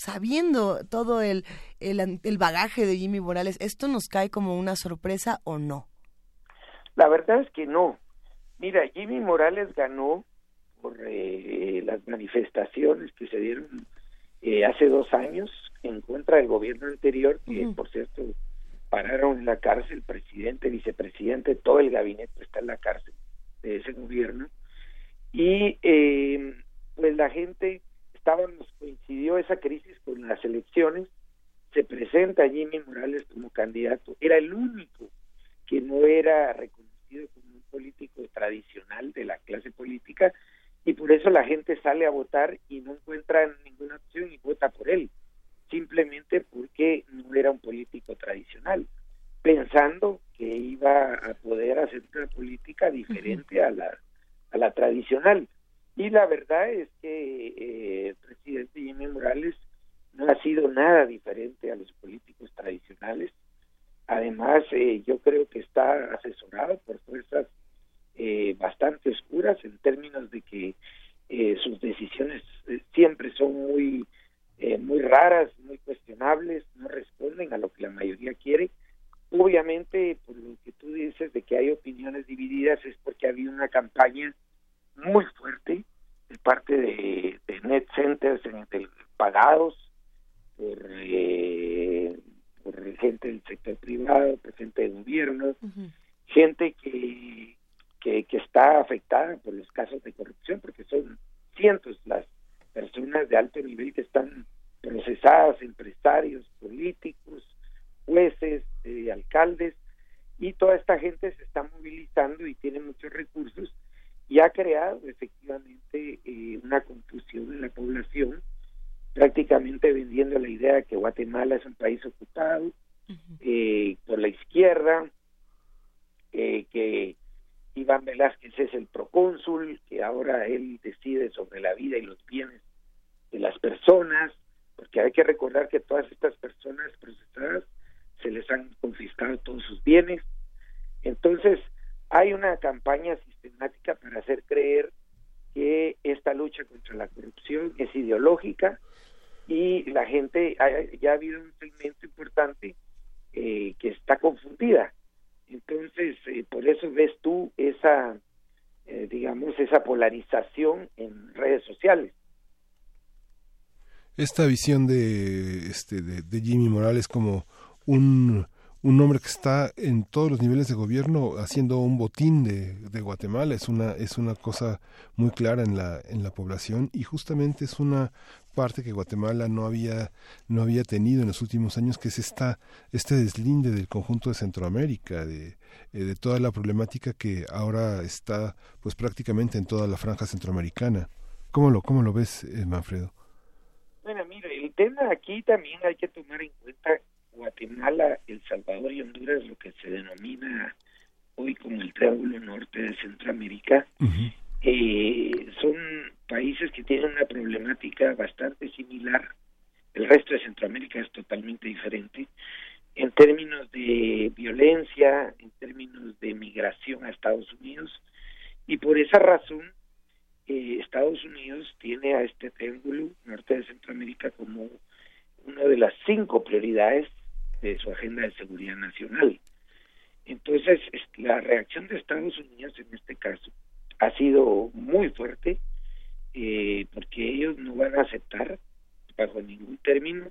sabiendo todo el, el, bagaje de Jimmy Morales, ¿esto nos cae como una sorpresa o no? La verdad es que no. Mira, Jimmy Morales ganó por eh, las manifestaciones que se dieron eh, hace dos años en contra del gobierno anterior, que por cierto pararon en la cárcel, presidente, vicepresidente, todo el gabinete está en la cárcel de ese gobierno. Y eh, pues la gente estábamos, coincidió esa crisis con las elecciones, se presenta Jimmy Morales como candidato, era el único que no era reconocido como un político tradicional de la clase política y por eso la gente sale a votar y no encuentra ninguna opción y vota por él, simplemente porque no era un político tradicional, pensando que iba a poder hacer una política diferente a la, a la tradicional. Y la verdad es que eh, el presidente Jimmy Morales no ha sido nada diferente a los políticos tradicionales. Además, eh, yo creo que está asesorado por fuerzas eh, bastante oscuras en términos de que sus decisiones siempre son muy muy raras, muy cuestionables, no responden a lo que la mayoría quiere. Obviamente, por lo que tú dices de que hay opiniones divididas es porque había una campaña muy fuerte de parte de, net centers pagados por, eh, por gente del sector privado, por gente de gobierno, gente que, que, que está afectada por los casos de corrupción, porque son cientos las personas de alto nivel que están procesadas, empresarios, políticos, jueces, eh, alcaldes, y toda esta gente se está movilizando y tiene muchos recursos y ha creado efectivamente eh, una confusión en la población, prácticamente vendiendo la idea de que Guatemala es un país ocupado eh, por la izquierda, eh, que Iván Velázquez es el procónsul, que ahora él decide sobre la vida y los bienes de las personas, porque hay que recordar que todas estas personas procesadas se les han confiscado todos sus bienes. Entonces, hay una campaña sistemática para hacer creer que esta lucha contra la corrupción es ideológica y la gente, ya ha habido un segmento importante eh, que está confundida. Entonces, eh, por eso ves tú esa, eh, digamos, esa polarización en redes sociales. Esta visión de, este, de Jimmy Morales como un un hombre que está en todos los niveles de gobierno haciendo un botín de, de, Guatemala. Es una es una cosa muy clara en la en la población y justamente es una parte que Guatemala no había no había tenido en los últimos años que es esta este deslinde del conjunto de Centroamérica de, eh, de toda la problemática que ahora está pues prácticamente en toda la franja centroamericana. Cómo lo cómo lo ves eh, Manfredo bueno mire el tema aquí también hay que tomar en cuenta Guatemala, El Salvador y Honduras, lo que se denomina hoy como el Triángulo Norte de Centroamérica, eh, son países que tienen una problemática bastante similar. El resto de Centroamérica es totalmente diferente. En términos de violencia, en términos de migración a Estados Unidos, y por esa razón eh, Estados Unidos tiene a este triángulo norte de Centroamérica como una de las cinco prioridades de su agenda de seguridad nacional. Entonces, la reacción de Estados Unidos en este caso ha sido muy fuerte, eh, porque ellos no van a aceptar, bajo ningún término,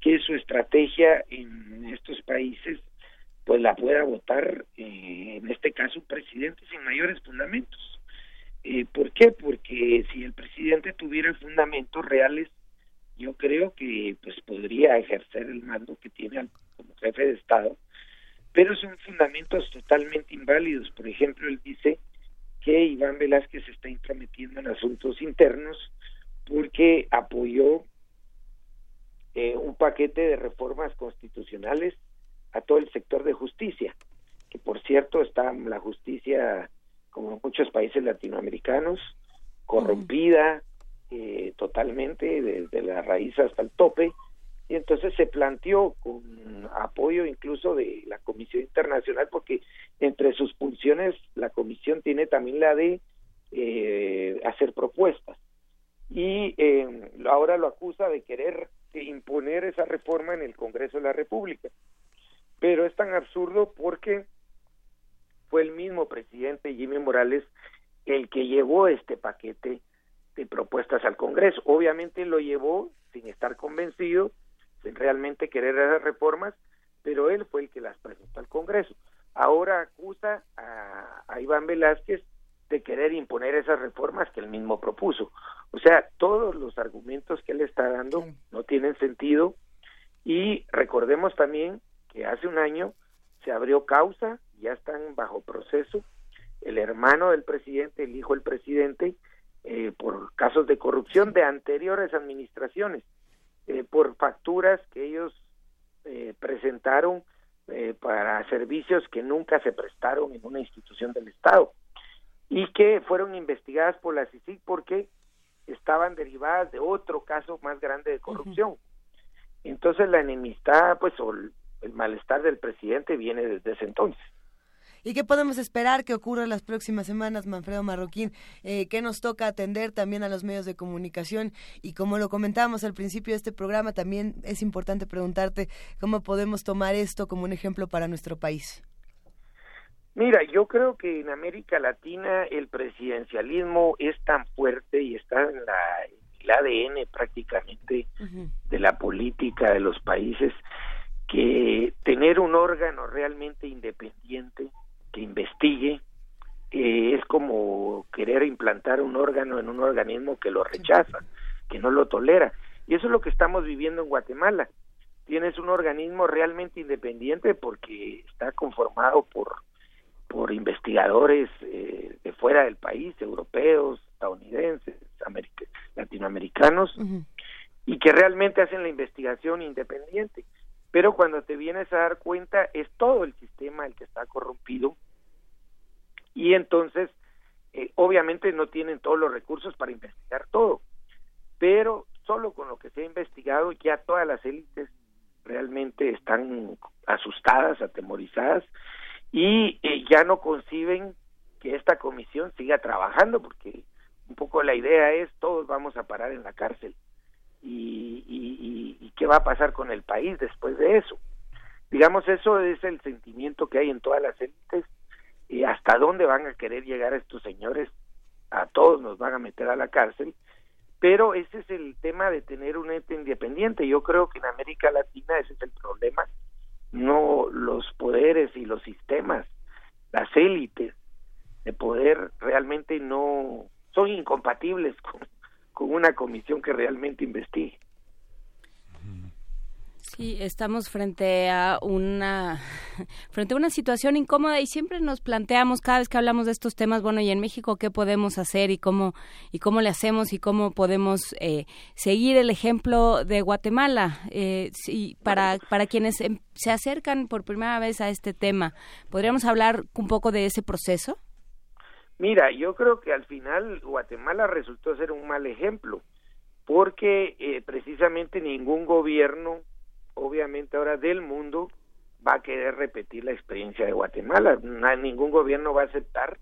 que su estrategia en estos países pues la pueda votar, eh, en este caso, un presidente sin mayores fundamentos. Eh, ¿Por qué? Porque si el presidente tuviera fundamentos reales yo creo que pues podría ejercer el mando que tiene como jefe de Estado, pero son fundamentos totalmente inválidos. Por ejemplo, él dice que Iván Velázquez se está intrometiendo en asuntos internos porque apoyó eh, un paquete de reformas constitucionales a todo el sector de justicia, que por cierto está la justicia, como en muchos países latinoamericanos, corrompida, eh, totalmente desde la raíz hasta el tope y entonces se planteó con apoyo incluso de la Comisión Internacional porque entre sus funciones la Comisión tiene también la de eh, hacer propuestas. Y eh, ahora lo acusa de querer imponer esa reforma en el Congreso de la República. Pero es tan absurdo porque fue el mismo presidente Jimmy Morales el que llevó este paquete propuestas al Congreso. Obviamente lo llevó sin estar convencido, sin realmente querer esas reformas, pero él fue el que las presentó al Congreso. Ahora acusa a, Iván Velázquez de querer imponer esas reformas que él mismo propuso. O sea, todos los argumentos que él está dando no tienen sentido y recordemos también que hace un año se abrió causa, ya están bajo proceso el hermano del presidente, el hijo del presidente eh, por casos de corrupción de anteriores administraciones, eh, por facturas que ellos eh, presentaron para servicios que nunca se prestaron en una institución del Estado y que fueron investigadas por la CICIG porque estaban derivadas de otro caso más grande de corrupción. Entonces la enemistad, pues, o el malestar del presidente viene desde ese entonces. ¿Y qué podemos esperar que ocurra en las próximas semanas, Manfredo Marroquín? Eh, ¿Qué nos toca atender también a los medios de comunicación? Y como lo comentábamos al principio de este programa, también es importante preguntarte cómo podemos tomar esto como un ejemplo para nuestro país. Mira, yo creo que en América Latina el presidencialismo es tan fuerte y está en la el ADN prácticamente de la política de los países que tener un órgano realmente independiente que investigue es como querer implantar un órgano en un organismo que lo rechaza, que no lo tolera. Y eso es lo que estamos viviendo en Guatemala. Tienes un organismo realmente independiente porque está conformado por, por investigadores eh, de fuera del país, europeos, estadounidenses, latinoamericanos, y que realmente hacen la investigación independiente. Pero cuando te vienes a dar cuenta, es todo el sistema el que está corrompido y entonces eh, obviamente no tienen todos los recursos para investigar todo, pero solo con lo que se ha investigado ya todas las élites realmente están asustadas, atemorizadas y eh, ya no conciben que esta comisión siga trabajando porque un poco la idea es todos vamos a parar en la cárcel y, y, y, qué va a pasar con el país después de eso. digamos, eso es el sentimiento que hay en todas las élites y hasta dónde van a querer llegar estos señores, a todos nos van a meter a la cárcel, pero ese es el tema de tener un ente independiente. Yo creo que en América Latina ese es el problema, no los poderes y los sistemas, las élites de poder realmente no son incompatibles con, con una comisión que realmente investigue. Sí, estamos frente a una [LAUGHS] frente a una situación incómoda y siempre nos planteamos cada vez que hablamos de estos temas, bueno, y en México qué podemos hacer y cómo y cómo le hacemos y cómo podemos eh, seguir el ejemplo de Guatemala. Eh, sí, para para quienes em, se acercan por primera vez a este tema, podríamos hablar un poco de ese proceso. Mira, yo creo que al final Guatemala resultó ser un mal ejemplo porque eh, precisamente ningún gobierno obviamente ahora del mundo va a querer repetir la experiencia de Guatemala. ningún gobierno va a aceptar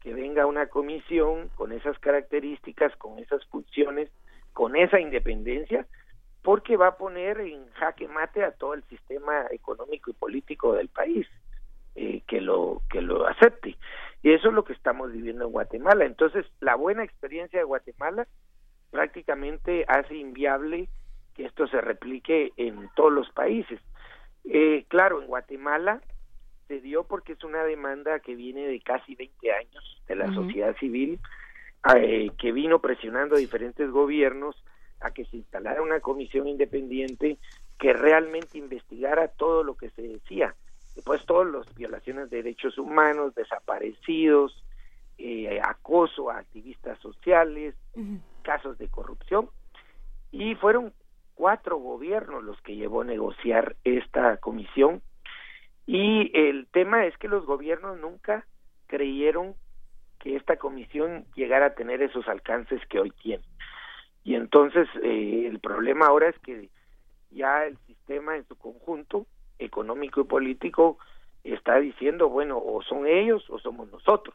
que venga una comisión con esas características, con esas funciones, con esa independencia, porque va a poner en jaque mate a todo el sistema económico y político del país eh, que lo que lo acepte. Y eso es lo que estamos viviendo en Guatemala. Entonces, la buena experiencia de Guatemala prácticamente hace inviable que esto se replique en todos los países. Eh, claro, en Guatemala se dio porque es una demanda que viene de casi 20 años de la sociedad civil, eh, que vino presionando a diferentes gobiernos a que se instalara una comisión independiente que realmente investigara todo lo que se decía, pues todas las violaciones de derechos humanos, desaparecidos, eh, acoso a activistas sociales, casos de corrupción, y fueron cuatro gobiernos los que llevó a negociar esta comisión y el tema es que los gobiernos nunca creyeron que esta comisión llegara a tener esos alcances que hoy tiene. Y entonces eh, el problema ahora es que ya el sistema en su conjunto, económico y político, está diciendo, bueno, o son ellos o somos nosotros.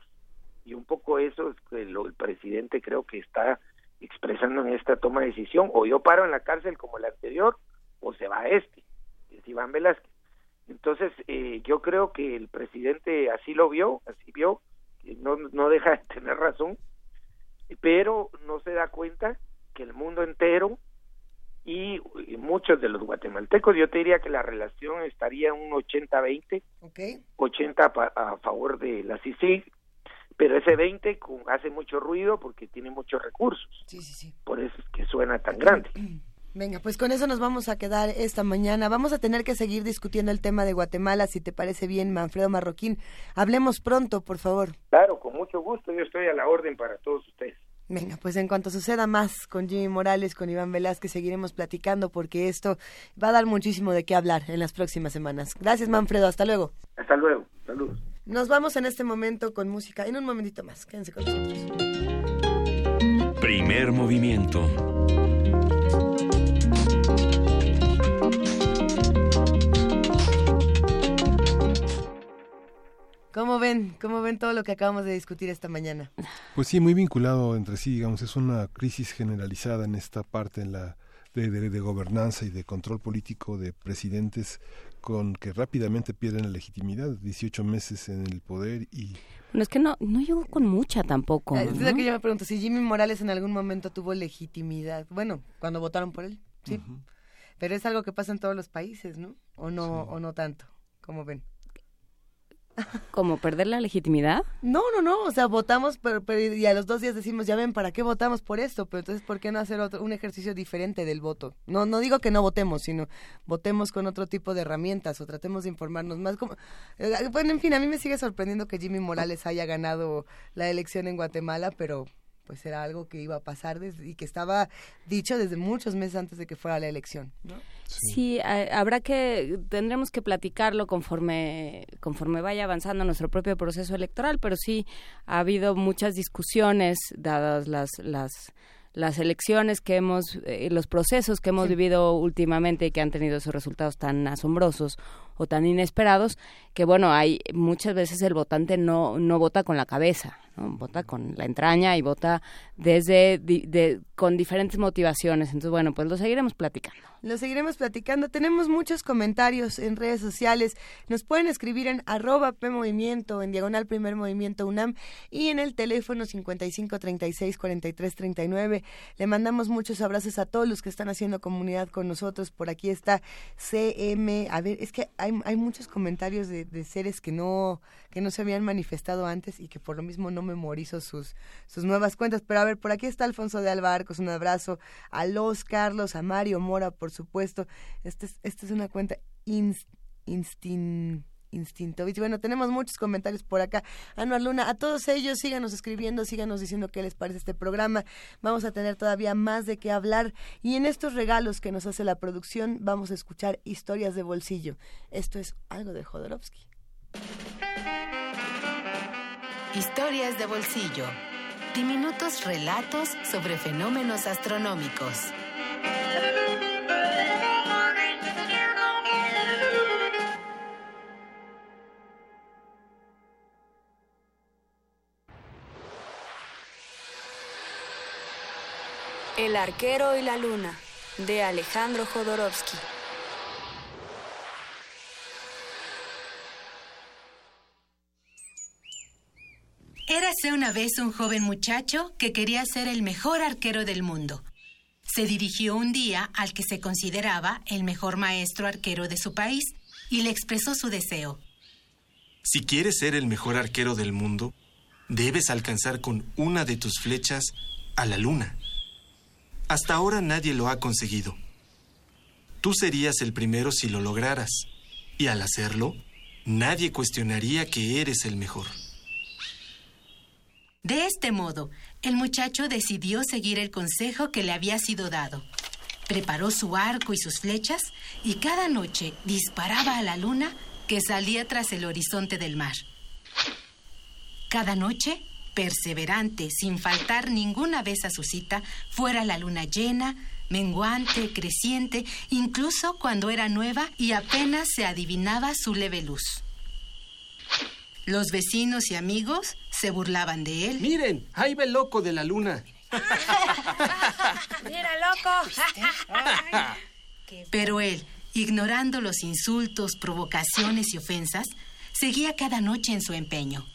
Y un poco eso es que lo, el presidente creo que está expresando en esta toma de decisión, o yo paro en la cárcel como el anterior, o se va a este, es Iván Velázquez. Entonces, eh, yo creo que el presidente así lo vio, así vio, no, no deja de tener razón, pero no se da cuenta que el mundo entero y, muchos de los guatemaltecos, yo te diría que la relación estaría un 80-20, 80 a, favor de la CICIG, pero ese 20 hace mucho ruido porque tiene muchos recursos. Sí, sí, sí. Por eso es que suena tan grande. Venga, pues con eso nos vamos a quedar esta mañana. Vamos a tener que seguir discutiendo el tema de Guatemala, si te parece bien, Manfredo Marroquín. Hablemos pronto, por favor. Claro, con mucho gusto. Yo estoy a la orden para todos ustedes. Venga, pues en cuanto suceda más con Jimmy Morales, con Iván Velázquez, seguiremos platicando porque esto va a dar muchísimo de qué hablar en las próximas semanas. Gracias, Manfredo. Hasta luego. Hasta luego. Saludos. Nos vamos en este momento con música. En un momentito más, quédense con nosotros. Primer movimiento. ¿Cómo ven? ¿Cómo ven todo lo que acabamos de discutir esta mañana? Pues sí, muy vinculado entre sí, digamos, es una crisis generalizada en esta parte en la de, de, gobernanza y de control político de presidentes con que rápidamente pierden la legitimidad, 18 meses en el poder y... No, es que no, no llegó con mucha tampoco. Es lo que yo me pregunto, si Jimmy Morales en algún momento tuvo legitimidad, bueno, cuando votaron por él, sí, pero es algo que pasa en todos los países, ¿no? O no, o no tanto, como ven. ¿Como perder la legitimidad? No, no, no, o sea, votamos pero, y a los dos días decimos, ya ven, ¿para qué votamos por esto? Pero entonces, ¿por qué no hacer otro, un ejercicio diferente del voto? No, no digo que no votemos, sino votemos con otro tipo de herramientas o tratemos de informarnos más. Como, eh, bueno, en fin, a mí me sigue sorprendiendo que Jimmy Morales haya ganado la elección en Guatemala, pero pues era algo que iba a pasar y que estaba dicho desde muchos meses antes de que fuera la elección. ¿no? Sí, habrá que, tendremos que platicarlo conforme, conforme vaya avanzando nuestro propio proceso electoral, pero sí ha habido muchas discusiones dadas las, las, las elecciones que hemos, eh, los procesos que hemos vivido últimamente y que han tenido esos resultados tan asombrosos o tan inesperados, que bueno, hay muchas veces el votante no, no vota con la cabeza, vota con la entraña y vota desde con diferentes motivaciones. Entonces, bueno, pues lo seguiremos platicando. Lo seguiremos platicando. Tenemos muchos comentarios en redes sociales. Nos pueden escribir en arroba PMovimiento, en diagonal primer movimiento UNAM y en el teléfono 55364339. Le mandamos muchos abrazos a todos los que están haciendo comunidad con nosotros. Por aquí está CM. A ver, es que hay, hay muchos comentarios de, de, seres que no, que no se habían manifestado antes y que por lo mismo no memorizo sus, sus nuevas cuentas. Pero a ver, por aquí está Alfonso de Albarcos. Un abrazo a los Carlos, a Mario Mora, por supuesto. Esta es, esta es una cuenta instinto Bueno, tenemos muchos comentarios por acá. Anuar Luna, a todos ellos síganos escribiendo, síganos diciendo qué les parece este programa. Vamos a tener todavía más de qué hablar. Y en estos regalos que nos hace la producción, vamos a escuchar historias de bolsillo. Esto es algo de Jodorowsky. Historias de bolsillo. Diminutos relatos sobre fenómenos astronómicos. El arquero y la luna, de Alejandro Jodorowsky. Érase una vez un joven muchacho que quería ser el mejor arquero del mundo. Se dirigió un día al que se consideraba el mejor maestro arquero de su país y le expresó su deseo. Si quieres ser el mejor arquero del mundo, debes alcanzar con una de tus flechas a la luna. Hasta ahora nadie lo ha conseguido. Tú serías el primero si lo lograras, y al hacerlo, nadie cuestionaría que eres el mejor. De este modo, el muchacho decidió seguir el consejo que le había sido dado. Preparó su arco y sus flechas y cada noche disparaba a la luna que salía tras el horizonte del mar. Cada noche perseverante, sin faltar ninguna vez a su cita, fuera la luna llena, menguante, creciente, incluso cuando era nueva y apenas se adivinaba su leve luz. Los vecinos y amigos se burlaban de él. Miren, ahí va el loco de la luna. [LAUGHS] Mira, loco. [LAUGHS] Pero él, ignorando los insultos, provocaciones y ofensas, seguía cada noche en su empeño.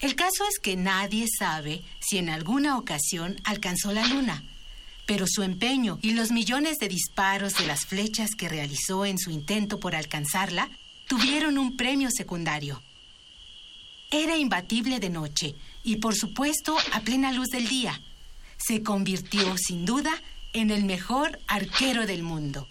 El caso es que nadie sabe si en alguna ocasión alcanzó la luna, pero su empeño y los millones de disparos de las flechas que realizó en su intento por alcanzarla tuvieron un premio secundario. Era imbatible de noche y por supuesto a plena luz del día. Se convirtió sin duda en el mejor arquero del mundo.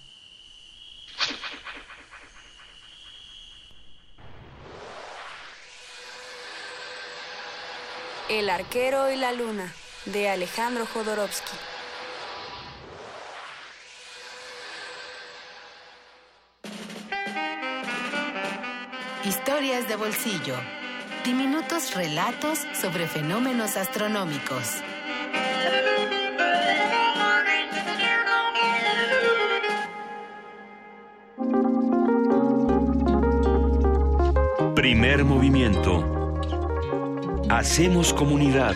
El arquero y la luna, de Alejandro Jodorowsky. Historias de bolsillo. Diminutos relatos sobre fenómenos astronómicos. Primer movimiento Hacemos comunidad.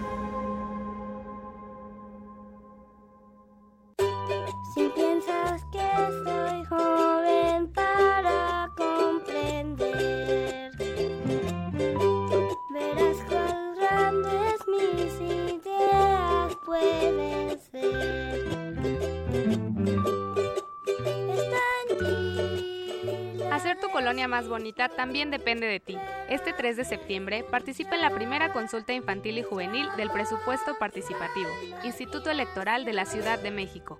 Bonita también depende de ti. Este 3 de septiembre participa en la primera consulta infantil y juvenil del presupuesto participativo, Instituto Electoral de la Ciudad de México.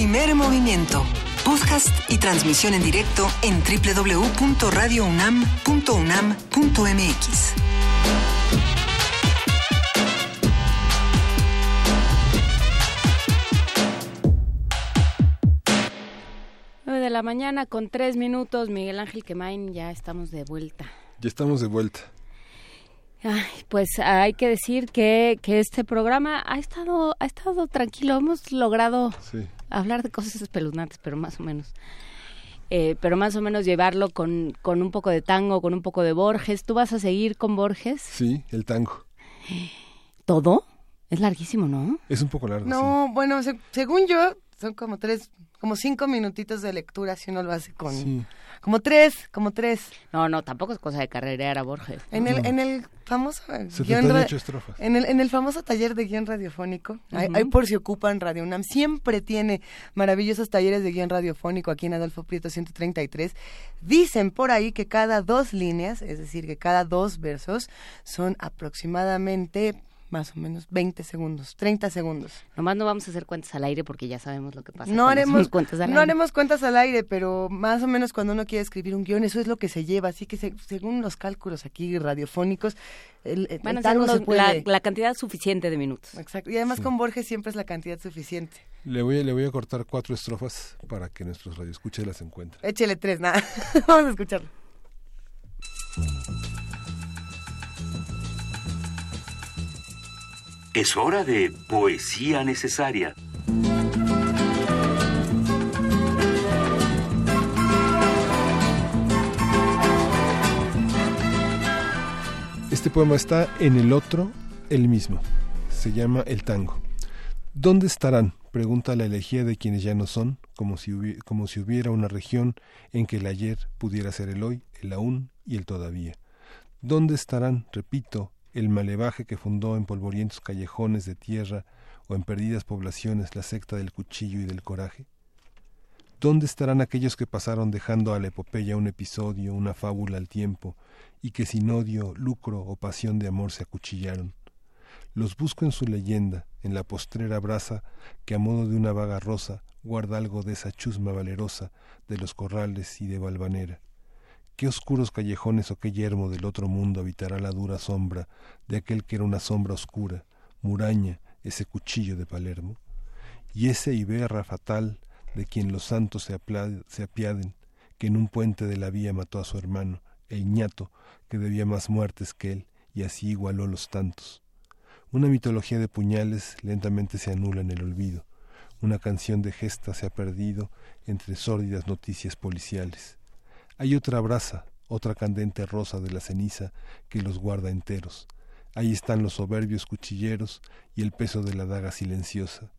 Primer movimiento. Podcast y transmisión en directo en www.radiounam.unam.mx. Nueve de la mañana con tres minutos, Miguel Ángel Quemain, ya estamos de vuelta. Ya estamos de vuelta. Ay, pues hay que decir que, que este programa ha estado, ha estado tranquilo, hemos logrado Sí. Hablar de cosas espeluznantes, pero más o menos. Eh, pero más o menos llevarlo con, con un poco de tango, con un poco de Borges. ¿Tú vas a seguir con Borges? Sí, el tango. ¿Todo? Es larguísimo, ¿no? Es un poco largo. No, bueno, se- según yo, son como tres, como cinco minutitos de lectura si uno lo hace con... Sí. Como tres, como tres. No, no, tampoco es cosa de carrera Borges. En el, en el famoso eh, 78 guion ra- estrofas. En el, en el famoso taller de guion radiofónico, ahí- Ujú. ahí por si ocupan Radio UNAM, siempre tiene maravillosos talleres de guion radiofónico aquí en Adolfo Prieto 133. Dicen por ahí que cada dos líneas, es decir, que cada dos versos son aproximadamente más o menos 20 segundos, 30 segundos. Nomás no vamos a hacer cuentas al aire porque ya sabemos lo que pasa. No haremos, cuentas al no aire. haremos cuentas al aire, pero más o menos cuando uno quiere escribir un guion, eso es lo que se lleva. Así que se- según los cálculos aquí radiofónicos, el, el Van a ser tango se unos- puede... la, la cantidad suficiente de minutos. Exacto. Y además con Borges siempre es la cantidad suficiente. Le voy, a, le voy a cortar cuatro estrofas para que nuestros radioescuchas las encuentren. Échele tres, nada. [LAUGHS] Vamos a escucharlo. Es hora de poesía necesaria. Este poema está en el otro, el mismo. Se llama El tango. ¿Dónde estarán? Pregunta la elegía de quienes ya no son, como si, hubi- como si hubiera una región en que el ayer pudiera ser el hoy, el aún y el todavía. ¿Dónde estarán, repito, el malevaje que fundó en polvorientos callejones de tierra o en perdidas poblaciones la secta del cuchillo y del coraje? ¿Dónde estarán aquellos que pasaron dejando a la epopeya un episodio, una fábula al tiempo, y que sin odio, lucro o pasión de amor se acuchillaron? Los busco en su leyenda, en la postrera brasa que a modo de una vaga rosa guarda algo de esa chusma valerosa de los corrales y de Valvanera. ¿Qué oscuros callejones o qué yermo del otro mundo habitará la dura sombra de aquel que era una sombra oscura, muraña, ese cuchillo de Palermo? Y ese Iberra fatal de quien los santos se, apiaden, que en un puente de la vía mató a su hermano, el ñato, que debía más muertes que él, y así igualó los tantos. Una mitología de puñales lentamente se anula en el olvido. Una canción de gesta se ha perdido entre sórdidas noticias policiales. Hay otra brasa, otra candente rosa de la ceniza que los guarda enteros. Ahí están los soberbios cuchilleros y el peso de la daga silenciosa.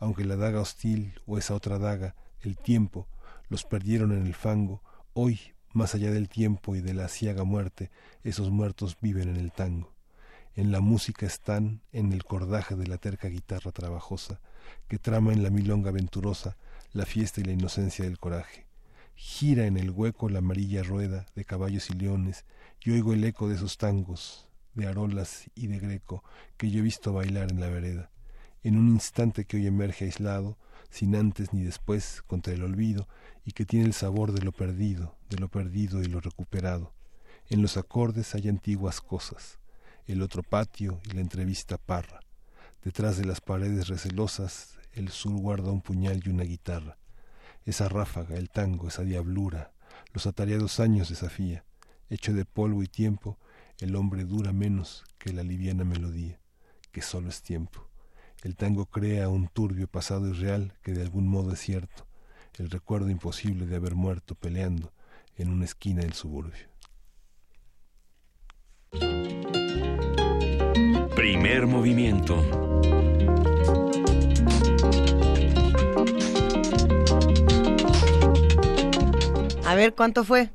Aunque la daga hostil o esa otra daga, el tiempo, los perdieron en el fango, hoy, más allá del tiempo y de la ciega muerte, esos muertos viven en el tango. En la música están, en el cordaje de la terca guitarra trabajosa, que trama en la milonga venturosa la fiesta y la inocencia del coraje. Gira en el hueco la amarilla rueda de caballos y leones, y oigo el eco de esos tangos, de arolas y de greco, que yo he visto bailar en la vereda. En un instante que hoy emerge aislado, sin antes ni después, contra el olvido, y que tiene el sabor de lo perdido, de lo perdido y lo recuperado. En los acordes hay antiguas cosas, el otro patio y la entrevista parra. Detrás de las paredes recelosas, el sur guarda un puñal y una guitarra. Esa ráfaga, el tango, esa diablura, los atareados años desafía. Hecho de polvo y tiempo, el hombre dura menos que la liviana melodía, que solo es tiempo. El tango crea un turbio pasado irreal que de algún modo es cierto, el recuerdo imposible de haber muerto peleando en una esquina del suburbio. Primer movimiento. A ver, ¿cuánto fue?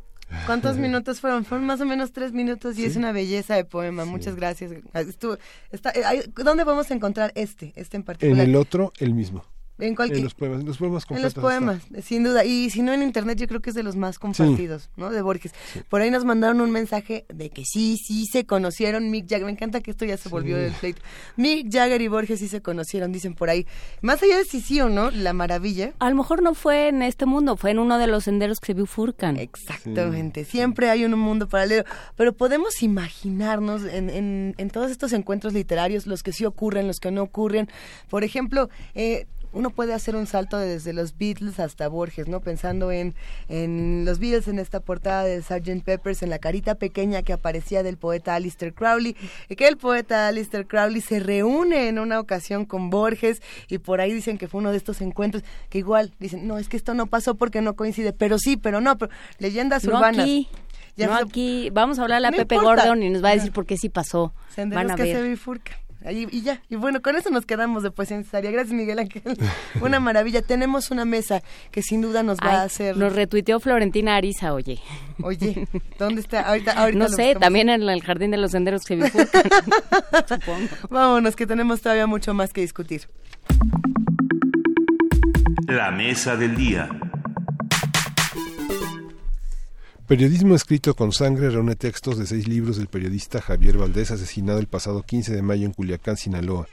¿Cuántos [LAUGHS] minutos fueron? Fueron más o menos tres minutos y es una belleza de poema. Muchas gracias. Estuvo, está, eh, ¿Dónde podemos encontrar este, este en particular? En el otro, el mismo. En, cualquier, en los poemas, en los poemas En los poemas, sin duda. Y si no en internet, yo creo que es de los más compartidos, ¿no? De Borges. Por ahí nos mandaron un mensaje de que sí, sí se conocieron Mick Jagger. Me encanta que esto ya se volvió del pleito. Mick Jagger y Borges sí se conocieron, dicen por ahí. Más allá de si sí o no, la maravilla. A lo mejor no fue en este mundo, fue en uno de los senderos que se bifurcan. Exactamente. Siempre hay un mundo paralelo. Pero podemos imaginarnos en, en, en todos estos encuentros literarios, los que sí ocurren, los que no ocurren. Por ejemplo, eh, uno puede hacer un salto desde los Beatles hasta Borges, ¿no? Pensando en, en los Beatles, en esta portada de Sgt. Peppers, en la carita pequeña que aparecía del poeta Alistair Crowley, y que el poeta Alistair Crowley se reúne en una ocasión con Borges, y por ahí dicen que fue uno de estos encuentros, que igual dicen, no, es que esto no pasó porque no coincide, pero sí, pero no, pero leyendas no urbanas. Aquí. no aquí, vamos a hablar a No Pepe importa. Gordon y nos va a decir por qué sí pasó. Senderos Van a que ver. se bifurcan. Ahí- y ya, y bueno, con eso nos quedamos de poesía necesaria. Gracias, Miguel Ángel. Una maravilla. Tenemos una mesa que sin duda nos va Ay, a hacer. Nos retuiteó Florentina Ariza, oye. Oye, ¿dónde está? Ahorita, ahorita no lo sé, buscamos. también en el Jardín de los Senderos que bifurcan. [LAUGHS] Supongo. Vámonos, que tenemos todavía mucho más que discutir. La mesa del día. Periodismo escrito con sangre reúne textos de seis libros del periodista Javier Valdés, asesinado el pasado 15 de mayo en Culiacán, Sinaloa.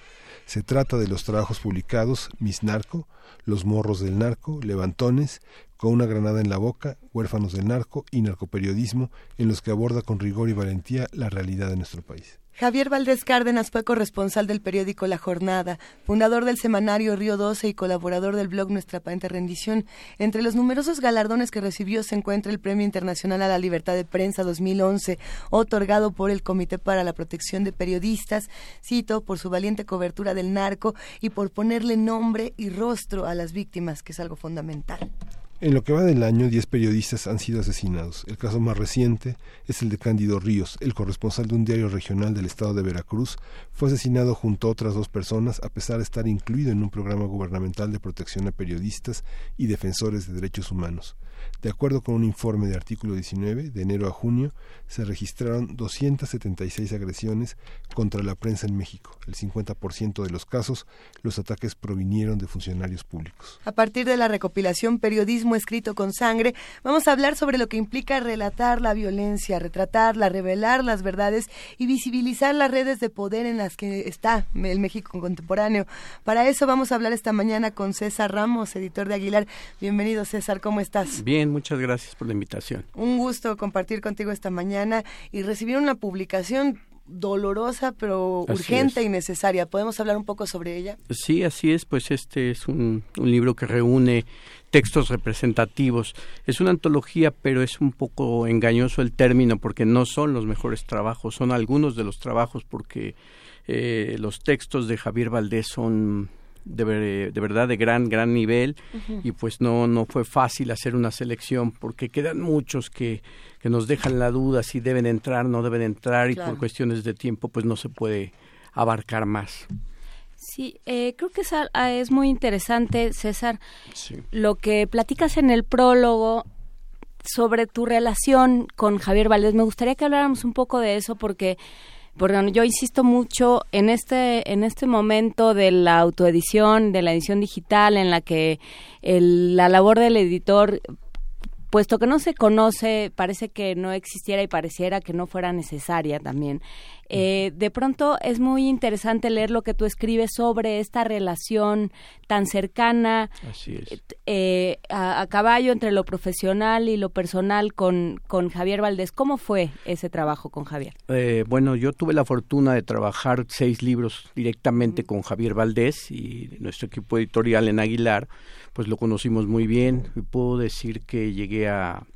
Se trata de los trabajos publicados Mis Narco, Los Morros del Narco, Levantones, Con una granada en la boca, Huérfanos del Narco y Narcoperiodismo, en los que aborda con rigor y valentía la realidad de nuestro país. Javier Valdés Cárdenas fue corresponsal del periódico La Jornada, fundador del semanario Río 12 y colaborador del blog Nuestra Pante Rendición. Entre los numerosos galardones que recibió se encuentra el Premio Internacional a la Libertad de Prensa 2011, otorgado por el Comité para la Protección de Periodistas, cito, por su valiente cobertura del narco y por ponerle nombre y rostro a las víctimas, que es algo fundamental. En lo que va del año, 10 periodistas han sido asesinados. El caso más reciente es el de Cándido Ríos, el corresponsal de un diario regional del estado de Veracruz. Fue asesinado junto a otras dos personas a pesar de estar incluido en un programa gubernamental de protección a periodistas y defensores de derechos humanos. De acuerdo con un informe de artículo 19, de enero a junio, se registraron 276 agresiones contra la prensa en México. El 50% de los casos, los ataques provinieron de funcionarios públicos. A partir de la recopilación Periodismo escrito con sangre, vamos a hablar sobre lo que implica relatar la violencia, retratarla, revelar las verdades y visibilizar las redes de poder en las que está el México contemporáneo. Para eso vamos a hablar esta mañana con César Ramos, editor de Aguilar. Bienvenido César, ¿cómo estás? Bien, muchas gracias por la invitación. Un gusto compartir contigo esta mañana y recibir una publicación dolorosa pero Así urgente es. y necesaria. ¿Podemos hablar un poco sobre ella? Sí, así es, pues este es un, un libro que reúne textos representativos. Es una antología, pero es un poco engañoso el término porque no son los mejores trabajos, son algunos de los trabajos porque eh, los textos de Javier Valdés son de, ver- de verdad de gran gran nivel. Y pues no no fue fácil hacer una selección porque quedan muchos que que nos dejan la duda si deben entrar no deben entrar. Y por cuestiones de tiempo pues no se puede abarcar más. Sí, eh, creo que es, ah, es, muy interesante, César, lo que platicas en el prólogo sobre tu relación con Javier Valdés. Me gustaría que habláramos un poco de eso porque porque yo insisto mucho en este en este momento de la autoedición, de la edición digital en la que la labor del editor puesto que no se conoce, parece que no existiera y pareciera que no fuera necesaria también. Eh, de pronto es muy interesante leer lo que tú escribes sobre esta relación tan cercana eh, a, caballo entre lo profesional y lo personal con, con Javier Valdés. ¿Cómo fue ese trabajo con Javier? Eh, bueno, yo tuve la fortuna de trabajar seis libros directamente con Javier Valdés y nuestro equipo editorial en Aguilar, pues lo conocimos muy bien. Y puedo decir que llegué a,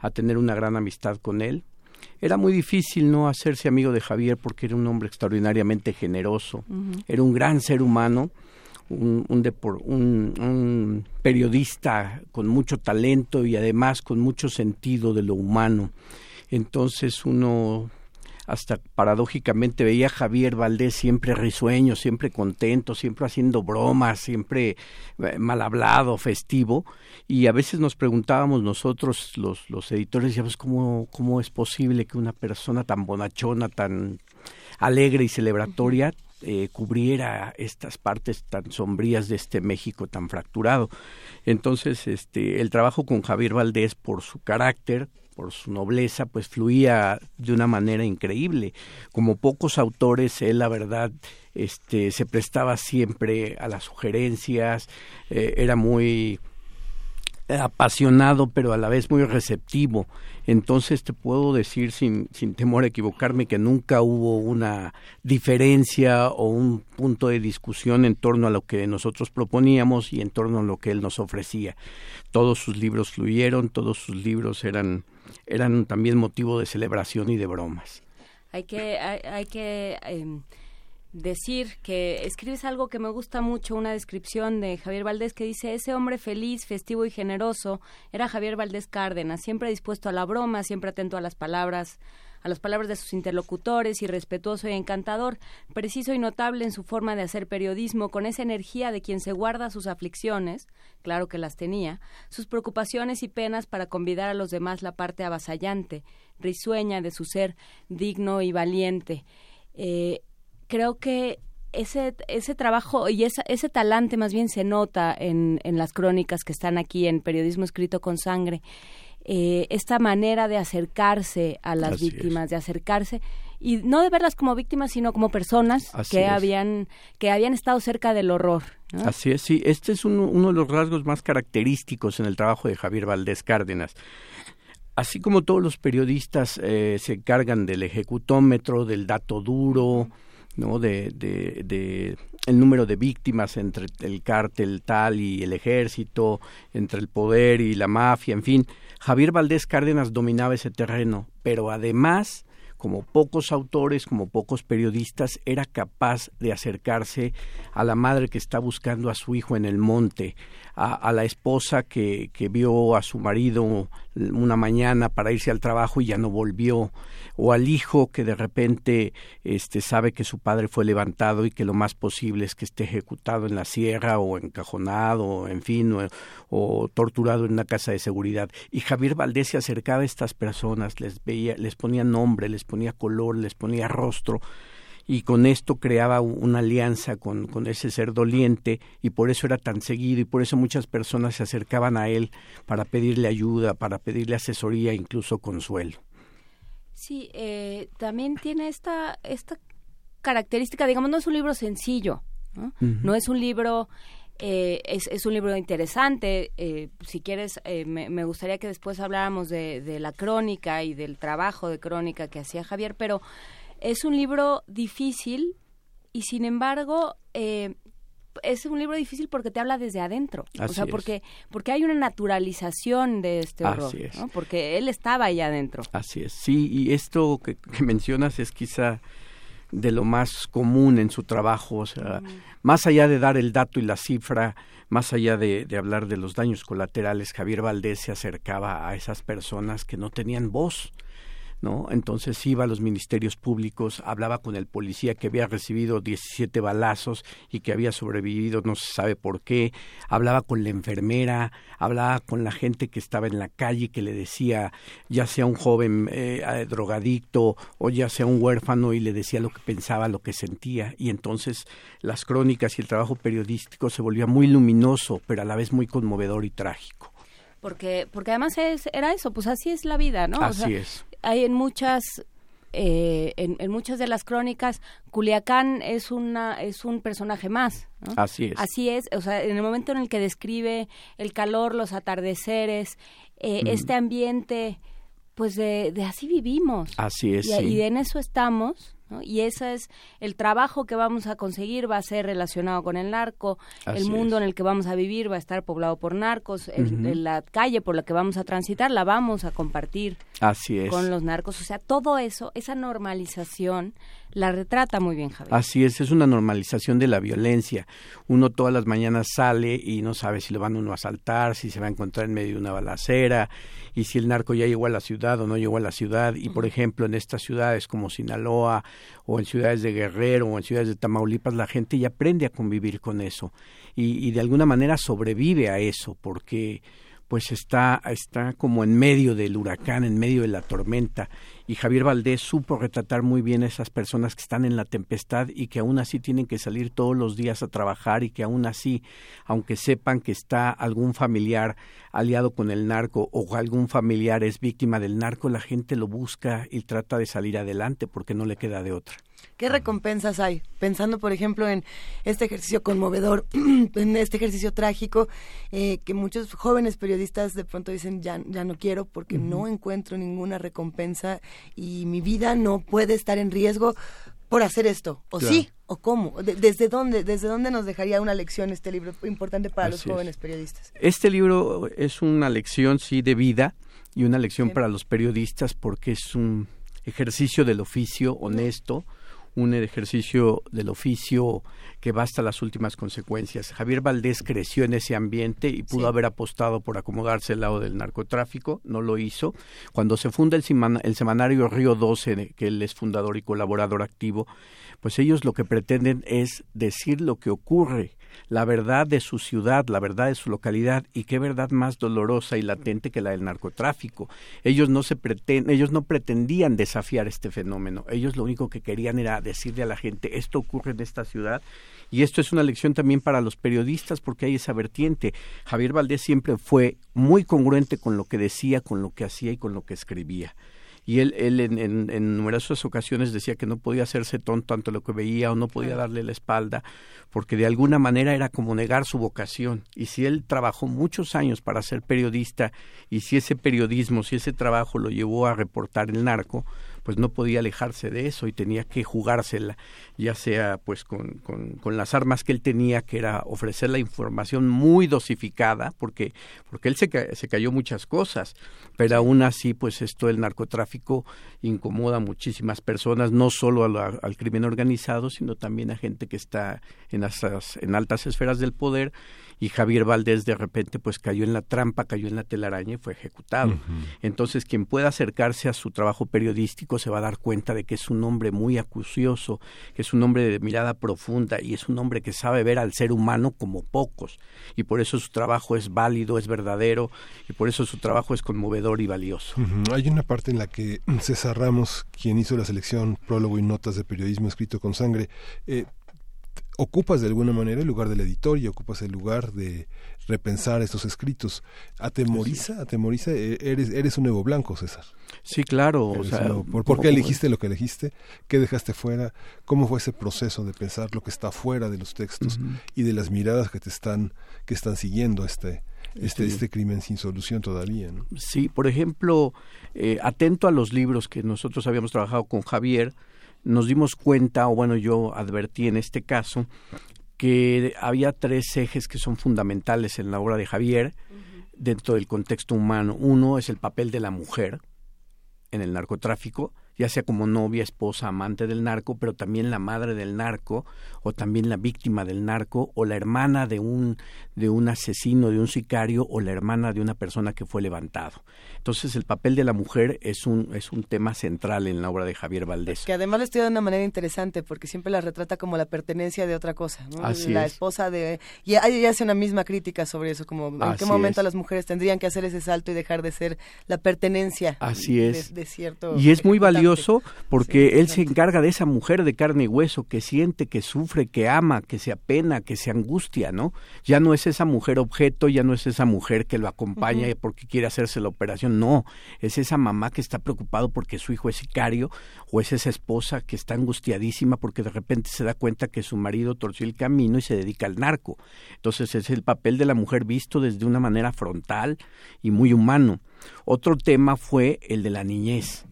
a tener una gran amistad con él. Era muy difícil no hacerse amigo de Javier porque era un hombre extraordinariamente generoso, era un gran ser humano, un, un, un, periodista con mucho talento y además con mucho sentido de lo humano. Entonces uno hasta paradójicamente veía a Javier Valdés siempre risueño, siempre contento, siempre haciendo bromas, siempre eh, mal hablado, festivo, y a veces nos preguntábamos nosotros, los, los editores, decíamos, ¿cómo, ¿cómo es posible que una persona tan bonachona, tan alegre y celebratoria eh, cubriera estas partes tan sombrías de este México tan fracturado. Entonces, este, el trabajo con Javier Valdés, por su carácter, por su nobleza, pues fluía de una manera increíble. Como pocos autores, él la verdad este, se prestaba siempre a las sugerencias, eh, era muy apasionado, pero a la vez muy receptivo. Entonces te puedo decir sin, sin temor a equivocarme que nunca hubo una diferencia o un punto de discusión en torno a lo que nosotros proponíamos y en torno a lo que él nos ofrecía. Todos sus libros fluyeron, todos sus libros eran eran también motivo de celebración y de bromas. Hay que, hay, que em, decir que escribes algo que me gusta mucho, una descripción de Javier Valdés que dice, ese hombre feliz, festivo y generoso era Javier Valdés Cárdenas, siempre dispuesto a la broma, siempre atento a las palabras a las palabras de sus interlocutores y respetuoso y encantador, preciso y notable en su forma de hacer periodismo, con esa energía de quien se guarda sus aflicciones, claro que las tenía, sus preocupaciones y penas para convidar a los demás la parte avasallante, risueña de su ser digno y valiente. Eh, creo que ese, ese trabajo y ese talante más bien se nota en, en las crónicas que están aquí en Periodismo Escrito con Sangre. Eh, esta manera de acercarse a las víctimas, de acercarse y no de verlas como víctimas, sino como personas que habían que habían estado cerca del horror. Así es, sí. Este es uno, de los rasgos más característicos en el trabajo de Javier Valdés Cárdenas. Así como todos los periodistas eh, se encargan del ejecutómetro, del dato duro, ¿no? De, de, el número de víctimas entre el cártel tal y el ejército, entre el poder y la mafia, en fin, Javier Valdés Cárdenas dominaba ese terreno, pero además, como pocos autores, como pocos periodistas, era capaz de acercarse a la madre que está buscando a su hijo en el monte, a, la esposa que, que vio a su marido una mañana para irse al trabajo y ya no volvió, o al hijo que de repente este, sabe que su padre fue levantado y que lo más posible es que esté ejecutado en la sierra o encajonado, en fin, o, o torturado en una casa de seguridad. Y Javier Valdés se acercaba a estas personas, les veía, les ponía nombre, les ponía color, les ponía rostro y con esto creaba una alianza con, con, ese ser doliente y por eso era tan seguido y por eso muchas personas se acercaban a él para pedirle ayuda, para pedirle asesoría, incluso consuelo. Sí, eh, también tiene esta, esta característica, digamos, no es un libro sencillo, no, no es un libro... Eh, es, es, un libro interesante. Eh, si quieres, eh, me, me, gustaría que después habláramos de, de, la crónica y del trabajo de crónica que hacía Javier, pero es un libro difícil y sin embargo eh, es un libro difícil porque te habla desde adentro. o sea, porque, porque hay una naturalización de este horror. ¿no? Porque él estaba ahí adentro. Así es. Sí, y esto que, mencionas es quizá de lo más común en su trabajo. O sea, más allá de dar el dato y la cifra, más allá de, de hablar de los daños colaterales, Javier Valdés se acercaba a esas personas que no tenían voz ¿no? Entonces iba a los ministerios públicos, hablaba con el policía que había recibido 17 balazos y que había sobrevivido, no se sabe por qué, hablaba con la enfermera, hablaba con la gente que estaba en la calle que le decía, ya sea un joven eh, drogadicto o ya sea un huérfano y le decía lo que pensaba, lo que sentía. Y entonces las crónicas y el trabajo periodístico se volvía muy luminoso, pero a la vez muy conmovedor y trágico porque porque además es, era eso pues así es la vida no así es. hay en muchas eh, en, muchas de las crónicas Culiacán es una es un personaje más ¿no? así es. Así es o sea en el momento en el que describe el calor los atardeceres eh, este ambiente pues de, de, así vivimos. Así es y, y en eso estamos y ese es el trabajo que vamos a conseguir, va a ser relacionado con el narco, el mundo en el que vamos a vivir va a estar poblado por narcos, la calle por la que vamos a transitar la vamos a compartir Así es. con los narcos, o sea, todo eso, esa normalización la retrata muy bien Javier. Así es, es una normalización de la violencia. Uno todas las mañanas sale y no sabe si lo van uno a asaltar, si se va a encontrar en medio de una balacera y si el narco ya llegó a la ciudad o no llegó a la ciudad. Y por ejemplo, en estas ciudades como Sinaloa o en ciudades de Guerrero o en ciudades de Tamaulipas, la gente ya aprende a convivir con eso y, y de alguna manera sobrevive a eso porque pues está, está como en medio del huracán, en medio de la tormenta. Y Javier Valdés supo retratar muy bien a esas personas que están en la tempestad y que aún así tienen que salir todos los días a trabajar y que aún así, aunque sepan que está algún familiar aliado con el narco o algún familiar es víctima del narco, la gente lo busca y trata de salir adelante porque no le queda de otra. ¿Qué recompensas hay? Pensando, por ejemplo, en este ejercicio conmovedor, [CLEARS THROAT] en este ejercicio trágico, eh, que muchos jóvenes periodistas de pronto dicen, ya, ya no quiero porque no encuentro ninguna recompensa y mi vida no puede estar en riesgo por hacer esto, o sí, o cómo, desde dónde, desde dónde nos dejaría una lección este libro importante para los jóvenes periodistas. Este libro es una lección sí de vida y una lección para los periodistas porque es un ejercicio del oficio honesto, un ejercicio del oficio que va hasta las últimas consecuencias. Javier Valdés creció en ese ambiente y pudo haber apostado por acomodarse al lado del narcotráfico, no lo hizo. Cuando se funda el, el semanario Río 12, que él es fundador y colaborador activo, pues ellos lo que pretenden es decir lo que ocurre la verdad de su ciudad, la verdad de su localidad y qué verdad más dolorosa y latente que la del narcotráfico. Ellos no se ellos no pretendían desafiar este fenómeno. Ellos lo único que querían era decirle a la gente esto ocurre en esta ciudad y esto es una lección también para los periodistas porque hay esa vertiente. Javier Valdés siempre fue muy congruente con lo que decía, con lo que hacía y con lo que escribía y él, él en, en, numerosas ocasiones decía que no podía hacerse tonto ante lo que veía o no podía darle la espalda, porque de alguna manera era como negar su vocación. Y si él trabajó muchos años para ser periodista y si ese periodismo, si ese trabajo lo llevó a reportar el narco, pues no podía alejarse de eso y tenía que jugársela, ya sea pues con, con, las armas que él tenía, que era ofrecer la información muy dosificada, porque, porque él se, se cayó muchas cosas, pero aún así pues esto del narcotráfico incomoda a muchísimas personas, no solo al crimen organizado, sino también a gente que está en, las, en altas esferas del poder y Javier Valdés de repente pues cayó en la trampa, cayó en la telaraña y fue ejecutado. Entonces quien pueda acercarse a su trabajo periodístico se va a dar cuenta de que es un hombre muy acucioso, que es un hombre de mirada profunda y es un hombre que sabe ver al ser humano como pocos y por eso su trabajo es válido, es verdadero y por eso su trabajo es conmovedor y valioso. Hay una parte en la que César Ramos, quien hizo la selección prólogo y notas de periodismo escrito con sangre, eh, ocupas de alguna manera el lugar del editor y ocupas el lugar de repensar estos escritos. ¿Atemoriza? ¿Atemoriza? E, eres, eres un nuevo blanco, César. Sí, claro. O sea, ¿por, qué elegiste lo que elegiste? ¿Qué dejaste fuera? ¿Cómo fue ese proceso de pensar lo que está fuera de los textos y de las miradas que te están, que están siguiendo este, este, este crimen sin solución todavía. ¿no? Sí, por ejemplo, eh, atento a los libros que nosotros habíamos trabajado con Javier, nos dimos cuenta, o bueno, yo advertí en este caso, que había tres ejes que son fundamentales en la obra de Javier dentro del contexto humano. Uno es el papel de la mujer en el narcotráfico ya sea como novia, esposa, amante del narco, pero también la madre del narco o también la víctima del narco o la hermana de un de un asesino, de un sicario o la hermana de una persona que fue levantado. Entonces el papel de la mujer es un es un tema central en la obra de Javier Valdés. Que además lo estudia de una manera interesante porque siempre la retrata como la pertenencia de otra cosa, ¿no? la esposa de y ella hace una misma crítica sobre eso, como en qué momento las mujeres tendrían que hacer ese salto y dejar de ser la pertenencia Así es. De, cierto y es muy valioso porque él se encarga de esa mujer de carne y hueso que siente, que sufre, que ama, que se apena, que se angustia, ¿no? Ya no es esa mujer objeto, ya no es esa mujer que lo acompaña porque quiere hacerse la operación, no, es esa mamá que está preocupado porque su hijo es sicario o es esa esposa que está angustiadísima porque de repente se da cuenta que su marido torció el camino y se dedica al narco. Entonces es el papel de la mujer visto desde una manera frontal y muy humano. Otro tema fue el de la niñez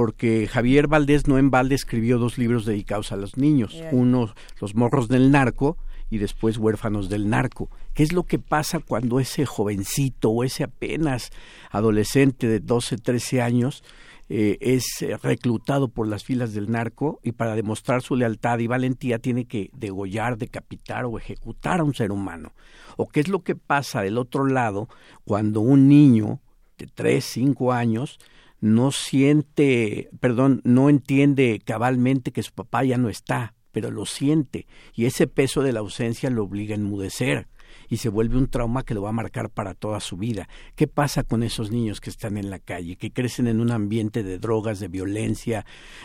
porque Javier Valdés no en balde escribió dos libros dedicados a los niños, uno Los morros del narco y después Huérfanos del narco. ¿Qué es lo que pasa cuando ese jovencito o ese apenas adolescente de 12, 13 años eh, es reclutado por las filas del narco y para demostrar su lealtad y valentía tiene que degollar, decapitar o ejecutar a un ser humano? ¿O qué es lo que pasa del otro lado cuando un niño de 3, 5 años no siente, perdón, no entiende cabalmente que su papá ya no está, pero lo siente y ese peso de la ausencia lo obliga a enmudecer y se vuelve un trauma que lo va a marcar para toda su vida. ¿Qué pasa con esos niños que están en la calle, que crecen en un ambiente de drogas, de violencia,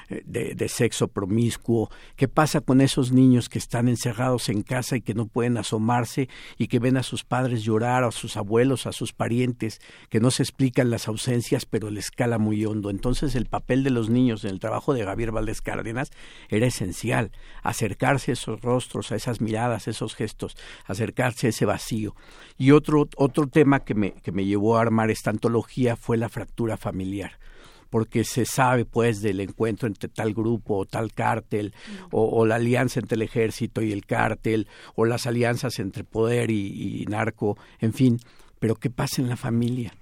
eh, de, sexo promiscuo? ¿Qué pasa con esos niños que están encerrados en casa y que no pueden asomarse y que ven a sus padres llorar, a sus abuelos, a sus parientes, que no se explican las ausencias, pero les cala muy hondo? Entonces el papel de los niños en el trabajo de Javier Valdés Cárdenas era esencial, acercarse a esos rostros, a esas miradas, a esos gestos, acercarse a ese vacío. Y otro, otro tema que me, que me llevó a armar esta antología fue la fractura familiar porque se sabe pues del encuentro entre tal grupo o tal cártel o, la alianza entre el ejército y el cártel o las alianzas entre poder y narco, en fin, pero ¿qué pasa en la familia?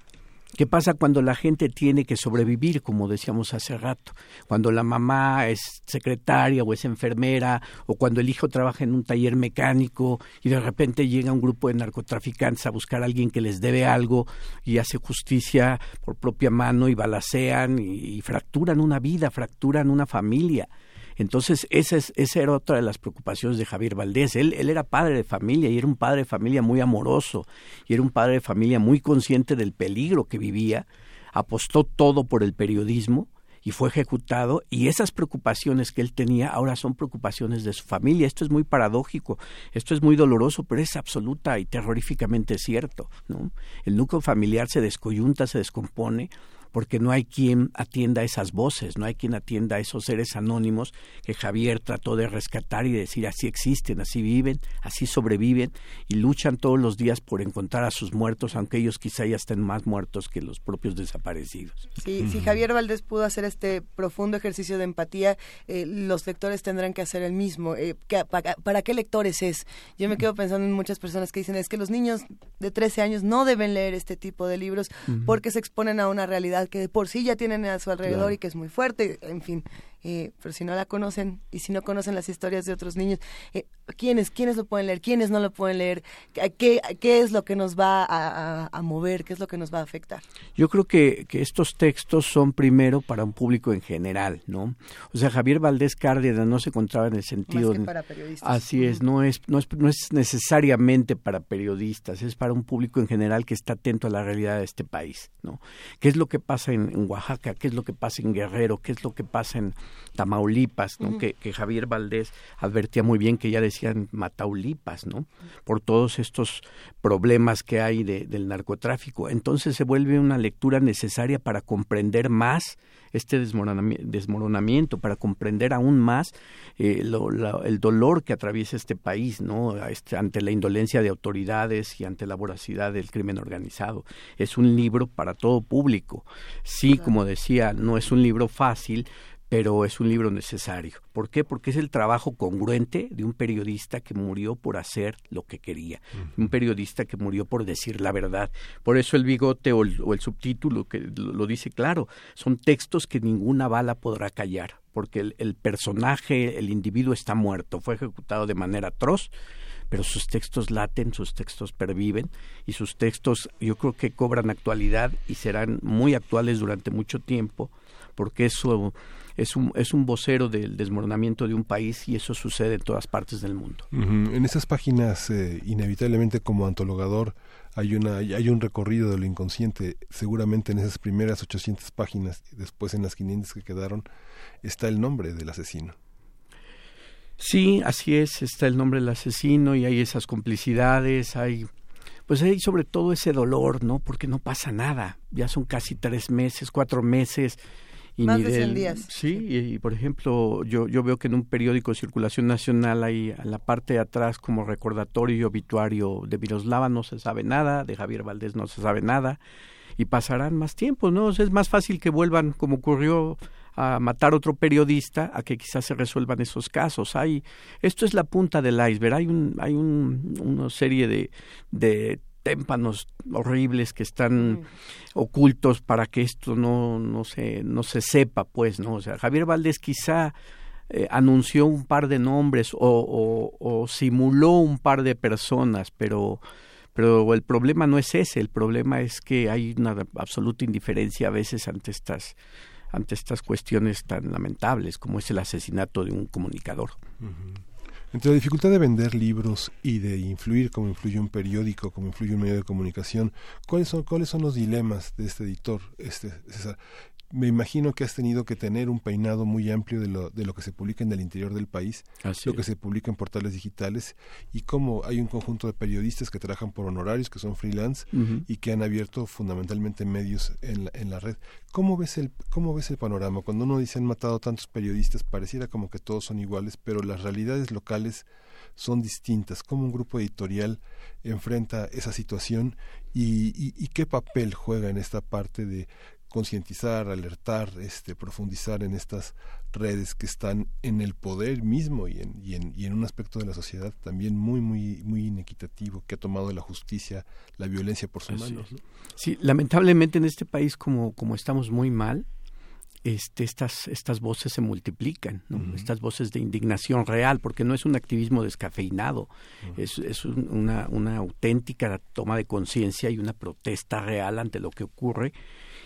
¿Qué pasa cuando la gente tiene que sobrevivir, como decíamos hace rato? Cuando la mamá es secretaria o es enfermera, o cuando el hijo trabaja en un taller mecánico y de repente llega un grupo de narcotraficantes a buscar a alguien que les debe algo y hace justicia por propia mano y balacean y, y fracturan una vida, fracturan una familia. Entonces, esa, es, esa era otra de las preocupaciones de Javier Valdés. Él, él era padre de familia y era un padre de familia muy amoroso y era un padre de familia muy consciente del peligro que vivía. Apostó todo por el periodismo y fue ejecutado y esas preocupaciones que él tenía ahora son preocupaciones de su familia. Esto es muy paradójico, esto es muy doloroso, pero es absoluta y terroríficamente cierto. ¿no? El núcleo familiar se descoyunta, se descompone porque no hay quien atienda esas voces, no hay quien atienda a esos seres anónimos que Javier trató de rescatar y decir así existen, así viven, así sobreviven y luchan todos los días por encontrar a sus muertos, aunque ellos quizá ya estén más muertos que los propios desaparecidos. Sí, si Javier Valdés pudo hacer este profundo ejercicio de empatía, eh, los lectores tendrán que hacer el mismo. Eh, para, qué lectores es? Yo me quedo pensando en muchas personas que dicen es que los niños de 13 años no deben leer este tipo de libros porque se exponen a una realidad que de por sí ya tienen a su alrededor y que es muy fuerte, en fin. Eh, pero si no la conocen y si no conocen las historias de otros niños, eh, ¿quiénes, ¿quiénes lo pueden leer? ¿Quiénes no lo pueden leer? ¿Qué, qué es lo que nos va a, mover? ¿Qué es lo que nos va a afectar? Yo creo que, que, estos textos son primero para un público en general, ¿no? O sea, Javier Valdés Cárdenas no se encontraba en el sentido... Más que para periodistas. Así es, no es, no es, no es necesariamente para periodistas, es para un público en general que está atento a la realidad de este país, ¿no? ¿Qué es lo que pasa en Oaxaca? ¿Qué es lo que pasa en Guerrero? ¿Qué es lo que pasa en Tamaulipas, ¿no? que, Javier Valdés advertía muy bien que ya decían Mataulipas, ¿no? Por todos estos problemas que hay del narcotráfico. Entonces se vuelve una lectura necesaria para comprender más este desmoronamiento, para comprender aún más eh, el dolor que atraviesa este país, ¿no? Este, ante la indolencia de autoridades y ante la voracidad del crimen organizado. Es un libro para todo público. Sí, como decía, no es un libro fácil, pero es un libro necesario. ¿Por qué? Porque es el trabajo congruente de un periodista que murió por hacer lo que quería, un periodista que murió por decir la verdad. Por eso el bigote o el, subtítulo que lo, dice claro, son textos que ninguna bala podrá callar, porque el, el personaje, el individuo está muerto, fue ejecutado de manera atroz pero sus textos laten, sus textos perviven y sus textos yo creo que cobran actualidad y serán muy actuales durante mucho tiempo porque eso es un, es un vocero del desmoronamiento de un país y eso sucede en todas partes del mundo. En esas páginas, eh, inevitablemente como antologador, hay, una, hay un recorrido de lo inconsciente. Seguramente en esas primeras 800 páginas, después en las 500 que quedaron, está el nombre del asesino. Sí, así es, está el nombre del asesino y hay esas complicidades, hay pues hay sobre todo ese dolor, ¿no? Porque no pasa nada. Ya son casi tres meses, cuatro meses y Más de 100 días. Sí, y, por ejemplo, yo, yo veo que en un periódico de circulación nacional hay a la parte de atrás como recordatorio y obituario de Miroslava no se sabe nada, de Javier Valdés no se sabe nada, y pasarán más tiempo, ¿no? es más fácil que vuelvan, como ocurrió a matar otro periodista a que quizás se resuelvan esos casos. Hay, esto es la punta del iceberg. Hay, un, hay un, una serie de, de témpanos horribles que están ocultos para que esto no, no, se, no se sepa, pues, ¿no? O sea, Javier Valdés quizá eh, anunció un par de nombres o, o, o, simuló un par de personas, pero, pero el problema no es ese, el problema es que hay una absoluta indiferencia a veces ante estas ante estas cuestiones tan lamentables como es el asesinato de un comunicador. Entre la dificultad de vender libros y de influir como influye un periódico, como influye un medio de comunicación, ¿cuáles son, cuáles son los dilemas de este editor? Este, me imagino que has tenido que tener un peinado muy amplio de lo, de lo que se publica en el interior del país, lo que se publica en portales digitales y cómo hay un conjunto de periodistas que trabajan por honorarios, que son freelance y que han abierto fundamentalmente medios en la, en la red. ¿Cómo ves, el, ¿Cómo ves el panorama? Cuando uno dice han matado tantos periodistas, pareciera como que todos son iguales, pero las realidades locales son distintas. ¿Cómo un grupo editorial enfrenta esa situación y, y, qué papel juega en esta parte de concientizar, alertar, este, profundizar en estas redes que están en el poder mismo y en, y en, y en un aspecto de la sociedad también muy, muy, muy inequitativo que ha tomado la justicia, la violencia por sus manos. Sí, lamentablemente en este país como, como estamos muy mal, este, estas, estas voces se multiplican, estas voces de indignación real, porque no es un activismo descafeinado, es, es una, una auténtica toma de conciencia y una protesta real ante lo que ocurre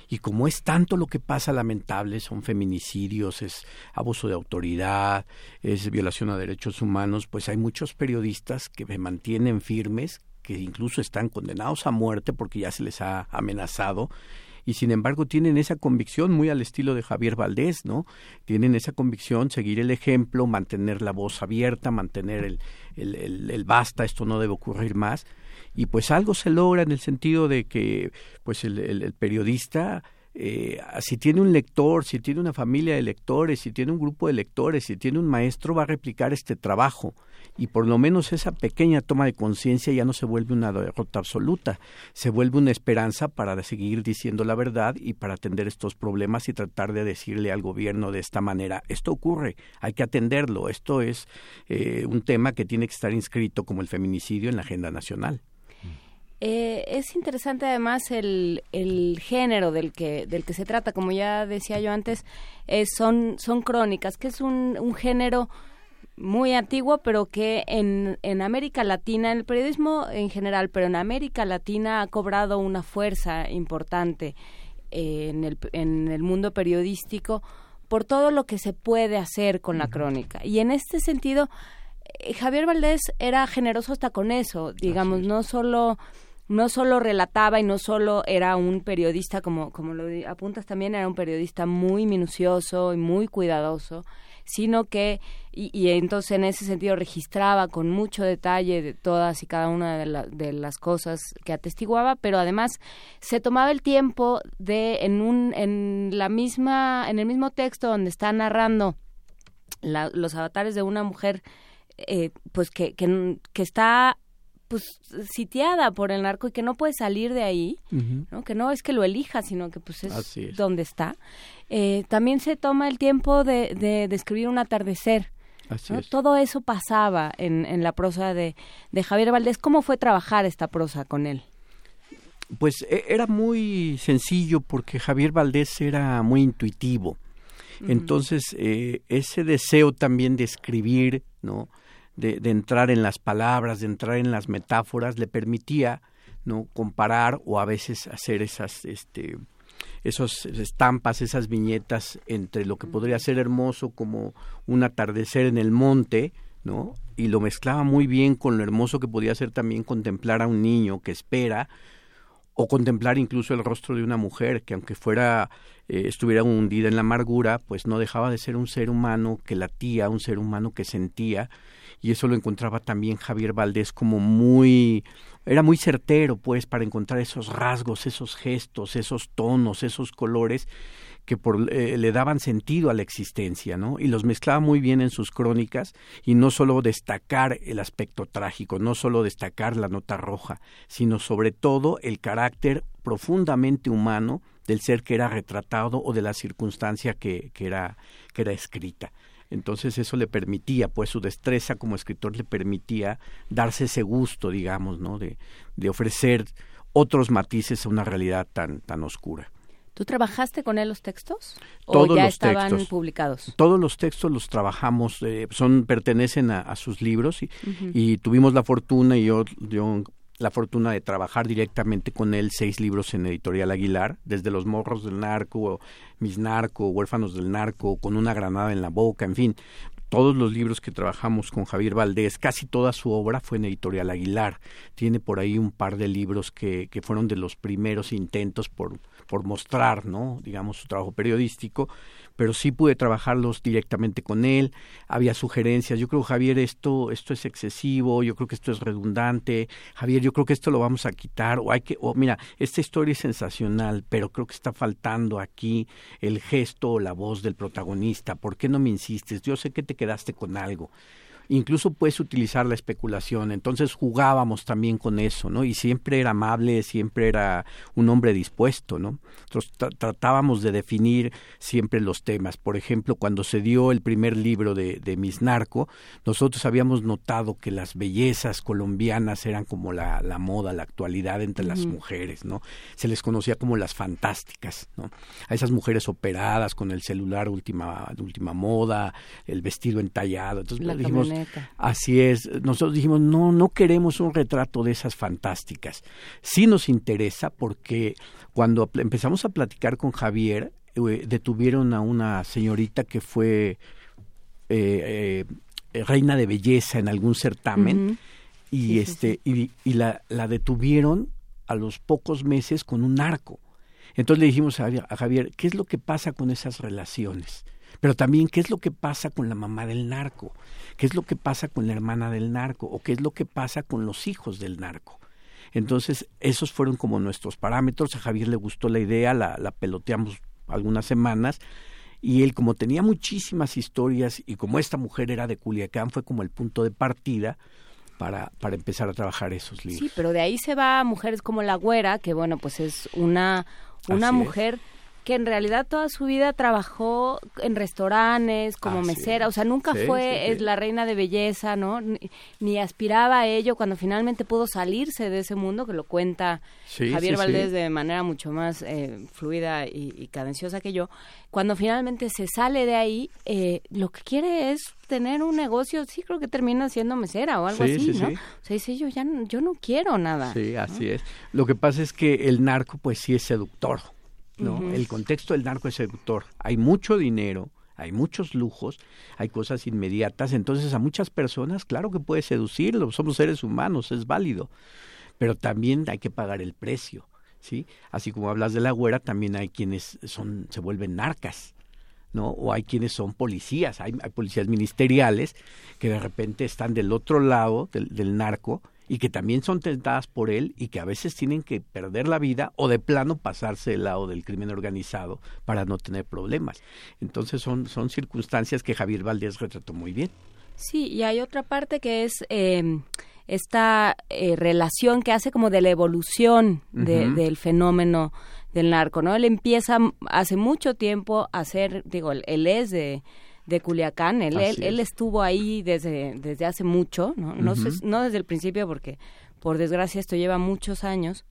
y como es tanto lo que pasa lamentable, son feminicidios, es abuso de autoridad, es violación a derechos humanos, pues hay muchos periodistas que se mantienen firmes, que incluso están condenados a muerte porque ya se les ha amenazado y sin embargo tienen esa convicción muy al estilo de Javier Valdés, ¿no? Tienen esa convicción, seguir el ejemplo, mantener la voz abierta, mantener el, el, el basta, esto no debe ocurrir más y pues algo se logra en el sentido de que pues el, periodista eh, si tiene un lector, si tiene una familia de lectores, si tiene un grupo de lectores, si tiene un maestro, va a replicar este trabajo. Y por lo menos esa pequeña toma de conciencia ya no se vuelve una derrota absoluta, se vuelve una esperanza para seguir diciendo la verdad y para atender estos problemas y tratar de decirle al gobierno de esta manera, esto ocurre, hay que atenderlo, esto es eh, un tema que tiene que estar inscrito como el feminicidio en la agenda nacional. Eh, es interesante además el, el, género del que, del que se trata, como ya decía yo antes, eh, son, son crónicas, que es un, un género muy antiguo, pero que en, en América Latina, en el periodismo en general, pero en América Latina ha cobrado una fuerza importante eh, en, el, en el mundo periodístico por todo lo que se puede hacer con la crónica. Y en este sentido, Javier Valdés era generoso hasta con eso, digamos, no solo no solo relataba y no solo era un periodista, como, como lo apuntas también, era un periodista muy minucioso y muy cuidadoso, sino que, y, entonces en ese sentido registraba con mucho detalle de todas y cada una de, de, las cosas que atestiguaba, pero además se tomaba el tiempo de, en, un, en, la misma, en el mismo texto donde está narrando los avatares de una mujer, eh, pues que, que está pues sitiada por el narco y que no puede salir de ahí, ¿no? que no es que lo elija, sino que pues es, donde está. Eh, también se toma el tiempo de, de describir un atardecer. Todo eso pasaba en, en la prosa de, de Javier Valdés. ¿Cómo fue trabajar esta prosa con él? Pues e, era muy sencillo porque Javier Valdés era muy intuitivo. Entonces, eh, ese deseo también de escribir, ¿no? De, de, entrar en las palabras, de entrar en las metáforas, le permitía, ¿no? Comparar o a veces hacer esas, este, esos estampas, esas viñetas entre lo que podría ser hermoso como un atardecer en el monte, ¿no? Y lo mezclaba muy bien con lo hermoso que podía ser también contemplar a un niño que espera, o contemplar incluso el rostro de una mujer que aunque fuera eh, estuviera hundida en la amargura, pues no dejaba de ser un ser humano que latía, un ser humano que sentía y eso lo encontraba también Javier Valdés como muy era muy certero pues para encontrar esos rasgos, esos gestos, esos tonos, esos colores que por, eh, le daban sentido a la existencia, ¿no? Y los mezclaba muy bien en sus crónicas y no solo destacar el aspecto trágico, no solo destacar la nota roja, sino sobre todo el carácter profundamente humano del ser que era retratado o de la circunstancia que, que, era, que era escrita. Entonces eso le permitía, pues su destreza como escritor le permitía darse ese gusto, digamos, ¿no? De, de ofrecer otros matices a una realidad tan, tan oscura. ¿Tú trabajaste con él los textos? ¿O ya estaban publicados? Todos los textos los trabajamos, eh, son pertenecen a, sus libros y, y, tuvimos la fortuna y yo, yo la fortuna de trabajar directamente con él seis libros en Editorial Aguilar, desde Los morros del narco, Mis narco, Huérfanos del narco, Con una granada en la boca, en fin, todos los libros que trabajamos con Javier Valdés, casi toda su obra fue en Editorial Aguilar. Tiene por ahí un par de libros que, que fueron de los primeros intentos por, por mostrar, ¿no? digamos, su trabajo periodístico, pero sí pude trabajarlos directamente con él, había sugerencias, yo creo Javier esto esto es excesivo, yo creo que esto es redundante, Javier yo creo que esto lo vamos a quitar o hay que o mira, esta historia es sensacional, pero creo que está faltando aquí el gesto o la voz del protagonista, ¿por qué no me insistes? Yo sé que te quedaste con algo incluso puedes utilizar la especulación. Entonces jugábamos también con eso, ¿no? Y siempre era amable, siempre era un hombre dispuesto, ¿no? Entonces tratábamos de definir siempre los temas. Por ejemplo, cuando se dio el primer libro de, de Miss Narco, nosotros habíamos notado que las bellezas colombianas eran como la, la moda, la actualidad entre las mujeres, ¿no? Se les conocía como las fantásticas, ¿no? A esas mujeres operadas con el celular última, última moda, el vestido entallado. Entonces dijimos, Así es. Nosotros dijimos, no, no queremos un retrato de esas fantásticas. Sí nos interesa porque cuando empezamos a platicar con Javier, eh, detuvieron a una señorita que fue eh, eh, reina de belleza en algún certamen y este Y, y la, la detuvieron a los pocos meses con un narco. Entonces le dijimos a Javier, ¿qué es lo que pasa con esas relaciones? Pero también, ¿qué es lo que pasa con la mamá del narco? ¿Qué es lo que pasa con la hermana del narco? ¿O qué es lo que pasa con los hijos del narco? Entonces, esos fueron como nuestros parámetros. A Javier le gustó la idea, la, la peloteamos algunas semanas. Y él, como tenía muchísimas historias y como esta mujer era de Culiacán, fue como el punto de partida para, para empezar a trabajar esos libros. Sí, pero de ahí se va a mujeres como La Güera, que bueno, pues es una, una mujer que en realidad toda su vida trabajó en restaurantes, como mesera, o sea, nunca fue la reina de belleza, ¿no? Ni, aspiraba a ello cuando finalmente pudo salirse de ese mundo, que lo cuenta Javier Valdés de manera mucho más eh, fluida y, cadenciosa que yo. Cuando finalmente se sale de ahí, eh, lo que quiere es tener un negocio, sí creo que termina siendo mesera o algo así, ¿no? O sea, dice yo ya yo no quiero nada. Sí, así es. Lo que pasa es que el narco pues sí es seductor. ¿No? El contexto del narco es seductor. Hay mucho dinero, hay muchos lujos, hay cosas inmediatas, entonces a muchas personas, claro que puede seducirlo, somos seres humanos, es válido, pero también hay que pagar el precio, ¿sí? Así como hablas de la güera, también hay quienes son, se vuelven narcas, ¿no? O hay quienes son policías, hay, policías ministeriales que de repente están del otro lado del, del narco, y que también son tentadas por él y que a veces tienen que perder la vida o de plano pasarse del lado del crimen organizado para no tener problemas. Entonces son, son circunstancias que Javier Valdés retrató muy bien. Sí, y hay otra parte que es eh, esta eh, relación que hace como de la evolución de, del fenómeno del narco, ¿no? Él empieza hace mucho tiempo a ser, digo, él, él es de, de Culiacán, él, él, él es. estuvo ahí desde, desde hace mucho, ¿no? No, sé- no desde el principio porque por desgracia esto lleva muchos años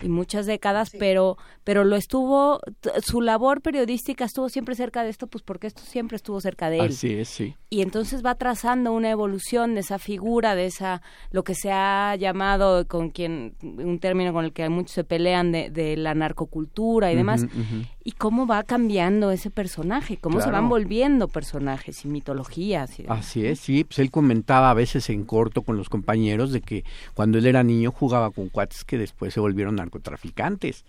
y muchas décadas, pero pero lo estuvo su labor periodística estuvo siempre cerca de esto, pues porque esto siempre estuvo cerca de él Así es, sí. y entonces va trazando una evolución de esa figura, de esa, lo que se ha llamado con quien, un término con el que muchos se pelean de, de la narcocultura y demás, Ujú, ujú. y cómo va cambiando ese personaje, cómo se Claro. van volviendo personajes y mitologías. y. Así es, sí, pues él comentaba a veces en corto con los compañeros de que cuando él era niño jugaba con cuates que después se volvieron narcotraficantes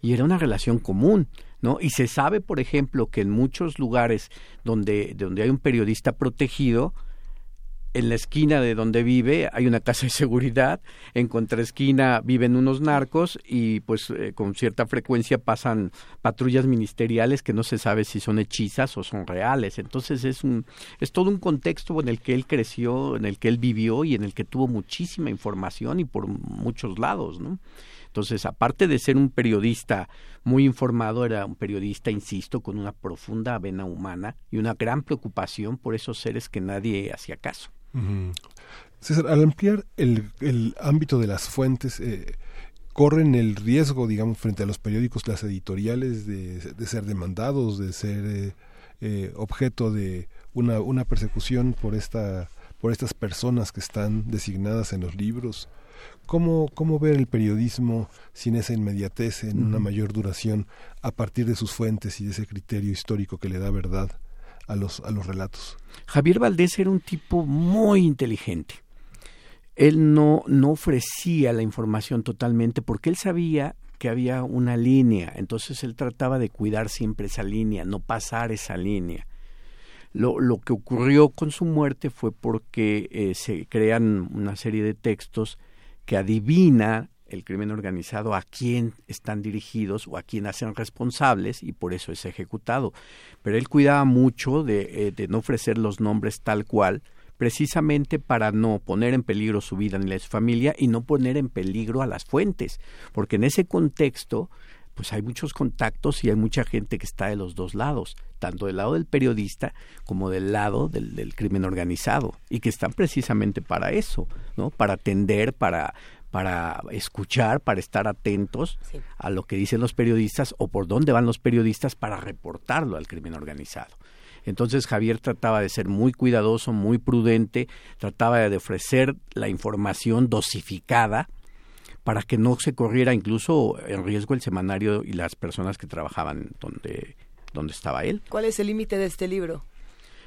y era una relación común, ¿no? Y se sabe, por ejemplo, que en muchos lugares donde donde hay un periodista protegido en la esquina de donde vive hay una casa de seguridad, en contraesquina viven unos narcos y pues eh, con cierta frecuencia pasan patrullas ministeriales que no se sabe si son hechizas o son reales. Entonces es un es todo un contexto en el que él creció, en el que él vivió y en el que tuvo muchísima información y por muchos lados, ¿no? Entonces, aparte de ser un periodista muy informado, era un periodista, insisto, con una profunda vena humana y una gran preocupación por esos seres que nadie hacía caso. César, al ampliar el, el ámbito de las fuentes, eh, corren el riesgo, digamos, frente a los periódicos, las editoriales, de, de ser demandados, de ser eh, eh, objeto de una, una persecución por esta por estas personas que están designadas en los libros. ¿Cómo, cómo ver el periodismo sin esa inmediatez, en una mayor duración, a partir de sus fuentes y de ese criterio histórico que le da verdad a los, a los relatos? Javier Valdés era un tipo muy inteligente. Él no, no ofrecía la información totalmente porque él sabía que había una línea, entonces él trataba de cuidar siempre esa línea, no pasar esa línea. Lo, lo que ocurrió con su muerte fue porque eh, se crean una serie de textos que adivina el crimen organizado a quién están dirigidos o a quién hacen responsables y por eso es ejecutado. Pero él cuidaba mucho de, eh, de no ofrecer los nombres tal cual, precisamente para no poner en peligro su vida ni la de su familia y no poner en peligro a las fuentes, porque en ese contexto pues hay muchos contactos y hay mucha gente que está de los dos lados, tanto del lado del periodista como del lado del, del crimen organizado, y que están precisamente para eso, ¿no? Para atender, para para escuchar, para estar atentos Sí. a lo que dicen los periodistas o por dónde van los periodistas para reportarlo al crimen organizado. Entonces Javier trataba de ser muy cuidadoso, muy prudente, trataba de ofrecer la información dosificada para que no se corriera incluso en riesgo el semanario y las personas que trabajaban donde, donde estaba él. ¿Cuál es el límite de este libro?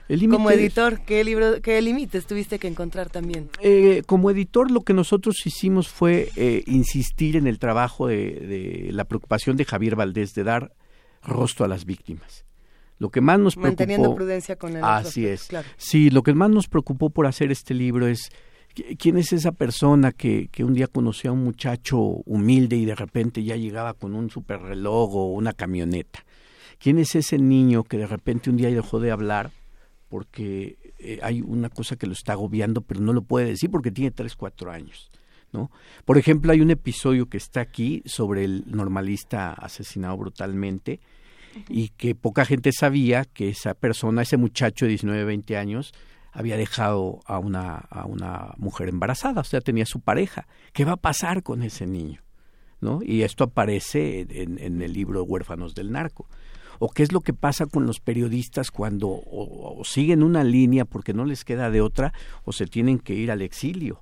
El Como editor, ¿qué libro, qué límites tuviste que encontrar también? Eh, como editor lo que nosotros hicimos fue eh, insistir en el trabajo de, de la preocupación de Javier Valdés de dar rostro a las víctimas. Lo que más nos preocupó... Manteniendo prudencia con el Así es. claro. Sí, lo que más nos preocupó por hacer este libro es quién es esa persona que, que un día conoció a un muchacho humilde y de repente ya llegaba con un super reloj o una camioneta. ¿Quién es ese niño que de repente un día dejó de hablar porque eh, hay una cosa que lo está agobiando, pero no lo puede decir porque tiene tres, cuatro años. ¿no? Por ejemplo, hay un episodio que está aquí sobre el normalista asesinado brutalmente y que poca gente sabía que esa persona, ese muchacho de 19, 20 años, había dejado a una, a una mujer embarazada, o sea, tenía su pareja. ¿Qué va a pasar con ese niño? ¿No? Y esto aparece en, en el libro Huérfanos del Narco o qué es lo que pasa con los periodistas cuando o, siguen una línea porque no les queda de otra o se tienen que ir al exilio.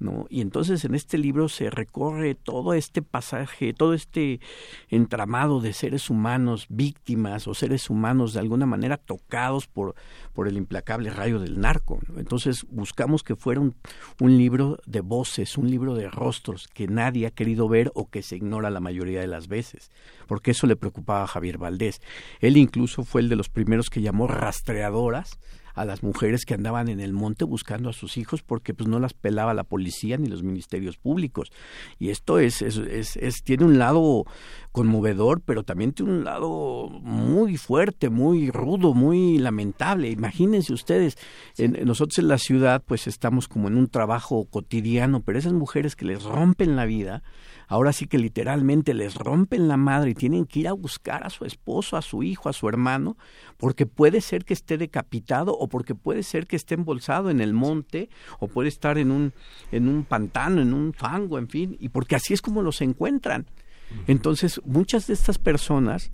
¿No? Y entonces en este libro se recorre todo este pasaje, todo este entramado de seres humanos víctimas o seres humanos de alguna manera tocados por, por el implacable rayo del narco. Entonces buscamos que fuera un, un libro de voces, un libro de rostros que nadie ha querido ver o que se ignora la mayoría de las veces, porque eso le preocupaba a Javier Valdés. Él incluso fue el de los primeros que llamó rastreadoras a las mujeres que andaban en el monte buscando a sus hijos porque pues no las pelaba la policía ni los ministerios públicos. Y esto es, es, es, tiene un lado conmovedor, pero también tiene un lado muy fuerte, muy rudo, muy lamentable. Imagínense ustedes, en, nosotros en la ciudad pues estamos como en un trabajo cotidiano, pero esas mujeres que les rompen la vida, ahora sí que literalmente les rompen la madre y tienen que ir a buscar a su esposo, a su hijo, a su hermano, porque puede ser que esté decapitado o porque puede ser que esté embolsado en el monte o puede estar en un, en un pantano, en un fango, en fin, y porque así es como los encuentran. Entonces, muchas de estas personas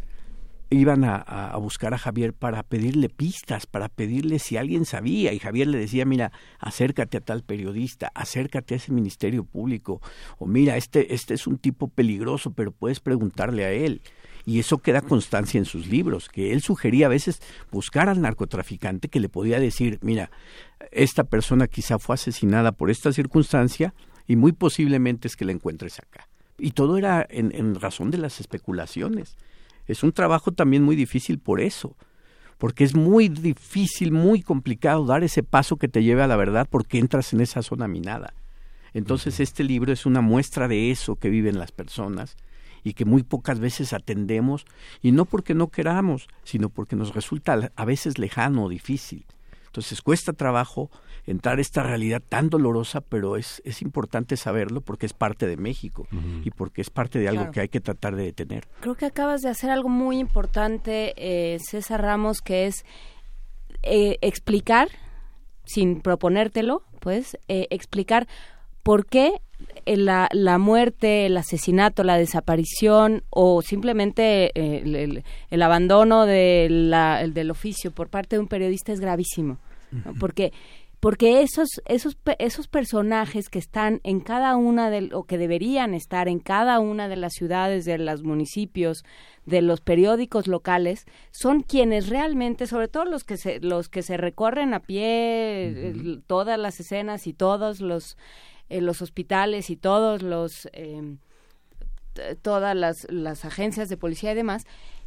iban a, buscar a Javier para pedirle pistas, para pedirle si alguien sabía. Y Javier le decía, mira, acércate a tal periodista, acércate a ese ministerio público. O mira, este, este es un tipo peligroso, pero puedes preguntarle a él. Y eso queda constancia en sus libros, que él sugería a veces buscar al narcotraficante que le podía decir, mira, esta persona quizá fue asesinada por esta circunstancia y muy posiblemente es que la encuentres acá. Y todo era en razón de las especulaciones es un trabajo también muy difícil por eso, porque es muy difícil, muy complicado dar ese paso que te lleve a la verdad porque entras en esa zona minada. Entonces este libro es una muestra de eso que viven las personas y que muy pocas veces atendemos, y no porque no queramos, sino porque nos resulta a veces lejano o difícil. Entonces cuesta trabajo entrar a esta realidad tan dolorosa, pero es, es importante saberlo porque es parte de México y porque es parte de algo que hay que tratar de detener. Creo que acabas de hacer algo muy importante, eh, César Ramos, que es eh, explicar, sin proponértelo, pues, eh, explicar por qué la, la, muerte, el asesinato, la desaparición o simplemente el, el, abandono de la, del oficio por parte de un periodista es gravísimo porque porque esos esos esos personajes que están en cada una de o que deberían estar en cada una de las ciudades de los municipios de los periódicos locales son quienes realmente sobre todo los que se los que se recorren a pie todas las escenas y todos los eh, los hospitales y todos los eh, todas las, las agencias de policía y demás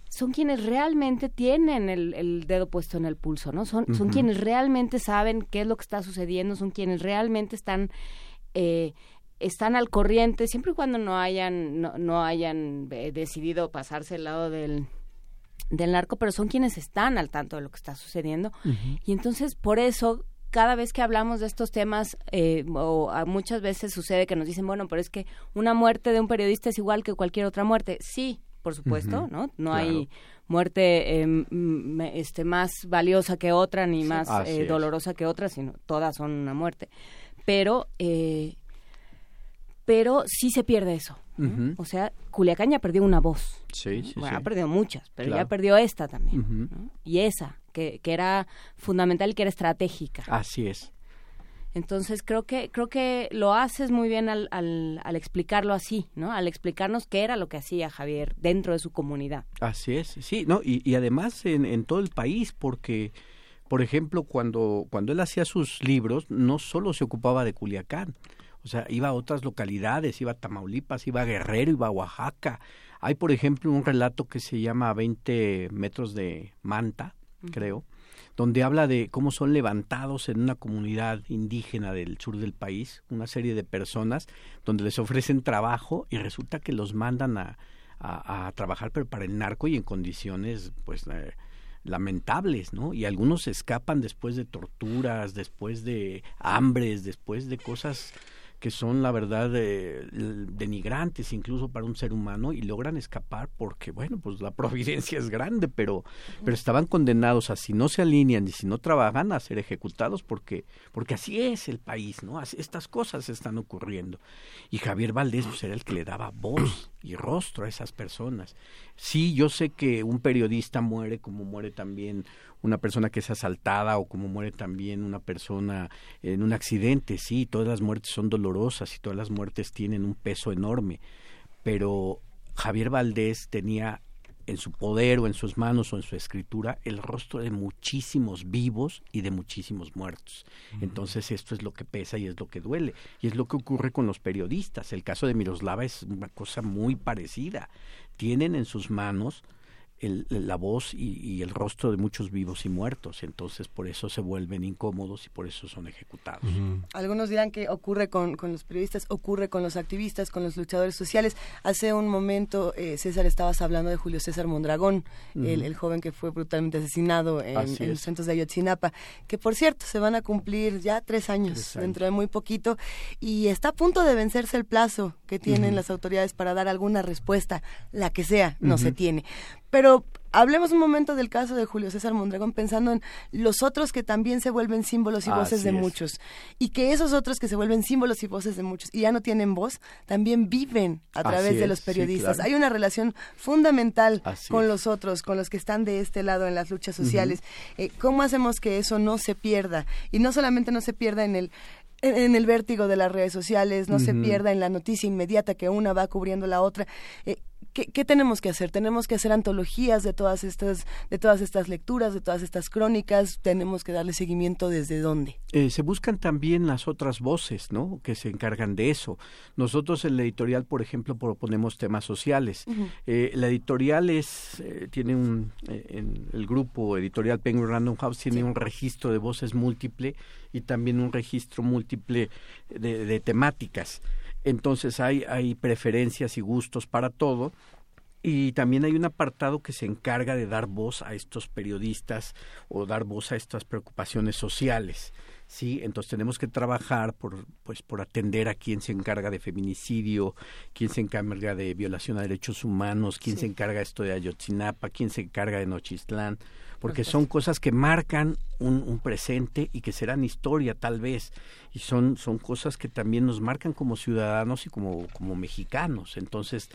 son quienes realmente tienen el, dedo puesto en el pulso, ¿no? Son, son quienes realmente saben qué es lo que está sucediendo, son quienes realmente están eh, están al corriente, siempre y cuando no hayan no, no hayan eh, decidido pasarse al lado del del narco, pero son quienes están al tanto de lo que está sucediendo. Y entonces, por eso, cada vez que hablamos de estos temas, eh, o muchas veces sucede que nos dicen, bueno, pero es que una muerte de un periodista es igual que cualquier otra muerte. Sí, por supuesto, ¿no? No hay muerte eh, este, más valiosa que otra ni más eh, dolorosa que otra, sino todas son una muerte. Pero, eh, pero sí se pierde eso. O sea, Culiacán ya perdió una voz. Sí, sí, bueno, ha perdido muchas, pero ya perdió esta también. Y esa, que, que era fundamental y que era estratégica. Así es. Entonces creo que creo que lo haces muy bien al, al, al, explicarlo así, ¿no? Al explicarnos qué era lo que hacía Javier dentro de su comunidad. Así es, sí, no y, y además en, en todo el país porque por ejemplo cuando cuando él hacía sus libros no solo se ocupaba de Culiacán, o sea iba a otras localidades, iba a Tamaulipas, iba a Guerrero, iba a Oaxaca. Hay por ejemplo un relato que se llama 20 metros de manta, creo donde habla de cómo son levantados en una comunidad indígena del sur del país, una serie de personas donde les ofrecen trabajo y resulta que los mandan a, a, trabajar pero para el narco y en condiciones pues eh, lamentables, ¿no? Y algunos escapan después de torturas, después de hambres, después de cosas que son la verdad denigrantes incluso para un ser humano y logran escapar porque bueno pues la [LAUGHS] providencia es grande pero pero estaban condenados a si no se alinean y si no trabajan a ser ejecutados porque porque así es el país no estas cosas están ocurriendo. Y Javier Valdés pues, era el que le daba voz y rostro a esas personas. Sí yo sé que un periodista muere como muere también una persona que es asaltada o como muere también una persona en un accidente, sí, todas las muertes son dolorosas y todas las muertes tienen un peso enorme, pero Javier Valdés tenía en su poder o en sus manos o en su escritura el rostro de muchísimos vivos y de muchísimos muertos. Entonces esto es lo que pesa y es lo que duele. Y es lo que ocurre con los periodistas. El caso de Miroslava es una cosa muy parecida. Tienen en sus manos la voz y, el rostro de muchos vivos y muertos. Entonces, por eso se vuelven incómodos y por eso son ejecutados. Algunos dirán que ocurre con, los periodistas, ocurre con los activistas, con los luchadores sociales. Hace un momento, eh, César, estabas hablando de Julio César Mondragón, el, joven que fue brutalmente asesinado en, los centros de Ayotzinapa, que por cierto, se van a cumplir ya tres años, dentro de muy poquito, y está a punto de vencerse el plazo que tienen las autoridades para dar alguna respuesta, la que sea, no se tiene. Pero hablemos un momento del caso de Julio César Mondragón pensando en los otros que también se vuelven símbolos y voces de muchos y que esos otros que se vuelven símbolos y voces de muchos y ya no tienen voz también viven a través de los periodistas. Hay una relación fundamental con los otros, con los que están de este lado en las luchas sociales. Eh, ¿Cómo hacemos que eso no se pierda? Y no solamente no se pierda en el en, el vértigo de las redes sociales, no se pierda en la noticia inmediata que una va cubriendo la otra. Eh, ¿Qué, tenemos que hacer? Tenemos que hacer antologías de todas estas, de todas estas lecturas, de todas estas crónicas. Tenemos que darle seguimiento desde dónde. Eh, se buscan también las otras voces, ¿no? Que se encargan de eso. Nosotros en la editorial, por ejemplo, proponemos temas sociales. Eh, la editorial es eh, tiene un en el grupo editorial Penguin Random House tiene un registro de voces múltiple y también un registro múltiple de temáticas. Entonces hay, hay preferencias y gustos para todo. Y también hay un apartado que se encarga de dar voz a estos periodistas o dar voz a estas preocupaciones sociales. Sí, entonces tenemos que trabajar por, pues, por atender a quien se encarga de feminicidio, quién se encarga de violación a derechos humanos, quién se encarga esto de Ayotzinapa, quién se encarga de Nochistlán, porque son cosas que marcan un, un, presente y que serán historia tal vez. Y son son cosas que también nos marcan como ciudadanos y como como mexicanos. Entonces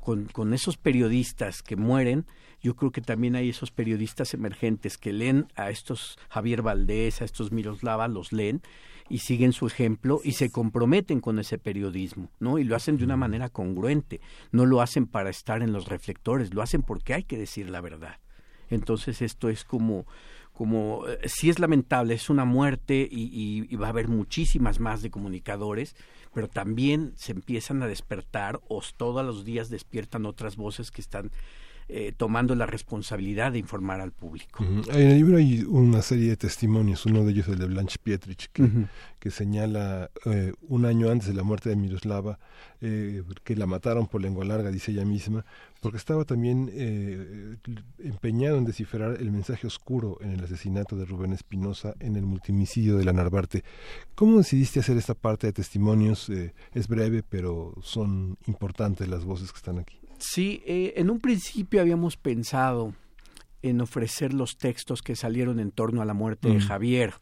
con, con esos periodistas que mueren yo creo que también hay esos periodistas emergentes que leen a estos Javier Valdés a estos Miroslava los leen y siguen su ejemplo y se comprometen con ese periodismo, ¿no? Y lo hacen de una manera congruente, no lo hacen para estar en los reflectores, lo hacen porque hay que decir la verdad. Entonces esto es como, como eh, sí es lamentable, es una muerte y, y, va a haber muchísimas más de comunicadores, pero también se empiezan a despertar o todos los días despiertan otras voces que están eh, tomando la responsabilidad de informar al público. En el libro hay una serie de testimonios, uno de ellos el de Blanche Pietrich, que, señala eh, un año antes de la muerte de Miroslava, eh, que la mataron por lengua larga, dice ella misma, porque estaba también empeñado en descifrar el mensaje oscuro en el asesinato de Rubén Espinosa en el multimicidio de la Narvarte. ¿Cómo decidiste hacer esta parte de testimonios? es breve, pero son importantes las voces que están aquí. Sí, eh, en un principio habíamos pensado en ofrecer los textos que salieron en torno a la muerte de Javier,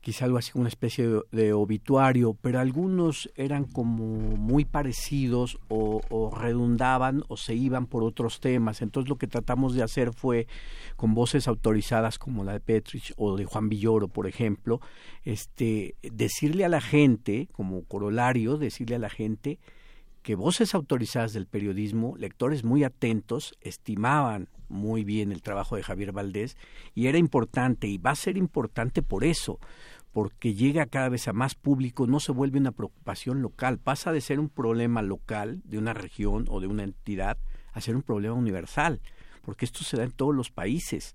quizá algo así como una especie de, obituario, pero algunos eran como muy parecidos o, o, redundaban o se iban por otros temas. Entonces lo que tratamos de hacer fue, con voces autorizadas como la de Petrich o de Juan Villoro, por ejemplo, este, decirle a la gente, como corolario, decirle a la gente que voces autorizadas del periodismo, lectores muy atentos, estimaban muy bien el trabajo de Javier Valdés y era importante y va a ser importante por eso, porque llega cada vez a más público, no se vuelve una preocupación local, pasa de ser un problema local de una región o de una entidad a ser un problema universal, porque esto se da en todos los países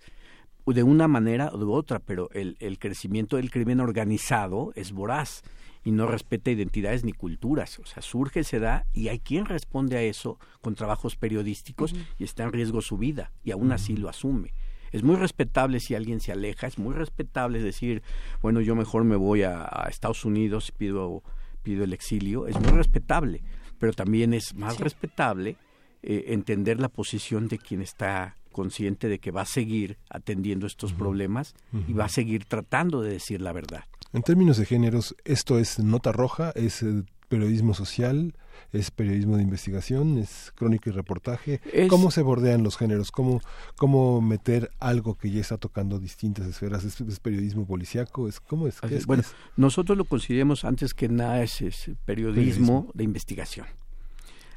de una manera u otra, pero el, el crecimiento del crimen organizado es voraz y no respeta identidades ni culturas. O sea, surge, se da y hay quien responde a eso con trabajos periodísticos y está en riesgo su vida y aún así lo asume. Es muy respetable si alguien se aleja, es muy respetable decir, bueno, yo mejor me voy a, Estados Unidos y pido, pido el exilio, es muy respetable, pero también es más respetable eh, entender la posición de quien está consciente de que va a seguir atendiendo estos problemas y va a seguir tratando de decir la verdad. En términos de géneros, esto es nota roja, es eh, periodismo social, es periodismo de investigación, es crónica y reportaje. ¿Cómo se bordean los géneros? ¿Cómo, ¿Cómo meter algo que ya está tocando distintas esferas? ¿Es, periodismo policiaco? ¿Es, ¿Cómo es? bueno, nosotros lo consideramos antes que nada es, periodismo, de investigación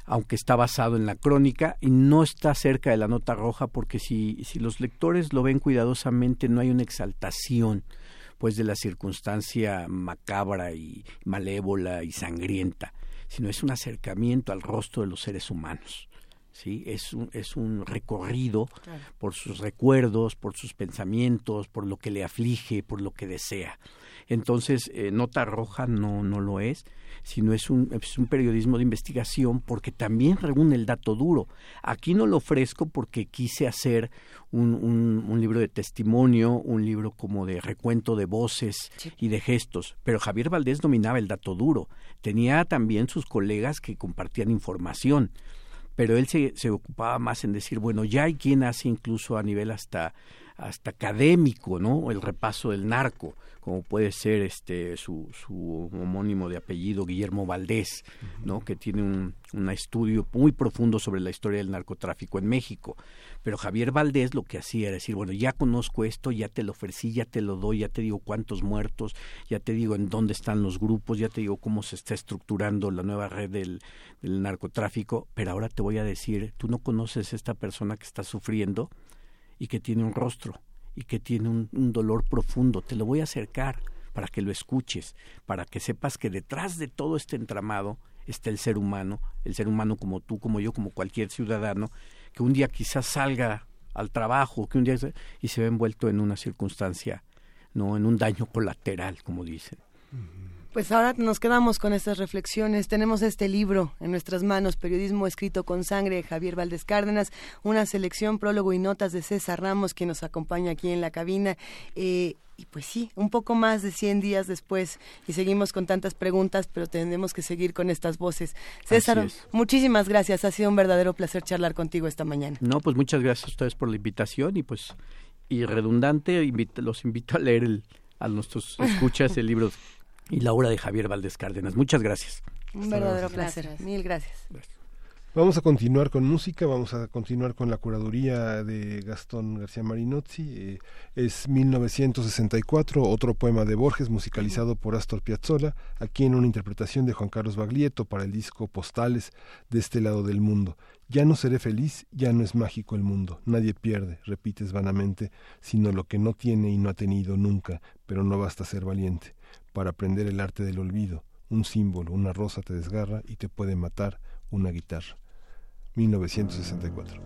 aunque está basado en la crónica y no está cerca de la nota roja porque si, si los lectores lo ven cuidadosamente no hay una exaltación pues de la circunstancia macabra y malévola y sangrienta, sino es un acercamiento al rostro de los seres humanos. ¿sí? Es un, es un recorrido por sus recuerdos, por sus pensamientos, por lo que le aflige, por lo que desea. Entonces, eh, Nota Roja no, no lo es, sino es un, es un periodismo de investigación porque también reúne el dato duro. Aquí no lo ofrezco porque quise hacer un, un, libro de testimonio, un libro como de recuento de voces y de gestos, pero Javier Valdés dominaba el dato duro. Tenía también sus colegas que compartían información pero él se, se ocupaba más en decir, bueno, ya hay quien hace incluso a nivel hasta hasta académico, ¿no? El repaso del narco, como puede ser este su, su homónimo de apellido Guillermo Valdés, ¿no? Que tiene un, un estudio muy profundo sobre la historia del narcotráfico en México. Pero Javier Valdés lo que hacía era decir, bueno, ya conozco esto, ya te lo ofrecí, ya te lo doy, ya te digo cuántos muertos, ya te digo en dónde están los grupos, ya te digo cómo se está estructurando la nueva red del, del narcotráfico, pero ahora te voy a decir, tú no conoces a esta persona que está sufriendo, y que tiene un rostro y que tiene un, dolor profundo. Te lo voy a acercar para que lo escuches, para que sepas que detrás de todo este entramado está el ser humano, el ser humano como tú, como yo, como cualquier ciudadano, que un día quizás salga al trabajo, que un día y se ve envuelto en una circunstancia, no en un daño colateral, como dicen. Pues ahora nos quedamos con estas reflexiones. Tenemos este libro en nuestras manos, Periodismo escrito con sangre de Javier Valdés Cárdenas, una selección, prólogo y notas de César Ramos, que nos acompaña aquí en la cabina. Eh, y pues sí, un poco más de 100 días después y seguimos con tantas preguntas, pero tenemos que seguir con estas voces. César, muchísimas gracias. Ha sido un verdadero placer charlar contigo esta mañana. No, pues muchas gracias a ustedes por la invitación y pues, y redundante, los invito a leer el, a nuestros escuchas el libro y la obra de Javier Valdés Cárdenas. Muchas gracias. Un verdadero placer. Mil gracias. Vamos a continuar con música, vamos a continuar con la curaduría de Gastón García Marinozzi. Eh, es 1964, otro poema de Borges musicalizado por Astor Piazzolla, aquí en una interpretación de Juan Carlos Baglietto para el disco Postales de este lado del mundo. Ya no seré feliz, ya no es mágico el mundo, nadie pierde, repites vanamente, sino lo que no tiene y no ha tenido nunca, pero no basta ser valiente para aprender el arte del olvido. Un símbolo, una rosa te desgarra y te puede matar una guitarra. 1964.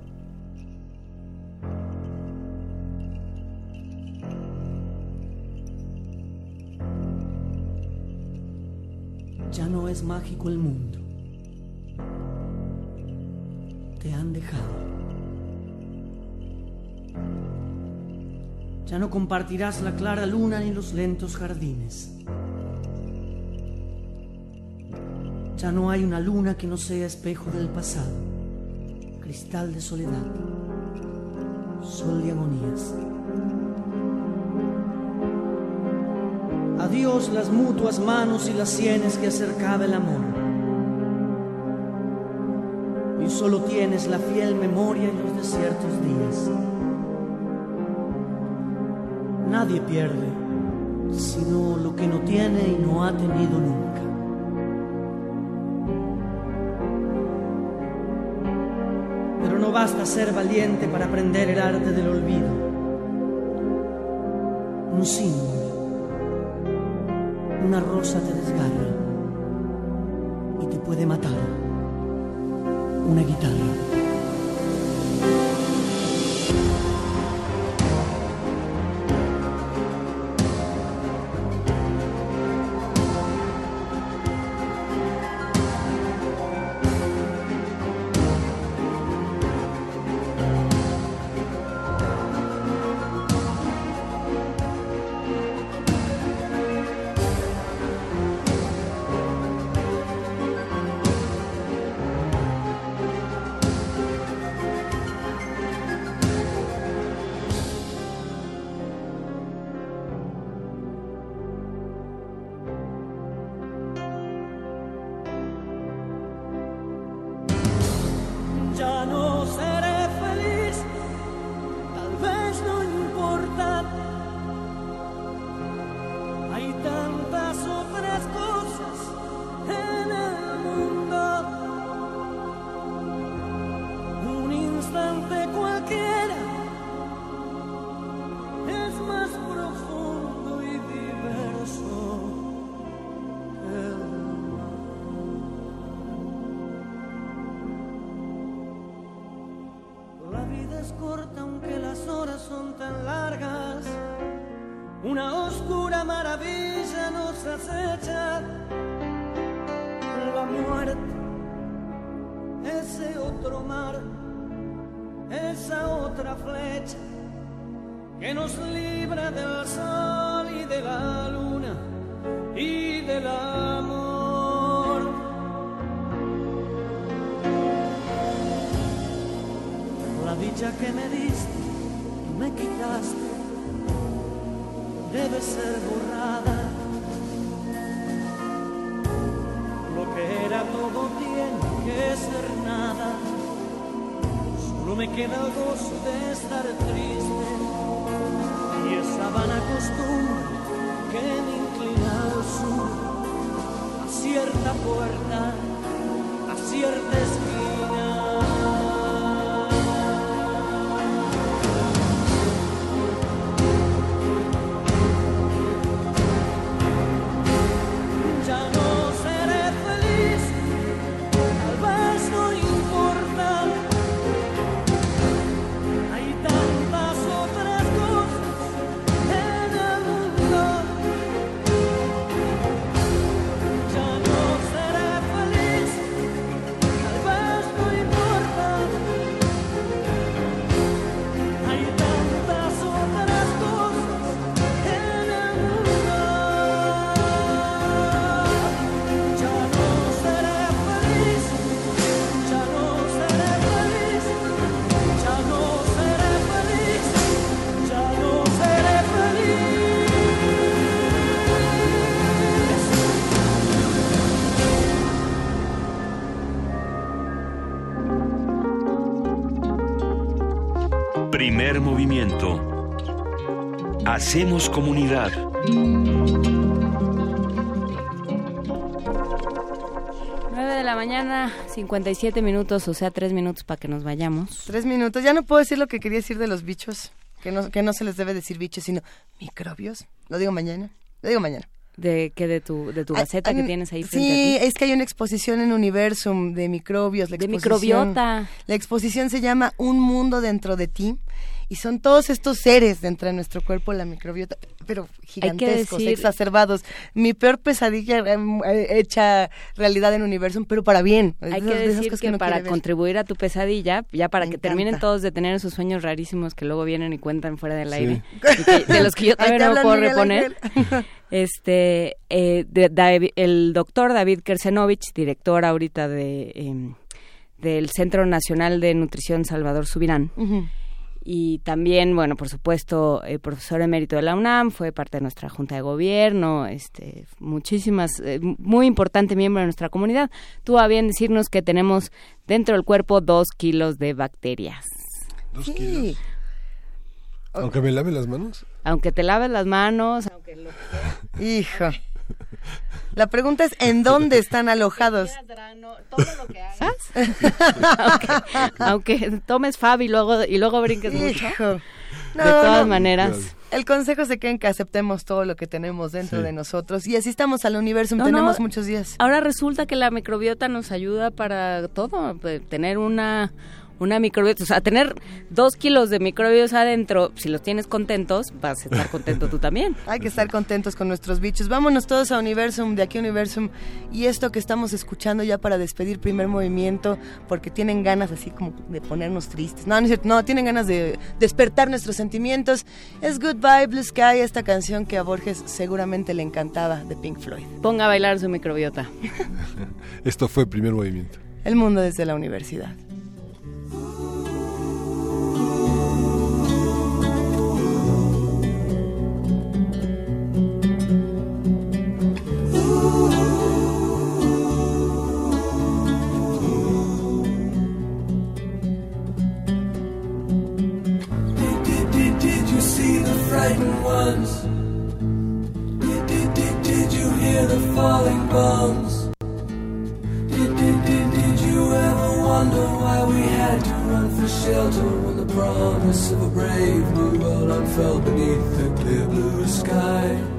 Ya no es mágico el mundo. Te han dejado. Ya no compartirás la clara luna ni los lentos jardines. Ya no hay una luna que no sea espejo del pasado, cristal de soledad, sol de agonías. Adiós las mutuas manos y las sienes que acercaba el amor. Y solo tienes la fiel memoria en los desiertos días. Nadie pierde, sino lo que no tiene y no ha tenido nunca. no basta ser valiente para aprender el arte del olvido. Un símbolo, una rosa te desgarra y te puede matar. Una guitarra. Que nos libra del sol y de la luna y del amor. La dicha que me diste me quitaste debe ser borrada. Lo que era todo tiene que ser nada. Solo me queda el gozo de estar triste vana costumbre que me inclina al sur, a cierta puerta, a cierta esquina. Primer movimiento. Hacemos comunidad. Nueve de la mañana, 57 minutos, o sea, tres minutos para que nos vayamos. Tres minutos. Ya no puedo decir lo que quería decir de los bichos. Que no, que no se les debe decir bichos, sino microbios. Lo digo mañana. Lo digo mañana. ¿De qué? ¿De tu, de tu Ah, gaceta que ah, tienes ahí frente Sí, a ti? es que hay una exposición en Universum de microbios. La De microbiota. La exposición se llama Un mundo dentro de ti. Y son todos estos seres dentro de nuestro cuerpo, la microbiota, pero gigantescos, decir- exacerbados. Mi peor pesadilla em, eh, hecha realidad en Universum, pero para bien. Hay Esas- que decir que para contribuir a tu pesadilla, ya para Me que terminen todos de tener esos sueños rarísimos que luego vienen y cuentan fuera del Sí. aire, [LAUGHS] que- de los que yo todavía no puedo reponer. [LAUGHS] Este, eh, de- el doctor David Kersenovich, director ahorita de em, del Centro Nacional de Nutrición Salvador Subirán. Ujú. Y también, bueno, por supuesto, eh, profesor emérito de la UNAM, fue parte de nuestra Junta de Gobierno, este, muchísimas, eh, muy importante miembro de nuestra comunidad. Tuvo a bien decirnos que tenemos dentro del cuerpo dos kilos de bacterias. Dos Sí. kilos. Aunque me lave las manos. Aunque te laves las manos, aunque lo Hijo. La pregunta es, ¿en dónde están alojados? aunque, aunque tomes Fab y luego, y luego brinques mucho. Hijo. de todas maneras. El consejo se queda en que aceptemos todo lo que tenemos dentro Sí. de nosotros. Y así estamos al universo, No, tenemos no, muchos días. Ahora resulta que la microbiota nos ayuda para todo, tener una una microbiota, o sea, tener dos kilos de microbios adentro, si los tienes contentos, vas a estar [LAUGHS] contento tú también. Hay que estar contentos con nuestros bichos. Vámonos todos a Universum, de aquí a Universum. Y esto que estamos escuchando ya para despedir primer movimiento, porque tienen ganas así como de ponernos tristes. No, no es cierto, no, tienen ganas de despertar nuestros sentimientos. Es Goodbye Blue Sky, esta canción que a Borges seguramente le encantaba de Pink Floyd. Ponga a bailar su microbiota. [LAUGHS] Esto fue primer movimiento. El mundo desde la universidad. Frightened ones? Did, did, did, did you hear the falling bombs? Did, did, did, did you ever wonder why we had to run for shelter when the promise of a brave new world unfurled beneath the clear blue sky?